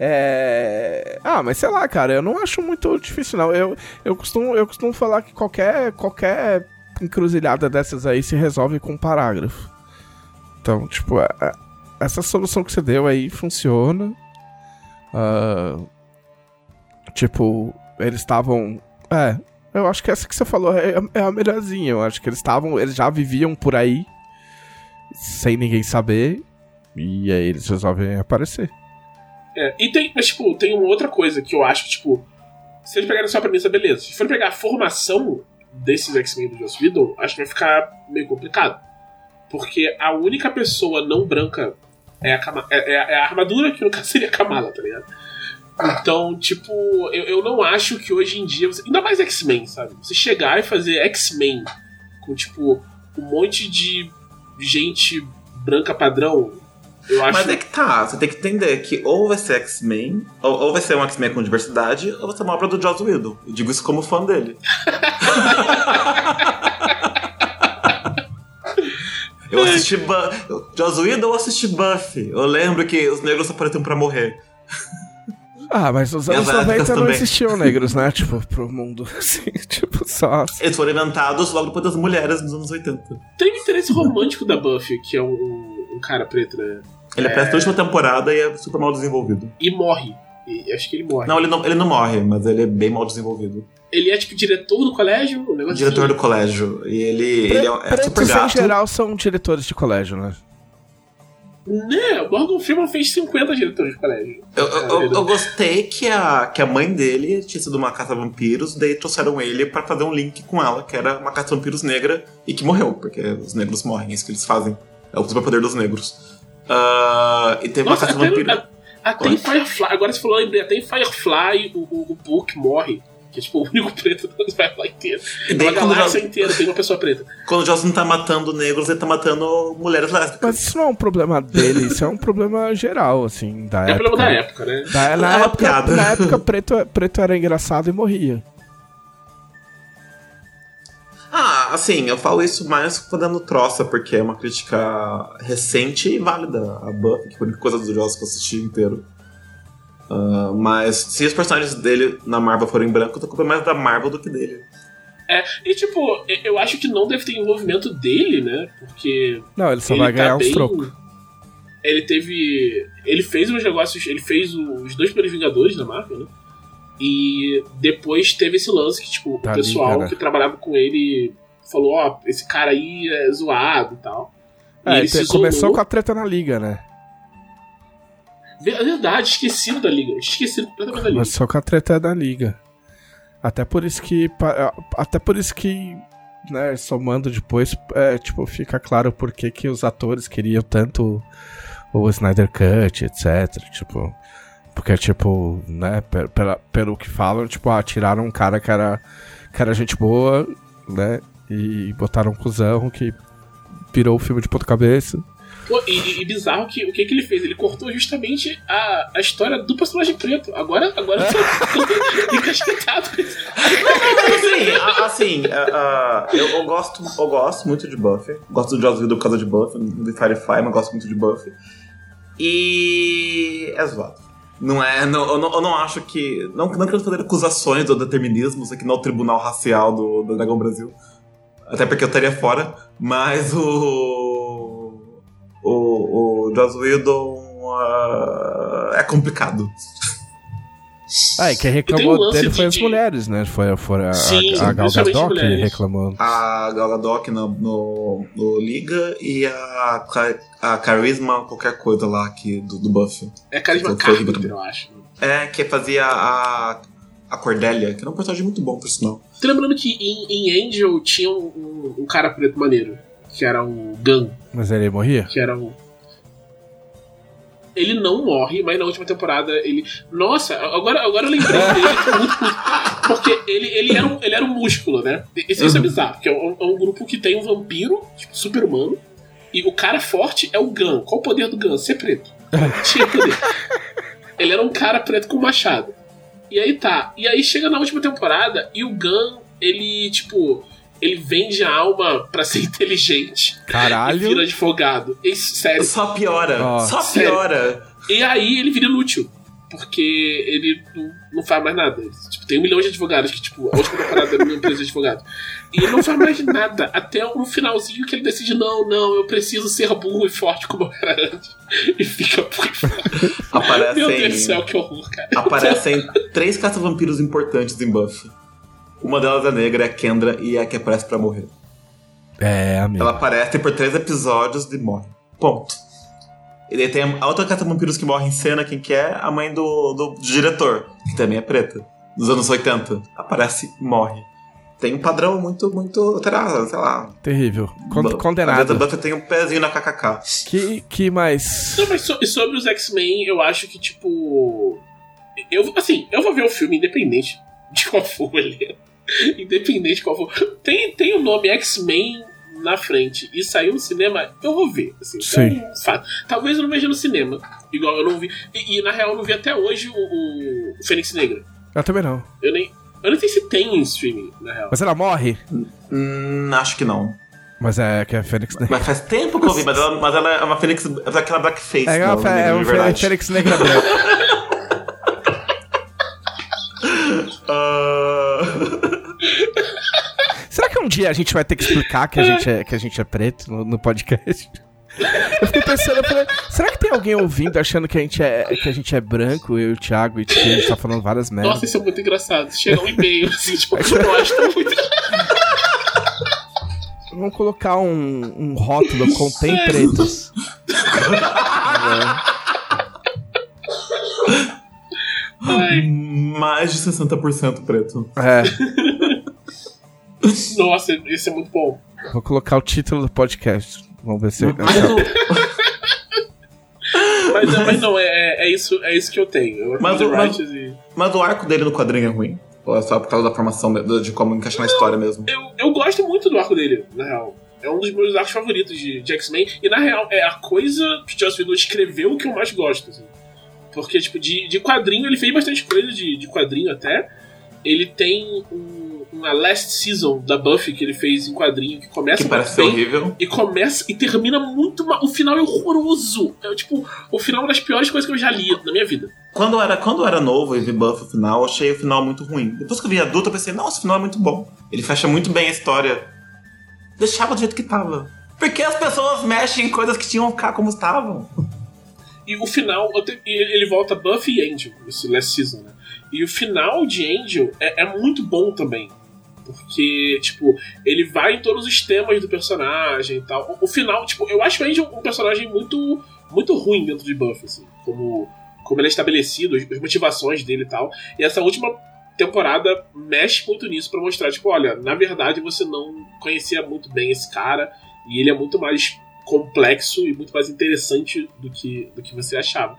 É. Ah, mas sei lá, cara, eu não acho muito difícil, não. Eu, eu, costumo, eu costumo falar que qualquer, qualquer encruzilhada dessas aí se resolve com um parágrafo. Então, tipo, é- é- essa solução que você deu aí funciona. Ah, tipo, eles estavam. É, eu acho que essa que você falou é, é a melhorzinha. Eu acho que eles estavam. Eles já viviam por aí sem ninguém saber. E aí eles resolvem aparecer. É, e tem, mas, tipo, tem uma outra coisa que eu acho que, tipo, se eles pegarem só a premissa, beleza. Se for pegar a formação desses X-Men do Joss Whedon, acho que vai ficar meio complicado. Porque a única pessoa não branca é a, é, é é a armadura, que no caso seria a Kamala, tá ligado? Então, tipo, eu, eu não acho que hoje em dia. Você, ainda mais X-Men, sabe? Você chegar e fazer X-Men com, tipo, um monte de gente branca padrão. Eu acho. Mas é que tá, você tem que entender que ou vai ser X-Men, ou, ou vai ser um X-Men com diversidade, ou vai ser uma obra do Joss Whedon. Eu digo isso como fã dele. [laughs] eu assisti Buffy. Joss Whedon, eu assisti Buffy. Eu lembro que os negros apareciam pra morrer. Ah, mas nos anos as lésbicas 90 não existiam negros, né? Tipo, pro mundo. [laughs] Assim, tipo, só. Eles foram inventados logo depois das mulheres nos anos 80. Tem o interesse romântico da Buffy, que é um, um cara preto, né? Ele aparece na última temporada e é super mal desenvolvido. E morre. E acho que ele morre. Não ele, não, ele não morre, mas ele é bem mal desenvolvido. Ele é tipo diretor do colégio, um diretor assim. do colégio. E ele, ele é, é super Pretos em gato. geral são diretores de colégio, né? Né, o Morgan Freeman fez 50 diretores de colégio. Eu, eu, eu- eu gostei que a, que a mãe dele tinha sido uma caça-vampiros, daí trouxeram ele pra fazer um link com ela, que era uma caça-vampiros negra e que morreu, porque os negros morrem, é isso que eles fazem. É o superpoder dos negros. Ah, e teve Nossa, uma até, caça-vampiro. a- até em Firefly, agora você falou, lembrei, até em Firefly o, o, o Book morre. Que é tipo o único preto da Firefly inteira. E daí, Uma quando, galáxia o- inteira tem uma pessoa preta. quando o Joss não tá matando negros, ele tá matando mulheres lésbicas. Mas isso não é um problema dele, isso é um problema geral, assim, da É época. problema da época, né? Da- na, É uma época piada. na época, preto, preto era engraçado e morria. Ah, assim, eu falo isso mais fazendo troça, porque é uma crítica recente e válida a Buffy, que foi a única coisa do Joss que eu assisti inteiro. Ah, mas se os personagens dele na Marvel forem brancos, a culpa é mais da Marvel do que dele. É, e tipo, eu- eu acho que não deve ter envolvimento dele, né? Porque Não, ele só ele vai ganhar tá uns bem- trocos. Ele teve. Ele fez os negócios. Ele fez os dois primeiros Vingadores na Marvel, né? E depois teve esse lance que, tipo, Da o pessoal né? que trabalhava com ele falou, ó, esse cara aí é zoado e tal. E É, ele te- se começou com a treta na liga, né? Ver- Verdade, esquecido da Liga. Esquecido completamente da Liga. Começou com a treta da liga. Até por isso que. Até por isso que. Né, somando depois, é, tipo, fica claro por que, que os atores queriam tanto o Snyder Cut, etc. Tipo. Porque, tipo, né, pe- pela, pelo que falam, tipo, ah, tiraram um cara que era, que era gente boa, né? E botaram um cuzão que virou o filme de ponta cabeça. Pô, e, e- bizarro que o que, que ele fez? Ele cortou justamente a, a história do personagem preto. Agora, agora tá [laughs] encasquetado. Mas assim, a- assim a- a- eu, eu gosto, eu gosto muito de Buffy. Gosto do Joss Whedon por causa de Buffy, de Firefly, mas gosto muito de Buffy. E é zoado. Não é, não, eu, não, eu não acho que. Não, não quero fazer acusações ou determinismos aqui no Tribunal Racial do, do Dragão Brasil. Até porque eu estaria fora. Mas o. O, o Joss Whedon ah, é complicado. Ah, e quem reclamou um dele de- foi as de- mulheres, né? Foi, foi a, Sim, a, a Gal Gadot que reclamou. a Gal Gadot no, no, no Liga e a, a Carisma qualquer coisa lá aqui do, do Buffy. É carisma Carpenter, eu acho. É, que fazia a, a Cordélia, que era um personagem muito bom, por sinal. Tô lembrando que em, em Angel tinha um, um- um cara preto maneiro, que era o Gun, Mas ele morria? que era o. Ele não morre, mas na última temporada ele. Nossa, agora, agora eu lembrei dele muito. [laughs] Porque ele, ele, era um, ele era um músculo, né? Isso, isso é bizarro, porque é um, é um grupo que tem um vampiro, tipo, super-humano, e o cara forte é o Gun. Qual o poder do Gun? Ser preto. Tinha poder. [laughs] Ele era um cara preto com machado. E aí tá. E aí chega na última temporada e o Gun, ele, tipo. Ele vende a alma pra ser [laughs] inteligente. E Caralho. vira advogado. Isso, sério. Só piora, Ó, só sério. piora. E aí ele vira inútil. Porque ele não, não faz mais nada. Tipo, tem um milhão de advogados que, tipo, a última temporada era uma empresa de advogados. E ele não faz mais nada. Até um finalzinho que ele decide: não, não, eu preciso ser burro e forte como eu era antes. E fica burro e forte. Aparecem, Meu Deus do céu, que horror, cara. aparecem três caça-vampiros importantes em Buffy. Uma delas é negra, é a Kendra, e é a que aparece pra morrer. É, amigo. Ela aparece por três episódios e morre. Ponto. E daí tem a outra caça-vampiros que morre em cena, quem que é? A mãe do, do diretor, que também é preta, dos anos 80. Aparece e morre. Tem um padrão muito, muito alterado, sei lá. Terrível. Con- Bu- A condenado. Buffy tem um pezinho na KKK. Que, que mais? Não, mas so- e sobre os X-Men, eu acho que, tipo. Eu, assim, eu vou ver o filme independente de qual for o elenco. Independente de qual for. Tem, tem o nome X-Men na frente e saiu no cinema, eu vou ver. Assim, Sim. Então, fa- Talvez eu não veja no cinema. Igual eu não vi. E, e, na real eu não vi até hoje o, o Fênix Negra. Eu também não. Eu nem. Eu nem sei se tem em streaming, na real. Mas ela morre? Hum, acho que não. Mas é que é Fênix Negra. Mas faz tempo que eu vi, mas ela, mas ela é uma Fênix. É daquela blackface. É, não, uma, é negra um. Fênix Negra branca. [laughs] Ah, Dia a gente vai ter que explicar que a gente é, que a gente é preto no, no podcast? Eu fiquei pensando, eu falei, será que tem alguém ouvindo achando que a gente é, que a gente é branco, eu e o Thiago, e que a gente tá falando várias merdas? Nossa, isso é muito engraçado. Chega um e-mail, assim, tipo, nós estamos muito. [laughs] Vamos colocar um, um rótulo contém pretos. Ai, mais de 60% preto. É, [laughs] [laughs] nossa, isso é muito bom. vou colocar o título do podcast. Vamos ver se. Mas o, Mas, [laughs] mas não, é, é, isso, é isso que eu tenho. Eu Mas mas, o- mas- e... mas o arco dele no quadrinho é ruim. Ou é só por causa da formação de, de como encaixar na história mesmo? eu, eu gosto muito do arco dele, na real. É um dos meus arcos favoritos de, de X-Men. E na real, é a coisa que o Joss Whedon escreveu que eu mais gosto. Assim. Porque, tipo, de, de quadrinho, ele fez bastante coisa de, de quadrinho até. Ele tem um, uma last season da Buffy que ele fez em quadrinho que começa Que parece bem. horrível. E começa e termina muito mal. O final é horroroso. É tipo, o final é uma das piores coisas que eu já li na minha vida. Quando eu era, quando eu era novo e vi Buffy o final, eu achei o final muito ruim. Depois que eu vi adulto, eu pensei, nossa, o final é muito bom. Ele fecha muito bem a história. Deixava do jeito que tava. Porque as pessoas mexem em coisas que tinham que ficar como estavam. E o final, ele volta Buffy e Angel, esse last season, né? E o final de Angel é, é muito bom também. Porque, tipo, ele vai em todos os temas do personagem e tal. O, o final, tipo, eu acho o Angel um personagem muito, muito ruim dentro de Buffy, assim. Como, como ele é estabelecido, as, motivações dele e tal. E essa última temporada mexe muito nisso pra mostrar, tipo, olha, na verdade você não conhecia muito bem esse cara. E ele é muito mais complexo e muito mais interessante do que, do que você achava.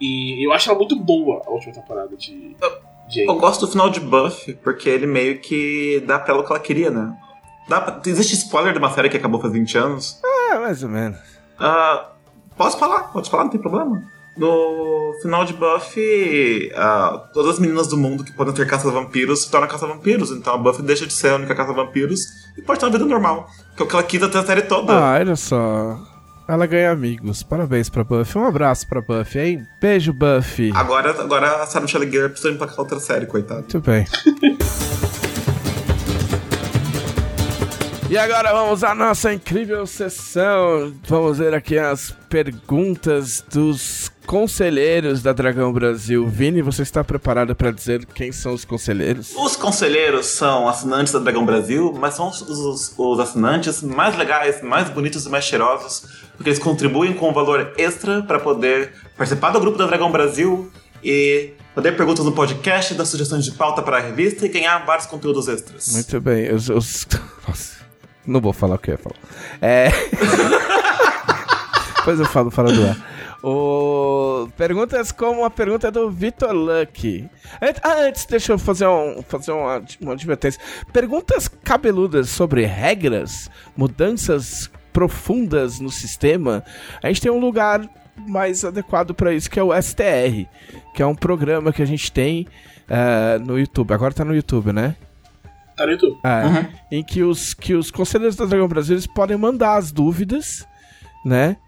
E eu acho ela muito boa a última temporada de, Eu gosto do final de Buffy, porque ele meio que dá pra ela o que ela queria, né? Dá pra- Existe spoiler de uma série que acabou faz 20 anos. É, mais ou menos. Ah, posso falar, pode falar, não tem problema. No final de Buffy, ah, todas as meninas do mundo que podem ter caça-vampiros se tornam caça-vampiros. Então a Buffy deixa de ser a única caça-vampiros e pode ter uma vida normal. Que é o que ela quis até a série toda. Ah, olha só. Ela ganha amigos. Parabéns pra Buffy. Um abraço pra Buffy, hein? Beijo, Buffy. Agora, agora a Sarah Michelle Gellar precisa emplacar outra série, coitado. Muito bem. [laughs] E agora vamos à nossa incrível sessão. Vamos ver aqui as perguntas dos conselheiros da Dragão Brasil. Vini, você está preparado para dizer quem são os conselheiros? Os conselheiros são assinantes da Dragão Brasil, mas são os, os- os assinantes mais legais, mais bonitos e mais cheirosos, porque eles contribuem com um valor extra para poder participar do grupo da Dragão Brasil e fazer perguntas no podcast, dar sugestões de pauta para a revista e ganhar vários conteúdos extras. Muito bem. Os, os... Nossa, não vou falar o que eu ia falar. É. [laughs] Depois eu falo fora do ar. O... Perguntas como a pergunta do Vitor Lucky. Ah, antes, deixa eu fazer, um, fazer uma, uma advertência. Perguntas cabeludas sobre regras, mudanças profundas no sistema. A gente tem um lugar mais adequado para isso, que é o STR, que é um programa que a gente tem uh, no YouTube. Agora tá no YouTube, né? Tá no YouTube. É, uhum. Em que os, que os conselheiros da Dragão Brasil podem mandar as dúvidas, né?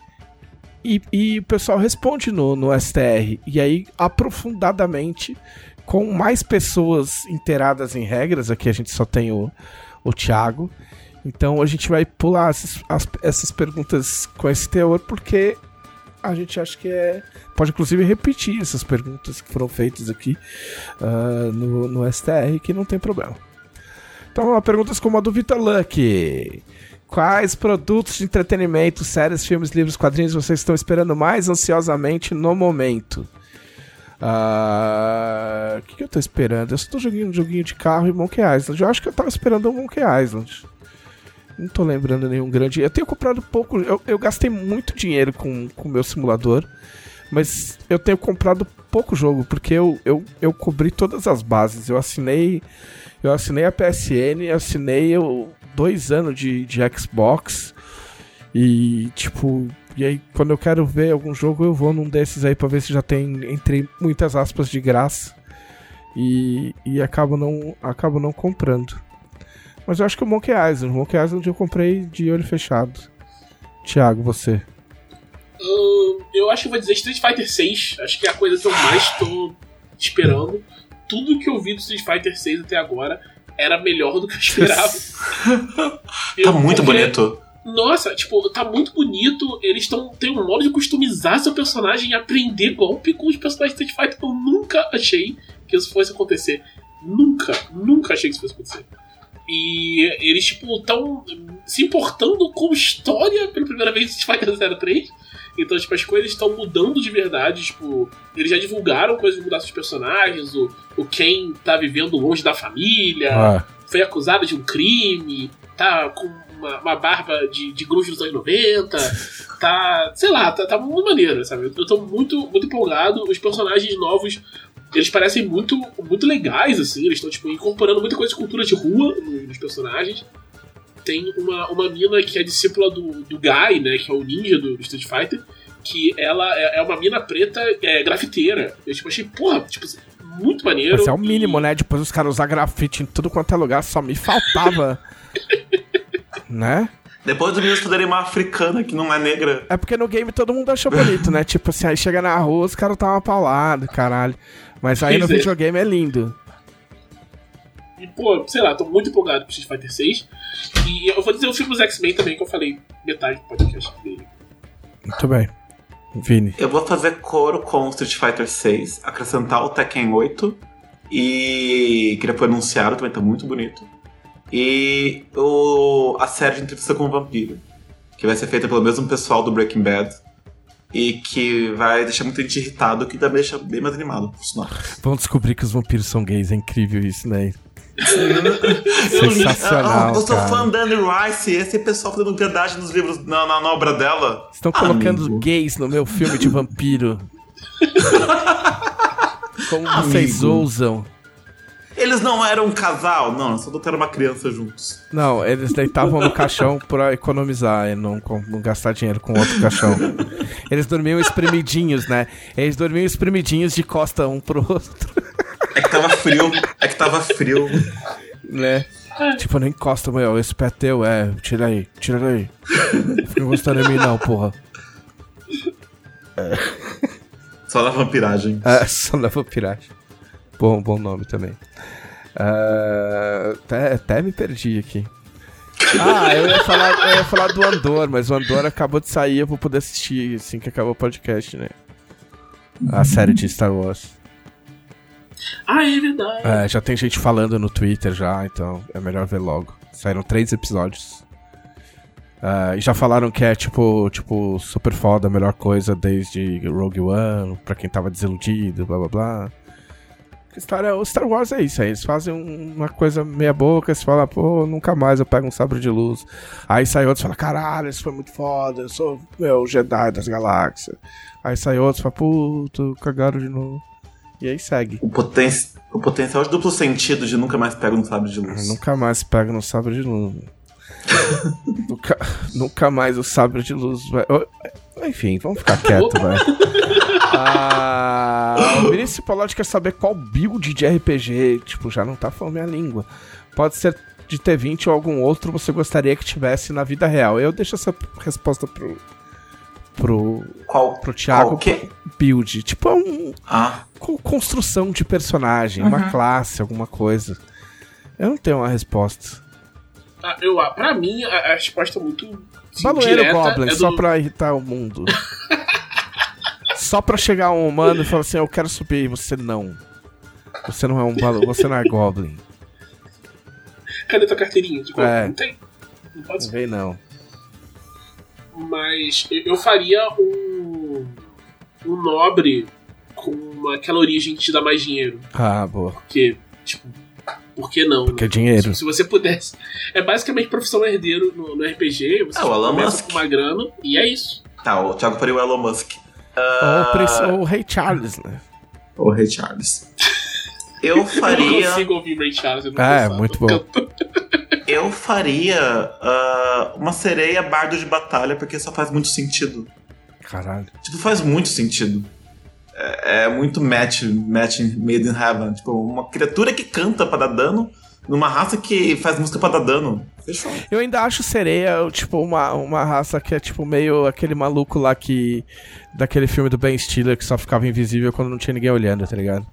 E, e o pessoal responde no, no STR. E aí, aprofundadamente, com mais pessoas inteiradas em regras, aqui a gente só tem o, o Thiago. Então a gente vai pular essas, as, essas perguntas com esse teor, porque a gente acha que é. Pode inclusive repetir essas perguntas que foram feitas aqui uh, no, no STR, que não tem problema. Então, perguntas como a do Vitor Luck. Quais produtos de entretenimento, séries, filmes, livros, quadrinhos vocês estão esperando mais ansiosamente no momento? Ah, o que, que, eu tô esperando? Eu estou jogando um joguinho de carro em Monkey Island. Eu acho que eu tava esperando o Monkey Island. Não tô lembrando nenhum grande. Eu tenho comprado pouco. Eu, eu gastei muito dinheiro com o meu simulador. Mas eu tenho comprado pouco jogo, porque eu, eu, eu cobri todas as bases. Eu assinei. Eu assinei a PSN, assinei o, dois anos de, de Xbox. E, tipo, e aí quando eu quero ver algum jogo, eu vou num desses aí pra ver se já tem, entre muitas aspas, de graça. E, e acabo, não, acabo não comprando. Mas eu acho que o Monkey Island. O Monkey Island eu comprei de olho fechado. Thiago, você. Uh, eu acho que vou dizer Street Fighter 6. Acho que é a coisa que eu mais tô esperando. Tudo que eu vi do Street Fighter 6 até agora era melhor do que eu esperava. [laughs] tá muito porque, bonito. Nossa, tipo, tá muito bonito. Eles estão tem um modo de customizar seu personagem e aprender golpe com os personagens de Street Fighter. Eu nunca achei que isso fosse acontecer. Nunca, nunca achei que isso fosse acontecer. E eles, tipo, estão se importando com história pela primeira vez em Street Fighter 03. Então, tipo, as coisas estão mudando de verdade. Tipo, eles já divulgaram coisas de mudar seus personagens. O, o Ken tá vivendo longe da família, ah. foi acusado de um crime, tá com uma, uma barba de, de grunge dos anos 90, tá. sei lá, tá, tá muito maneiro, sabe? Eu tô muito, muito empolgado. Os personagens novos. Eles parecem muito, muito legais, assim. Eles estão, tipo, incorporando muita coisa de cultura de rua nos personagens tem uma, uma mina que é discípula do, do Guy, né? Que é o ninja do, do Street Fighter. Que ela é, é uma mina preta é, grafiteira. Eu tipo, achei, porra, tipo, muito maneiro. Mas é o mínimo, e... né? Depois os caras usar grafite em tudo quanto é lugar, só me faltava. [laughs] né? Depois do meninos poderem uma africana que não é negra. É porque no game todo mundo achou bonito, né? [laughs] tipo assim, aí chega na rua, os caras tava paulado, caralho. Mas aí no videogame é lindo. E, pô, sei lá, tô muito empolgado com Street Fighter 6. E eu vou dizer o filme dos X-Men também, que eu falei metade do podcast dele. Muito bem. Vini. Eu vou fazer coro com Street Fighter 6, acrescentar o Tekken 8 e que já foi anunciado, também tá muito bonito. E o, a série de entrevista com o vampiro, que vai ser feita pelo mesmo pessoal do Breaking Bad e que vai deixar muita gente irritado, que também deixa bem mais animado, por sinal. Vamos descobrir que os vampiros são gays, é incrível isso, né? [laughs] Sensacional. eu sou cara. fã da Anne Rice, esse pessoal fazendo verdade nos livros, na, na, na obra dela. Estão colocando Amigo. gays no meu filme de vampiro. [laughs] Como vocês Amigo. ousam? Eles não eram um casal, não, só botaram uma criança juntos. Não, eles deitavam no caixão pra economizar e não, não gastar dinheiro com outro caixão. Eles dormiam espremidinhos, né? Eles dormiam espremidinhos de costa um pro outro. É que tava frio. É que tava frio. Né? Tipo, não encosta, meu. Esse pé é teu, é. Tira aí, tira aí. Não fica encostando em mim, não, porra. É. Só na vampiragem. É, só na vampiragem. Bom, bom nome também. Uh, até, até me perdi aqui. Ah, eu ia, falar, eu ia falar do Andor, mas o Andor acabou de sair, eu vou poder assistir assim que acabou o podcast, né? A série de Star Wars. Ah, é verdade. É, já tem gente falando no Twitter já, então é melhor ver logo. Saíram três episódios. Ah, e já falaram que é tipo, tipo, super foda, a melhor coisa desde Rogue One, pra quem tava desiludido, blá blá blá. História, o Star Wars é isso aí, eles fazem um- uma coisa meia boca, eles falam, pô, nunca mais eu pego um sabre de luz. Aí sai outros e fala, caralho, isso foi muito foda, eu sou meu Jedi das galáxias. Aí sai outros e fala, puto, cagaram de novo. E aí segue. O, poten o potencial de duplo sentido de nunca mais pega um sabre de luz. Nunca mais pega no sabre de luz. [laughs] nunca, nunca mais o sabre de luz vai. Enfim, vamos ficar quieto, vai. [laughs] Ah, o Vinícius Polotti quer saber qual build de RPG, tipo, já não tá falando minha língua. Pode ser de T20 ou algum outro você gostaria que tivesse na vida real. Eu deixo essa resposta pro. pro. Qual? pro Thiago. Qual que? Build. Tipo, é um, Ah, co- construção de personagem, uma classe, alguma coisa. Eu não tenho uma resposta. Ah, eu, ah, pra mim, a, a resposta é muito. Baloeiro direta Goblin, é só do- pra irritar o mundo. [laughs] só pra chegar um humano e falar assim, eu quero subir, e você não. Você não é um balo, você não é Goblin. Cadê tua carteirinha? de Goblin? É. Não tem. Não pode Não ser. vem não. Mas eu, faria um. Um nobre com aquela origem que te dá mais dinheiro. Ah, boa. Porque, tipo, por que não? Porque é né? dinheiro. Se, se você pudesse. É basicamente profissão herdeiro no, no RPG. Você É, o Elon começa Musk. com uma grana e é isso. tá. O Thiago faria o Elon Musk. Ou, o Prince- ou o Rei Charles, né? Ou o Ray Charles. Eu [laughs] Eu não faria. consigo ouvir Ray Charles. eu não É, consigo. muito bom. [laughs] Eu faria ah, uma sereia bardo de batalha, porque só faz muito sentido. Caralho. Tipo, faz muito sentido. É, é muito match, match made in heaven. Tipo, uma criatura que canta pra dar dano numa raça que faz música pra dar dano. Fechou. Eu ainda acho sereia, tipo, uma, uma raça que é, tipo, meio aquele maluco lá que... Daquele filme do Ben Stiller que só ficava invisível quando não tinha ninguém olhando, tá ligado?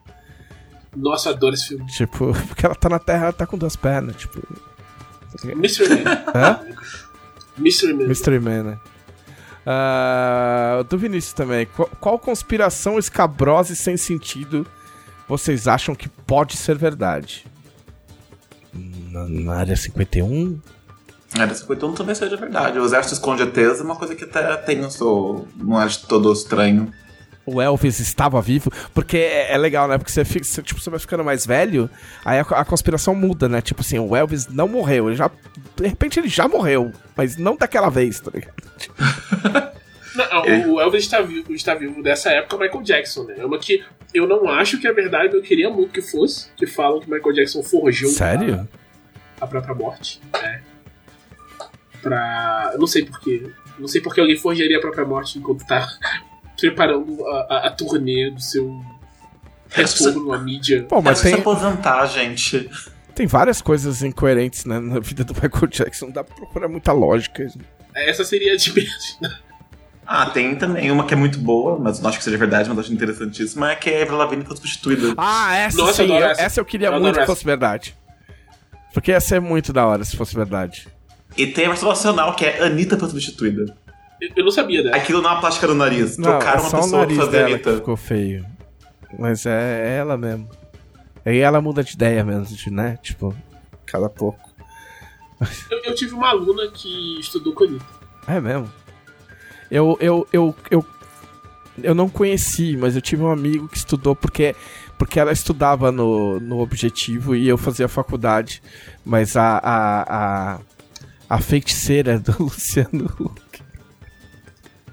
Nossa, eu adoro esse filme. Tipo, [laughs] porque ela tá na terra, ela tá com duas pernas, tipo... Mystery Man. Hã? Mystery Man. Mystery Man, né? Ah, do Vinícius também. Qual, qual conspiração escabrosa e sem sentido vocês acham que pode ser verdade? Na, na área 51? Era 51 talvez seja verdade. O exército esconde ETs é uma coisa que até tem. Não de todo estranho. O Elvis estava vivo? Porque é, é legal, né? Porque você, fica, você, tipo, você vai ficando mais velho, aí a, a conspiração muda, né? Tipo assim, o Elvis não morreu. Ele já, de repente ele já morreu, mas não daquela vez, tá ligado? [laughs] Não, o Elvis está vivo, está vivo dessa época, Michael Jackson, né? É uma que eu não acho que é verdade, mas eu queria muito que fosse. Que falam que Michael Jackson forjou Sério? a, a própria morte. É. Pra. Eu não sei porquê. Não sei porque alguém forjaria a própria morte enquanto tá preparando a, a, a turnê do seu retorno à mídia. Pô, mas tem, aposentar, gente. tem várias coisas incoerentes né, na vida do Michael Jackson. Não dá pra procurar muita lógica. Essa seria a de menos. Ah, tem também uma que é muito boa, mas não acho que seja verdade, mas acho interessantíssima, é que a Avril Lavigne foi substituída. Ah, essa Nossa, eu sim. eu- essa. essa. eu queria Eu muito que essa. fosse verdade. Porque ia ser muito da hora se fosse verdade. E tem a versão nacional, que é Anitta foi substituída. Eu, não sabia dessa. Aquilo não é uma plástica no nariz. Não, Trocaram é uma pessoa pra fazer Anitta. que ficou feio. Mas é, é ela mesmo. Aí ela muda de ideia mesmo, de, né? Tipo, cada pouco. Eu, eu tive uma aluna que estudou com a Anitta. É mesmo. Eu, eu, eu, eu, eu não conheci, mas eu tive um amigo que estudou porque, porque ela estudava no, no Objetivo e eu fazia faculdade. Mas a, a, a, a feiticeira do [laughs] Luciano Huck.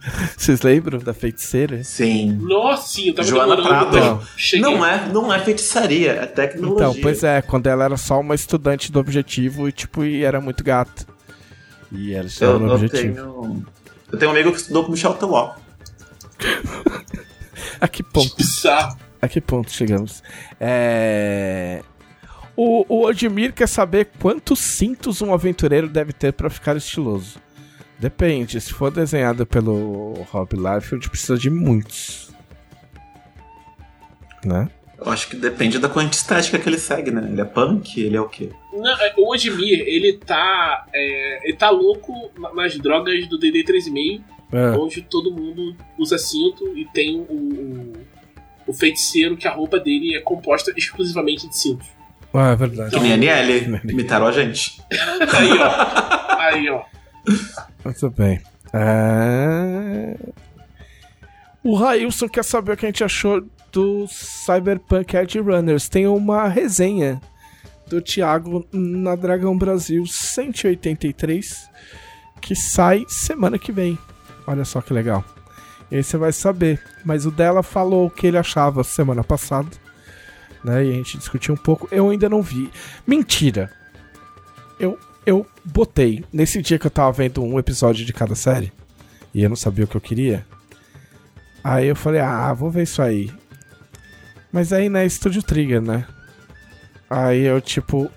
[laughs] Vocês lembram da feiticeira? Sim. Nossa, sim, eu tava Joana Prata. Não é, não é feitiçaria, é tecnologia. Então, pois é, quando ela era só uma estudante do Objetivo e, tipo, e era muito gata. E ela estudava Eu, no eu Objetivo. tenho. Eu tenho um amigo que estudou com Michel Teló. [laughs] A que ponto? Bizarro. A que ponto chegamos? É... O, o Odmir quer saber quantos cintos um aventureiro deve ter pra ficar estiloso. Depende, se for desenhado pelo Rob Liefeld, precisa de muitos. Né? Eu acho que depende da quantidade estética que ele segue, né? Ele é punk, ele é o quê? Não, é, o Odmir, ele tá. é, ele tá louco na- nas drogas do DD 3,5, É. onde todo mundo usa cinto e tem o, o, o feiticeiro que a roupa dele é composta exclusivamente de cintos. Ah, é verdade. Que nem a NL. [laughs] Imitaram a gente. Aí, ó. Aí, ó. Muito bem. É... O Railson quer saber o que a gente achou do Cyberpunk Edge Runners. Tem uma resenha do Thiago na Dragão Brasil 183 que sai semana que vem. Olha só que legal. E você vai saber. Mas o dela falou o que ele achava semana passada. Né? E a gente discutiu um pouco. Eu ainda não vi. Mentira! Eu, eu botei. Nesse dia que eu tava vendo um episódio de cada série. E eu não sabia o que eu queria. Aí eu falei, ah, vou ver isso aí. Mas aí, né, Estúdio Trigger, né? Aí eu, tipo,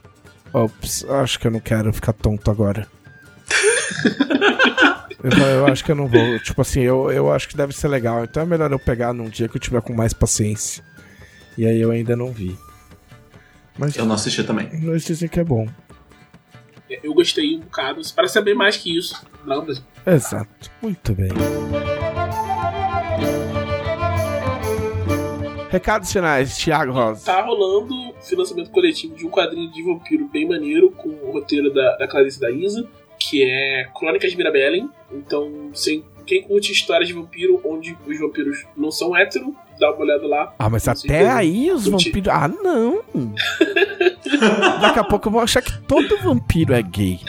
ops, acho que eu não quero ficar tonto agora. eu, eu acho que eu não vou. Tipo assim, eu, eu acho que deve ser legal. Então é melhor eu pegar num dia que eu tiver com mais paciência. E aí eu ainda não vi. Mas Eu não assisti também. eles dizem que é bom. Eu gostei um bocado. Parece saber mais que isso. Não, mas Exato. Muito bem. Recados finais, Thiago Rosa. tá rolando financiamento coletivo de um quadrinho de vampiro bem maneiro, com o roteiro da, da Clarice da Isa, que é Crônicas de Mirabellen. Então, sem, quem curte histórias de vampiro onde os vampiros não são hétero, dá uma olhada lá. Ah, mas até aí os Curti. vampiros. Ah, não! [laughs] Daqui a pouco eu vou achar que todo vampiro é gay.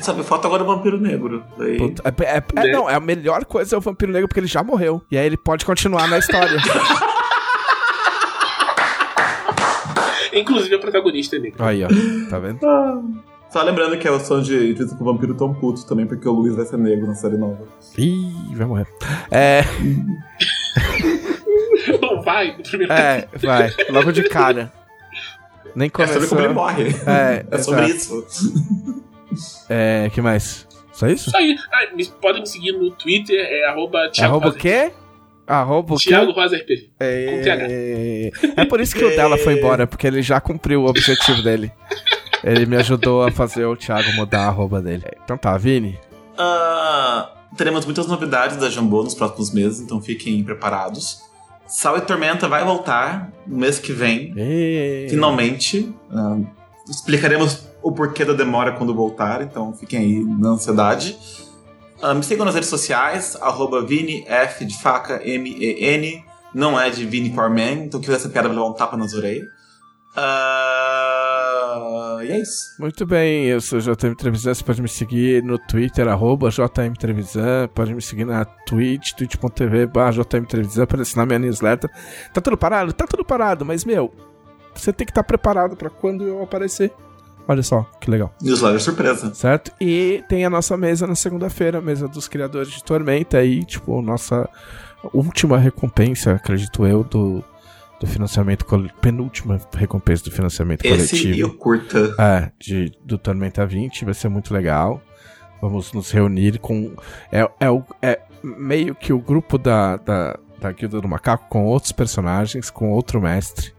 Sabe, falta agora o Vampiro Negro. Daí... Puta, É, é- é- Né? não, é a melhor coisa é o vampiro negro porque ele já morreu. E aí ele pode continuar na história. [laughs] Inclusive a protagonista é negra. aí, ó. Tá vendo? Só lembrando que é o som de entrevista com o Vampiro tão puto também, porque o Luiz vai ser negro na série nova. Ih, vai morrer. É, [laughs] Não vai no primeiro é, vai. Logo de cara. Nem É sobre começou. como ele morre. É, É sobre isso. É, que mais? Só isso? Isso aí. Ah, podem me seguir no Twitter, é arroba Thiago Arroba o quê? Arroba o quê? Thiago Rosa RPG. com TH. É... é por isso que o dela foi embora, porque ele já cumpriu o objetivo dele. [laughs] Ele me ajudou a fazer o Thiago mudar a arroba dele. Então tá, Vini. Ah, teremos muitas novidades da Jambô nos próximos meses, então fiquem preparados. Sal e Tormenta vai voltar no mês que vem, finalmente. Ah, explicaremos o porquê da demora quando voltar, então fiquem aí na ansiedade. Ah, me sigam nas redes sociais, arroba Vini F de faca M-E-N. Não é de Vini Powerman, então quem quiser essa piada vai levar um tapa nas orelhas. Ah, e é isso. Muito bem, eu sou o JM Trevisan, você pode me seguir no Twitter, arroba JM Trevisan, pode me seguir na Twitch, twitch.tv barra JM Trevisan, para assinar minha newsletter. Tá tudo parado? Tá tudo parado, mas, meu, você tem que estar preparado pra quando eu aparecer. Olha só, que legal. Newsletter surpresa. Certo? E tem a nossa mesa na segunda-feira, mesa dos criadores de Tormenta aí, tipo, nossa última recompensa, acredito eu, do, do financiamento coletivo. Penúltima recompensa do financiamento Esse coletivo. e o curta. É, de, do Tormenta 20, vai ser muito legal. Vamos nos reunir com. É, é, é meio que o grupo da, da, da Guilda do Macaco com outros personagens, com outro mestre,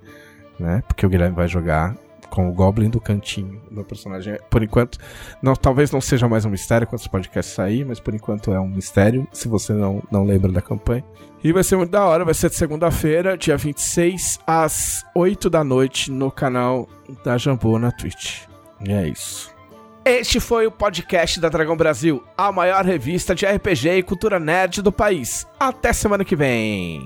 né? Porque o Guilherme vai jogar com o Goblin do Cantinho. Meu personagem, por enquanto, não, talvez não seja mais um mistério quando esse podcast sair, mas por enquanto é um mistério, se você não, não lembra da campanha. E vai ser muito da hora, vai ser de segunda-feira, dia 26, às 8 da noite, no canal da Jambô na Twitch. E é isso. Este foi o podcast da Dragão Brasil, a maior revista de RPG e cultura nerd do país. Até semana que vem.